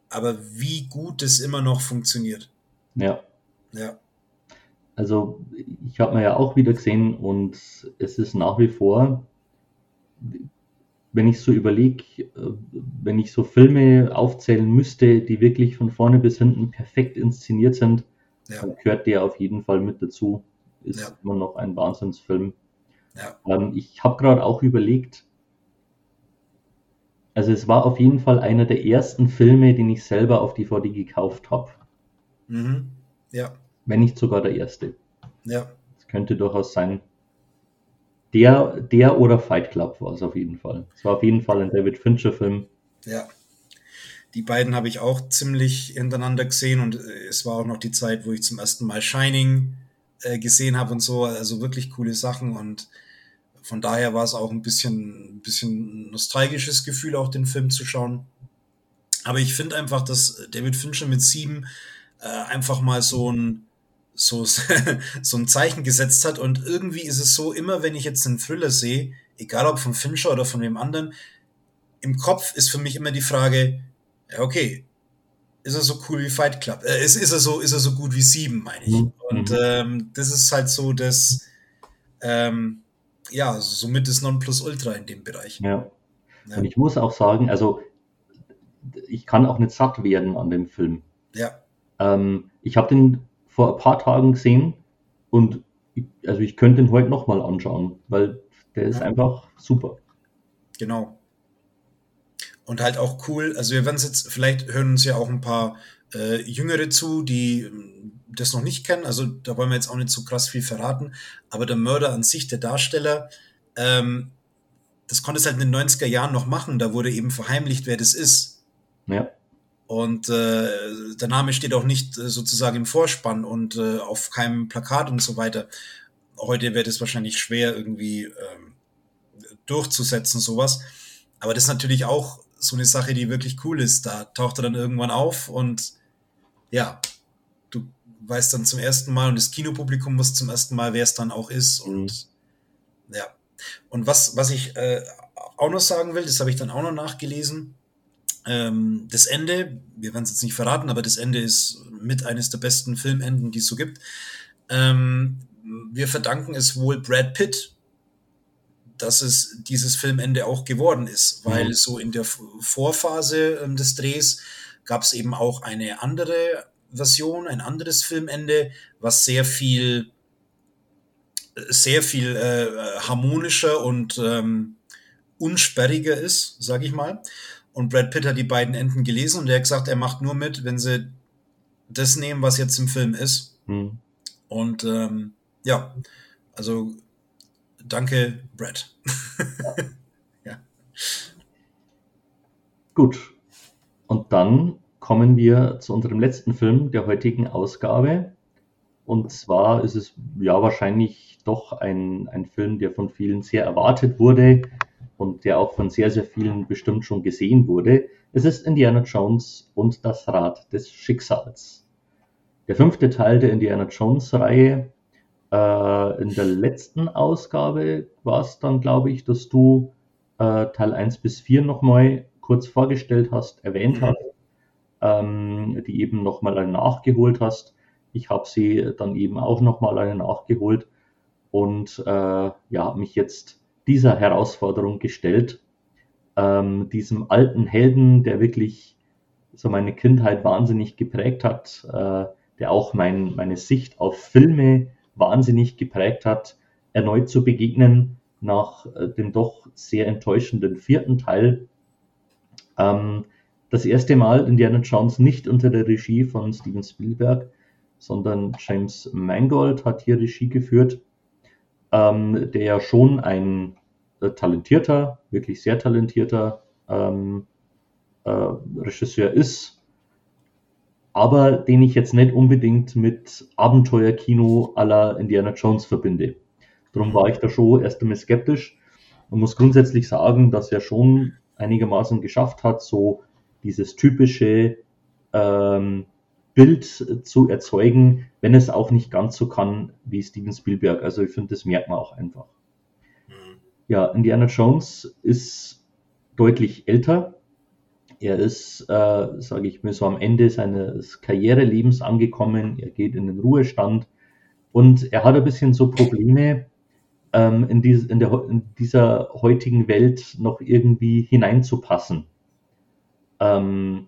aber wie gut das immer noch funktioniert. Ja. Ja. Also ich habe mir ja auch wieder gesehen und es ist nach wie vor, wenn ich so überlege, wenn ich so Filme aufzählen müsste, die wirklich von vorne bis hinten perfekt inszeniert sind, ja. Dann gehört der auf jeden Fall mit dazu. Ist ja. immer noch ein Wahnsinnsfilm. Ja. Ähm, ich habe gerade auch überlegt, also es war auf jeden Fall einer der ersten Filme, den ich selber auf DVD gekauft habe. Mhm. Ja. Wenn nicht sogar der erste. Ja. Das könnte durchaus sein. Der, der oder Fight Club war es auf jeden Fall. Es war auf jeden Fall ein David Fincher-Film. Ja. Die beiden habe ich auch ziemlich hintereinander gesehen und äh, es war auch noch die Zeit, wo ich zum ersten Mal Shining äh, gesehen habe und so. Also wirklich coole Sachen und von daher war es auch ein bisschen, ein bisschen nostalgisches Gefühl, auch den Film zu schauen. Aber ich finde einfach, dass David Fincher mit sieben äh, einfach mal so ein, so, so ein Zeichen gesetzt hat. Und irgendwie ist es so, immer wenn ich jetzt einen Thriller sehe, egal ob von Fincher oder von wem anderen, im Kopf ist für mich immer die Frage, ja, okay, ist er so cool wie Fight Club? Äh, ist, ist, er so, ist er so gut wie Sieben, meine ich. Mhm. Und mhm. ähm, das ist halt so das, ähm, ja, somit das Nonplusultra in dem Bereich. Ja. ja. Und ich muss auch sagen, also ich kann auch nicht satt werden an dem Film. Ja. Ähm, ich habe den vor ein paar Tagen gesehen und ich, also ich könnte den heute nochmal anschauen, weil der ist ja. einfach super. Genau und halt auch cool. Also wir werden es jetzt, vielleicht hören uns ja auch ein paar äh, Jüngere zu, die ähm, das noch nicht kennen. Also da wollen wir jetzt auch nicht so krass viel verraten. Aber der Mörder an sich, der Darsteller, ähm, das konnte es halt in den 90er Jahren noch machen. Da wurde eben verheimlicht, wer das ist. Ja. Und äh, der Name steht auch nicht äh, sozusagen im Vorspann und äh, auf keinem Plakat und so weiter. heute wäre das wahrscheinlich schwer irgendwie ähm, durchzusetzen, sowas. Aber das ist natürlich auch so eine Sache, die wirklich cool ist. Da taucht er dann irgendwann auf und ja, du weißt dann zum ersten Mal und das Kinopublikum muss zum ersten Mal, wer es dann auch ist. Und mhm. ja. Und was, was ich äh, auch noch sagen will, das habe ich dann auch noch nachgelesen. Ähm, das Ende, wir werden es jetzt nicht verraten, aber das Ende ist mit eines der besten Filmenden, die es so gibt. Ähm, wir verdanken es wohl Brad Pitt, dass es dieses Filmende auch geworden ist, weil mhm. so in der Vorphase ähm, des Drehs gab es eben auch eine andere Version, ein anderes Filmende, was sehr viel, sehr viel äh, harmonischer und ähm, unsperriger ist, sag ich mal. Und Brad Pitt hat die beiden Enden gelesen und er hat gesagt, er macht nur mit, wenn sie das nehmen, was jetzt im Film ist. Mhm. Und ähm, ja, also danke, Brad. ja. Gut. Und dann kommen wir zu unserem letzten Film der heutigen Ausgabe. Und zwar ist es ja wahrscheinlich doch ein, ein Film, der von vielen sehr erwartet wurde und der auch von sehr, sehr vielen bestimmt schon gesehen wurde. Es ist Indiana Jones und das Rad des Schicksals. Der fünfte Teil der Indiana Jones Reihe äh, in der letzten Ausgabe war es dann, glaube ich, dass du äh, Teil 1 bis 4 nochmal kurz vorgestellt hast, erwähnt mhm. hast, ähm, die eben nochmal eine nachgeholt hast. Ich habe sie dann eben auch nochmal eine nachgeholt und äh, ja, mich jetzt dieser Herausforderung gestellt, ähm, diesem alten Helden, der wirklich so meine Kindheit wahnsinnig geprägt hat, äh, der auch mein, meine Sicht auf Filme wahnsinnig geprägt hat, erneut zu begegnen nach äh, dem doch sehr enttäuschenden vierten Teil. Ähm, das erste Mal Indiana Jones nicht unter der Regie von Steven Spielberg, sondern James Mangold hat hier Regie geführt, ähm, der ja schon ein äh, talentierter, wirklich sehr talentierter ähm, äh, Regisseur ist, aber den ich jetzt nicht unbedingt mit Abenteuerkino aller Indiana Jones verbinde. Darum war ich da schon erst einmal skeptisch und muss grundsätzlich sagen, dass er schon einigermaßen geschafft hat, so dieses typische ähm, Bild zu erzeugen, wenn es auch nicht ganz so kann wie Steven Spielberg. Also ich finde, das merkt man auch einfach. Mhm. Ja, Indiana Jones ist deutlich älter, er ist, äh, sage ich mir so, am Ende seines Karrierelebens angekommen. Er geht in den Ruhestand und er hat ein bisschen so Probleme, ähm, in, dies, in, der, in, dieser heutigen Welt noch irgendwie hineinzupassen. Ähm,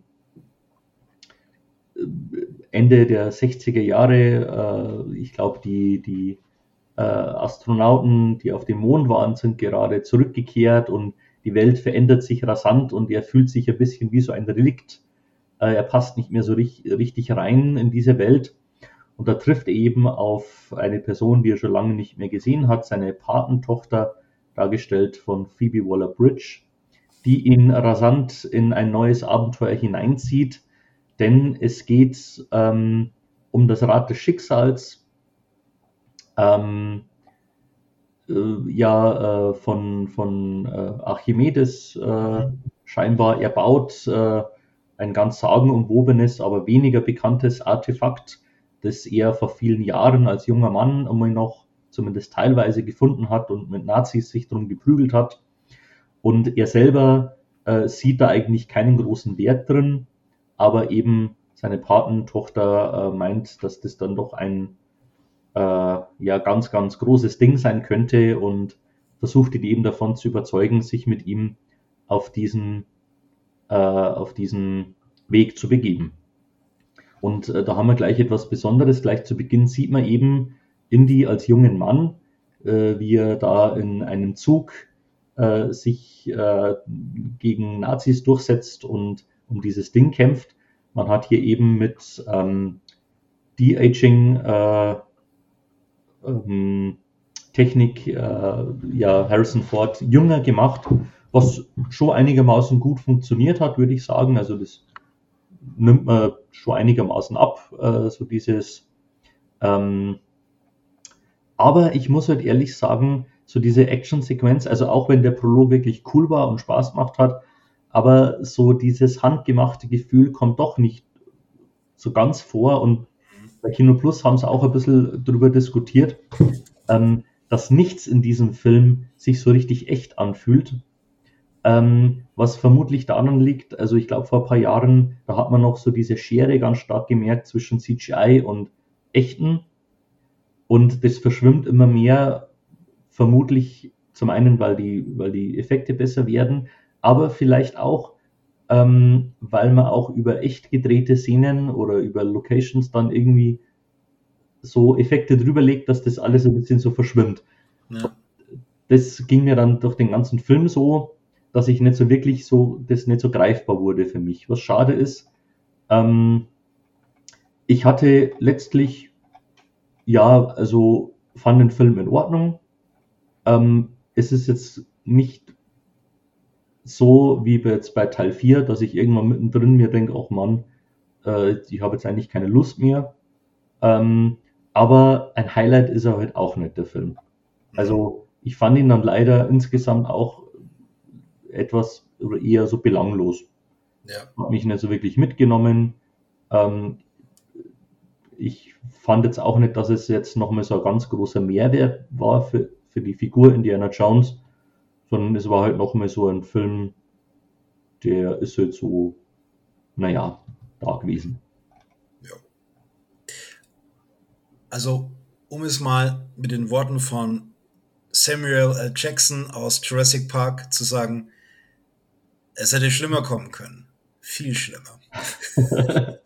Ende der 60er Jahre, äh, ich glaube, die, die äh, Astronauten, die auf dem Mond waren, sind gerade zurückgekehrt und die Welt verändert sich rasant und er fühlt sich ein bisschen wie so ein Relikt. Äh, er passt nicht mehr so richtig rein in diese Welt. Und da trifft er eben auf eine Person, die er schon lange nicht mehr gesehen hat, seine Patentochter, dargestellt von Phoebe Waller-Bridge, die ihn rasant in ein neues Abenteuer hineinzieht, denn es geht ähm, um das Rad des Schicksals. Ähm, äh, ja äh, von, von äh, Archimedes äh, scheinbar erbaut, äh, ein ganz sagenumwobenes, aber weniger bekanntes Artefakt, das er vor vielen Jahren als junger Mann einmal noch zumindest teilweise gefunden hat und mit Nazis sich darum geprügelt hat. Und er selber äh, sieht da eigentlich keinen großen Wert drin, aber eben seine Patentochter äh, meint, dass das dann doch ein äh, ja ganz, ganz großes Ding sein könnte und versucht ihn eben davon zu überzeugen, sich mit ihm auf diesen, äh, auf diesen Weg zu begeben. Und äh, da haben wir gleich etwas Besonderes. Gleich zu Beginn sieht man eben Indy als jungen Mann, äh, wie er da in einem Zug äh, sich äh, gegen Nazis durchsetzt und um dieses Ding kämpft. Man hat hier eben mit ähm, De-Aging äh, ähm, Technik äh, ja Harrison Ford jünger gemacht, was schon einigermaßen gut funktioniert hat, würde ich sagen. Also das nimmt man schon einigermaßen ab, äh, so dieses ähm, Aber ich muss halt ehrlich sagen, so diese Action-Sequenz, also auch wenn der Prolog wirklich cool war und Spaß gemacht hat, aber so dieses handgemachte Gefühl kommt doch nicht so ganz vor und bei Kino Plus haben sie auch ein bisschen darüber diskutiert, ähm, dass nichts in diesem Film sich so richtig echt anfühlt. Ähm, was vermutlich daran liegt, also ich glaube vor ein paar Jahren, da hat man noch so diese Schere ganz stark gemerkt zwischen CGI und echten. Und das verschwimmt immer mehr, vermutlich zum einen, weil die, weil die Effekte besser werden, aber vielleicht auch, ähm, weil man auch über echt gedrehte Szenen oder über Locations dann irgendwie so Effekte drüber legt, dass das alles ein bisschen so verschwimmt. Ja. Das ging mir dann durch den ganzen Film so, dass ich nicht so wirklich so, das nicht so greifbar wurde für mich. Was schade ist, ähm, ich hatte letztlich, ja, also fand den Film in Ordnung. Ähm, es ist jetzt nicht so wie jetzt bei Teil 4, dass ich irgendwann mittendrin mir denke, ach Mann, äh, ich habe jetzt eigentlich keine Lust mehr. Ähm, aber ein Highlight ist er halt auch nicht, der Film. Also ich fand ihn dann leider insgesamt auch etwas oder eher so belanglos. Ja. Hat mich nicht so wirklich mitgenommen. Ähm, ich fand jetzt auch nicht, dass es jetzt nochmal so ein ganz großer Mehrwert war für, für die Figur Indiana Jones sondern es war halt nochmal so ein Film, der ist halt so, naja, da gewesen. Ja. Also, um es mal mit den Worten von Samuel L. Jackson aus Jurassic Park zu sagen, es hätte schlimmer kommen können. Viel schlimmer.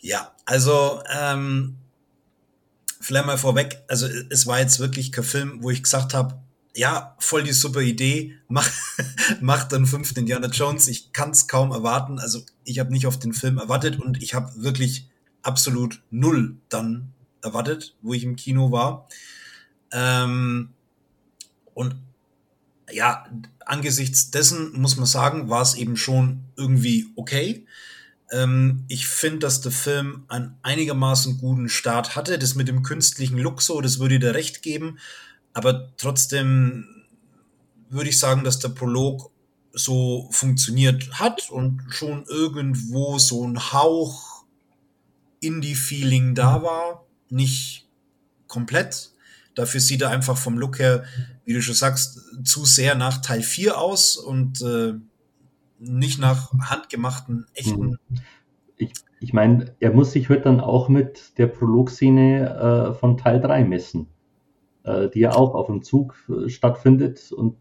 ja, also, ähm, vielleicht mal vorweg, also es war jetzt wirklich kein Film, wo ich gesagt habe, ja, voll die super Idee, mach, mach dann fünften Indiana Jones. Ich kann es kaum erwarten. Also ich habe nicht auf den Film erwartet und ich habe wirklich absolut null dann erwartet, wo ich im Kino war. Ähm, und ja, angesichts dessen muss man sagen, war es eben schon irgendwie okay. Ähm, ich finde, dass der Film einen einigermaßen guten Start hatte. Das mit dem künstlichen so, das würde dir recht geben. Aber trotzdem würde ich sagen, dass der Prolog so funktioniert hat und schon irgendwo so ein Hauch Indie-Feeling da war. Nicht komplett. Dafür sieht er einfach vom Look her, wie du schon sagst, zu sehr nach Teil 4 aus und äh, nicht nach handgemachten, echten. Ich, ich meine, er muss sich heute dann auch mit der Prolog-Szene äh, von Teil 3 messen die ja auch auf dem Zug äh, stattfindet. Und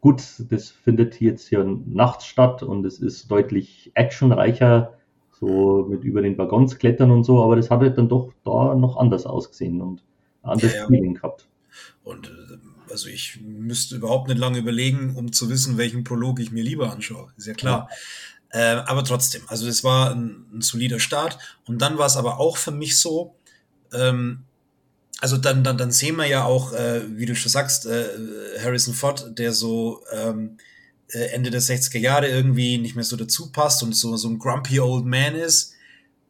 gut, das findet jetzt hier nachts statt und es ist deutlich actionreicher, so mit über den Waggons klettern und so, aber das hat halt dann doch da noch anders ausgesehen und ein anderes ja, Feeling gehabt. Und äh, also ich müsste überhaupt nicht lange überlegen, um zu wissen, welchen Prolog ich mir lieber anschaue. Ist ja klar. Ja. Äh, aber trotzdem, also das war ein, ein solider Start. Und dann war es aber auch für mich so, ähm, also dann, dann, dann sehen wir ja auch, äh, wie du schon sagst, äh, Harrison Ford, der so ähm, äh, Ende der 60er Jahre irgendwie nicht mehr so dazu passt und so, so ein grumpy old man ist.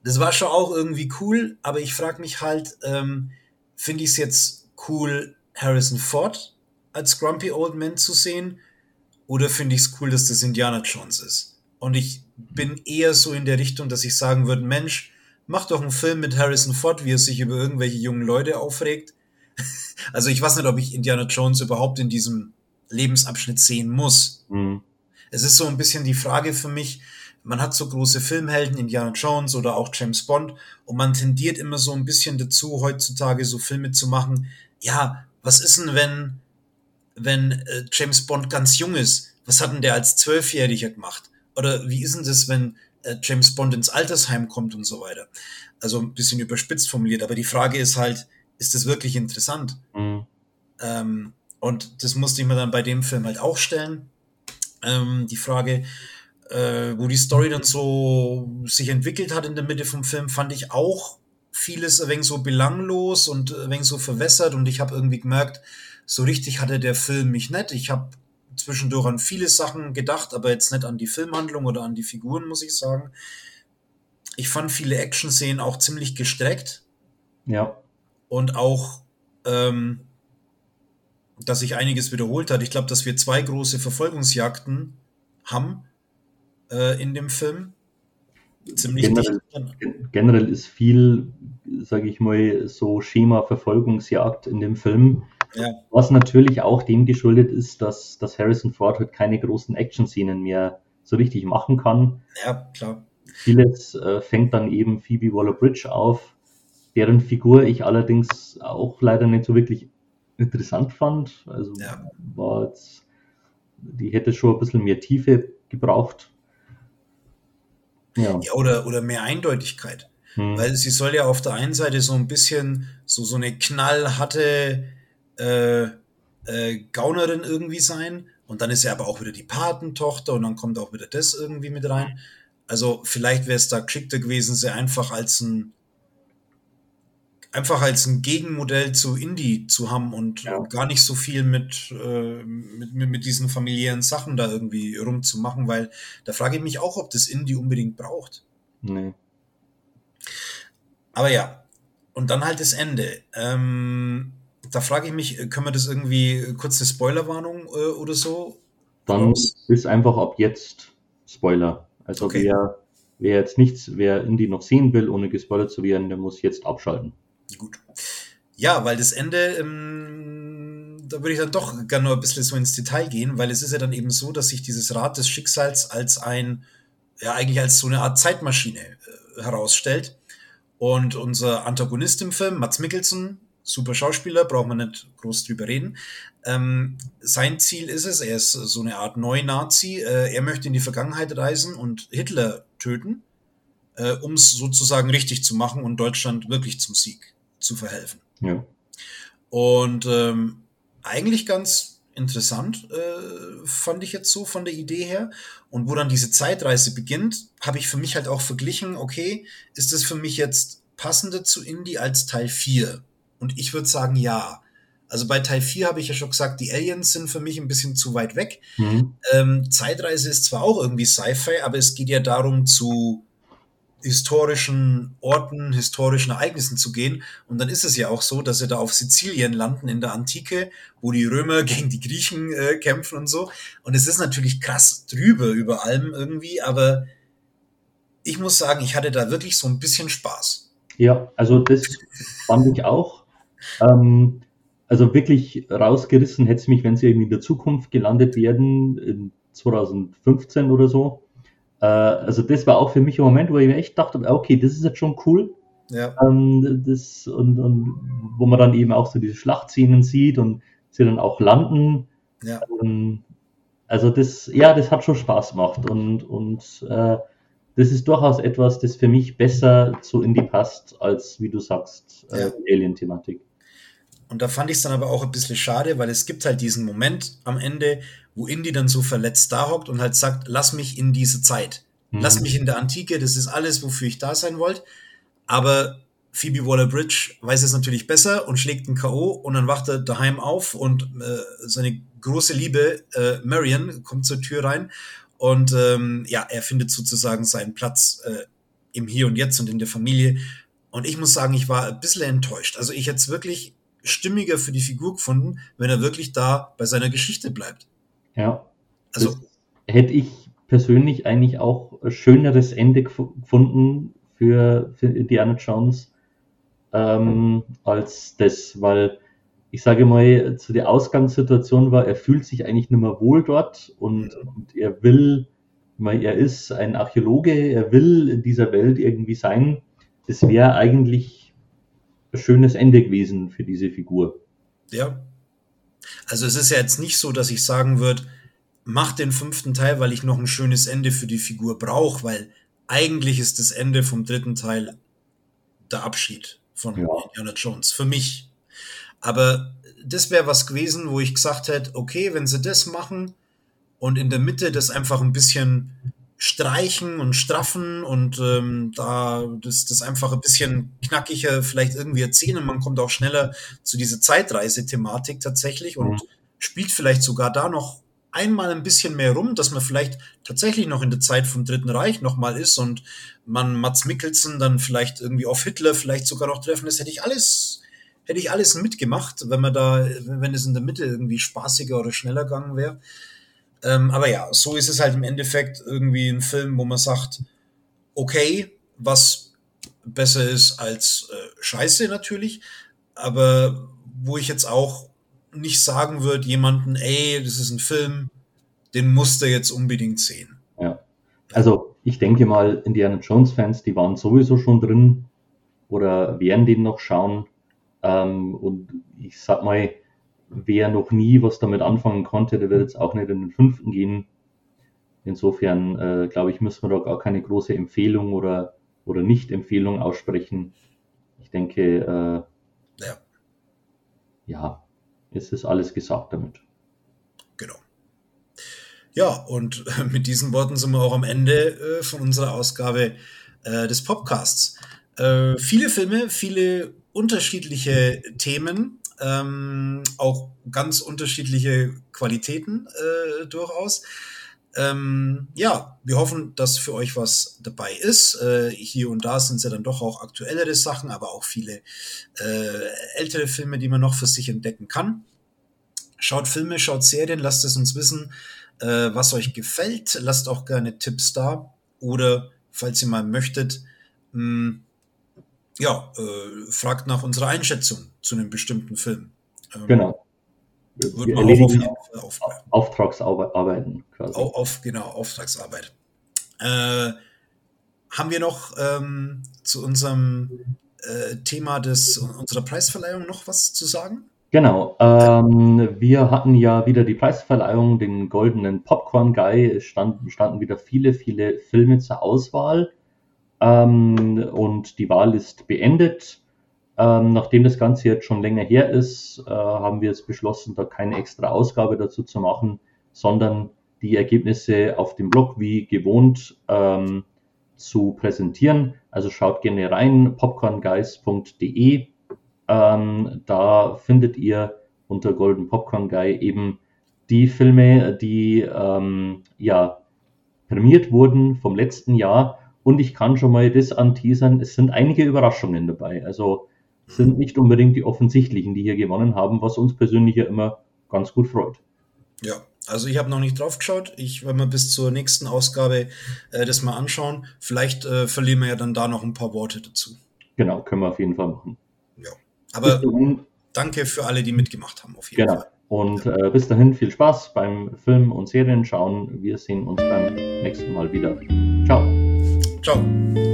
Das war schon auch irgendwie cool, aber ich frage mich halt, ähm, finde ich es jetzt cool, Harrison Ford als grumpy old man zu sehen? Oder finde ich es cool, dass das Indiana Jones ist? Und ich bin eher so in der Richtung, dass ich sagen würde, Mensch, mach doch einen Film mit Harrison Ford, wie er sich über irgendwelche jungen Leute aufregt. also ich weiß nicht, ob ich Indiana Jones überhaupt in diesem Lebensabschnitt sehen muss. Mhm. Es ist so ein bisschen die Frage für mich, man hat so große Filmhelden, Indiana Jones oder auch James Bond, und man tendiert immer so ein bisschen dazu, heutzutage so Filme zu machen. Ja, was ist denn, wenn, wenn äh, James Bond ganz jung ist? Was hat denn der als Zwölfjähriger gemacht? Oder wie ist denn das, wenn äh, James Bond ins Altersheim kommt und so weiter. Also ein bisschen überspitzt formuliert, aber die Frage ist halt, ist das wirklich interessant? Mhm. Ähm, und das musste ich mir dann bei dem Film halt auch stellen. Ähm, die Frage, äh, wo die Story dann so sich entwickelt hat in der Mitte vom Film, fand ich auch vieles ein wenig so belanglos und ein wenig so verwässert und ich habe irgendwie gemerkt, so richtig hatte der Film mich nicht. Ich habe zwischendurch an viele Sachen gedacht, aber jetzt nicht an die Filmhandlung oder an die Figuren, muss ich sagen. Ich fand viele Action-Szenen auch ziemlich gestreckt. Ja. Und auch ähm, dass sich einiges wiederholt hat. Ich glaube, dass wir zwei große Verfolgungsjagden haben äh, in dem Film. Ziemlich generell, generell ist viel, sage ich mal, so Schema Verfolgungsjagd in dem Film. Ja. Was natürlich auch dem geschuldet ist, dass, dass Harrison Ford halt keine großen Action-Szenen mehr so richtig machen kann. Ja, klar. Vieles äh, fängt dann eben Phoebe Waller-Bridge auf, deren Figur ich allerdings auch leider nicht so wirklich interessant fand. Also ja. war jetzt, die hätte schon ein bisschen mehr Tiefe gebraucht. Ja. ja oder, oder mehr Eindeutigkeit. Hm. Weil sie soll ja auf der einen Seite so ein bisschen so, so eine knallharte äh, äh, Gaunerin irgendwie sein. Und dann ist sie aber auch wieder die Patentochter und dann kommt auch wieder das irgendwie mit rein. Also vielleicht wäre es da geschickter gewesen, sie einfach als ein einfach als ein Gegenmodell zu Indie zu haben und ja. gar nicht so viel mit, äh, mit, mit, mit, diesen familiären Sachen da irgendwie rumzumachen, weil da frage ich mich auch, ob das Indie unbedingt braucht. Nee. Aber ja, und dann halt das Ende. Ähm, da frage ich mich, können wir das irgendwie kurz eine Spoilerwarnung äh, oder so? Dann ist einfach ab jetzt Spoiler. Also okay. wer, wer jetzt nichts, wer Indie noch sehen will, ohne gespoilert zu werden, der muss jetzt abschalten. Gut. Ja, weil das Ende, ähm, da würde ich dann doch gerne noch ein bisschen so ins Detail gehen, weil es ist ja dann eben so, dass sich dieses Rad des Schicksals als ein, ja eigentlich als so eine Art Zeitmaschine äh, herausstellt. Und unser Antagonist im Film, Mats Mikkelsen, super Schauspieler, braucht man nicht groß drüber reden. Ähm, sein Ziel ist es, er ist so eine Art Neu-Nazi, äh, er möchte in die Vergangenheit reisen und Hitler töten, äh, um es sozusagen richtig zu machen und Deutschland wirklich zum Sieg zu verhelfen. Ja. Und ähm, eigentlich ganz interessant, äh, fand ich jetzt so von der Idee her. Und wo dann diese Zeitreise beginnt, habe ich für mich halt auch verglichen, okay, ist das für mich jetzt passender zu Indie als Teil 4? Und ich würde sagen, ja. Also bei Teil 4 habe ich ja schon gesagt, die Aliens sind für mich ein bisschen zu weit weg. Mhm. Ähm, Zeitreise ist zwar auch irgendwie Sci-Fi, aber es geht ja darum, zu historischen Orten, historischen Ereignissen zu gehen. Und dann ist es ja auch so, dass sie da auf Sizilien landen in der Antike, wo die Römer gegen die Griechen äh, kämpfen und so. Und es ist natürlich krass drüber über allem irgendwie, aber ich muss sagen, ich hatte da wirklich so ein bisschen Spaß. Ja, also das fand ich auch. Ähm, also wirklich rausgerissen hätte es mich, wenn sie irgendwie in der Zukunft gelandet werden, in 2015 oder so äh, also das war auch für mich ein Moment, wo ich mir echt dachte, okay, das ist jetzt schon cool. Ja. Ähm, das, und, und wo man dann eben auch so diese Schlachtszenen sieht und sie dann auch landen. Ja. Ähm, also das, ja, das hat schon Spaß gemacht und, und äh, das ist durchaus etwas, das für mich besser zu Indie passt, als wie du sagst, äh, ja. Alien-Thematik. Und da fand ich es dann aber auch ein bisschen schade, weil es gibt halt diesen Moment am Ende, wo Indy dann so verletzt da hockt und halt sagt, lass mich in diese Zeit. Mhm. Lass mich in der Antike, das ist alles, wofür ich da sein wollte. Aber Phoebe Waller-Bridge weiß es natürlich besser und schlägt einen K.O. und dann wacht er daheim auf und äh, seine große Liebe, äh, Marion, kommt zur Tür rein und ähm, ja, er findet sozusagen seinen Platz äh, im Hier und Jetzt und in der Familie. Und ich muss sagen, ich war ein bisschen enttäuscht. Also ich hätte es wirklich stimmiger für die Figur gefunden, wenn er wirklich da bei seiner Geschichte bleibt. Ja. Also hätte ich persönlich eigentlich auch ein schöneres Ende gefunden für, für Indiana Jones ähm, als das, weil ich sage mal, zu der Ausgangssituation war, er fühlt sich eigentlich nicht mehr wohl dort und, und er will, weil er ist ein Archäologe, er will in dieser Welt irgendwie sein. Das wäre eigentlich schönes Ende gewesen für diese Figur. Ja. Also es ist ja jetzt nicht so, dass ich sagen würde, mach den fünften Teil, weil ich noch ein schönes Ende für die Figur brauche, weil eigentlich ist das Ende vom dritten Teil der Abschied von ja. Indiana Jones. Für mich. Aber das wäre was gewesen, wo ich gesagt hätte, okay, wenn sie das machen und in der Mitte das einfach ein bisschen streichen und straffen und ähm, da das, das einfach ein bisschen knackiger vielleicht irgendwie erzählen und man kommt auch schneller zu dieser Zeitreise-Thematik tatsächlich und mhm. spielt vielleicht sogar da noch einmal ein bisschen mehr rum, dass man vielleicht tatsächlich noch in der Zeit vom Dritten Reich nochmal ist und man Mats Mikkelsen dann vielleicht irgendwie auf Hitler vielleicht sogar noch treffen, das hätte ich alles hätte ich alles mitgemacht, wenn man da, wenn es in der Mitte irgendwie spaßiger oder schneller gegangen wäre. Ähm, aber ja, so ist es halt im Endeffekt irgendwie ein Film, wo man sagt, okay, was besser ist als äh, Scheiße natürlich, aber wo ich jetzt auch nicht sagen würde, jemanden, ey, das ist ein Film, den musst du jetzt unbedingt sehen. Ja. Also ich denke mal, Indiana Jones-Fans, die waren sowieso schon drin oder werden den noch schauen. Ähm, und ich sag mal, wer noch nie was damit anfangen konnte, der wird jetzt auch nicht in den fünften gehen. Insofern, äh, glaube ich, müssen wir da gar keine große Empfehlung oder, oder Nicht-Empfehlung aussprechen. Ich denke, äh, ja. ja, es ist alles gesagt damit. Genau. Ja, und mit diesen Worten sind wir auch am Ende äh, von unserer Ausgabe äh, des Podcasts. Äh, viele Filme, viele unterschiedliche Themen ähm, auch ganz unterschiedliche Qualitäten äh, durchaus. Ähm, ja, wir hoffen, dass für euch was dabei ist. Äh, hier und da sind ja dann doch auch aktuellere Sachen, aber auch viele äh, ältere Filme, die man noch für sich entdecken kann. Schaut Filme, schaut Serien, lasst es uns wissen, äh, was euch gefällt. Lasst auch gerne Tipps da. Oder, falls ihr mal möchtet, mh, ja, äh, fragt nach unserer Einschätzung zu einem bestimmten Film. Ähm, genau. Wir, erledigen auf, Auftragsarbeiten quasi. Auf, auf, genau, Auftragsarbeit. Äh, haben wir noch ähm, zu unserem äh, Thema des, unserer Preisverleihung noch was zu sagen? Genau. Ähm, wir hatten ja wieder die Preisverleihung, den goldenen Popcorn Guy. Es standen, standen wieder viele, viele Filme zur Auswahl. Ähm, und die Wahl ist beendet. Ähm, nachdem das Ganze jetzt schon länger her ist, äh, haben wir jetzt beschlossen, da keine extra Ausgabe dazu zu machen, sondern die Ergebnisse auf dem Blog wie gewohnt ähm, zu präsentieren. Also schaut gerne rein, popcornguys.de. Ähm, da findet ihr unter Golden Popcorn Guy eben die Filme, die ähm, ja prämiert wurden vom letzten Jahr und ich kann schon mal das anteasern, es sind einige Überraschungen dabei. Also sind nicht unbedingt die offensichtlichen, die hier gewonnen haben, was uns persönlich ja immer ganz gut freut. Ja, also ich habe noch nicht drauf geschaut. Ich werde mir bis zur nächsten Ausgabe äh, das mal anschauen. Vielleicht äh, verlieren wir ja dann da noch ein paar Worte dazu. Genau, können wir auf jeden Fall machen. Ja, aber danke für alle, die mitgemacht haben. Auf jeden genau. Fall. Und äh, bis dahin viel Spaß beim Film und Serien schauen. Wir sehen uns beim nächsten Mal wieder. Ciao. Ciao.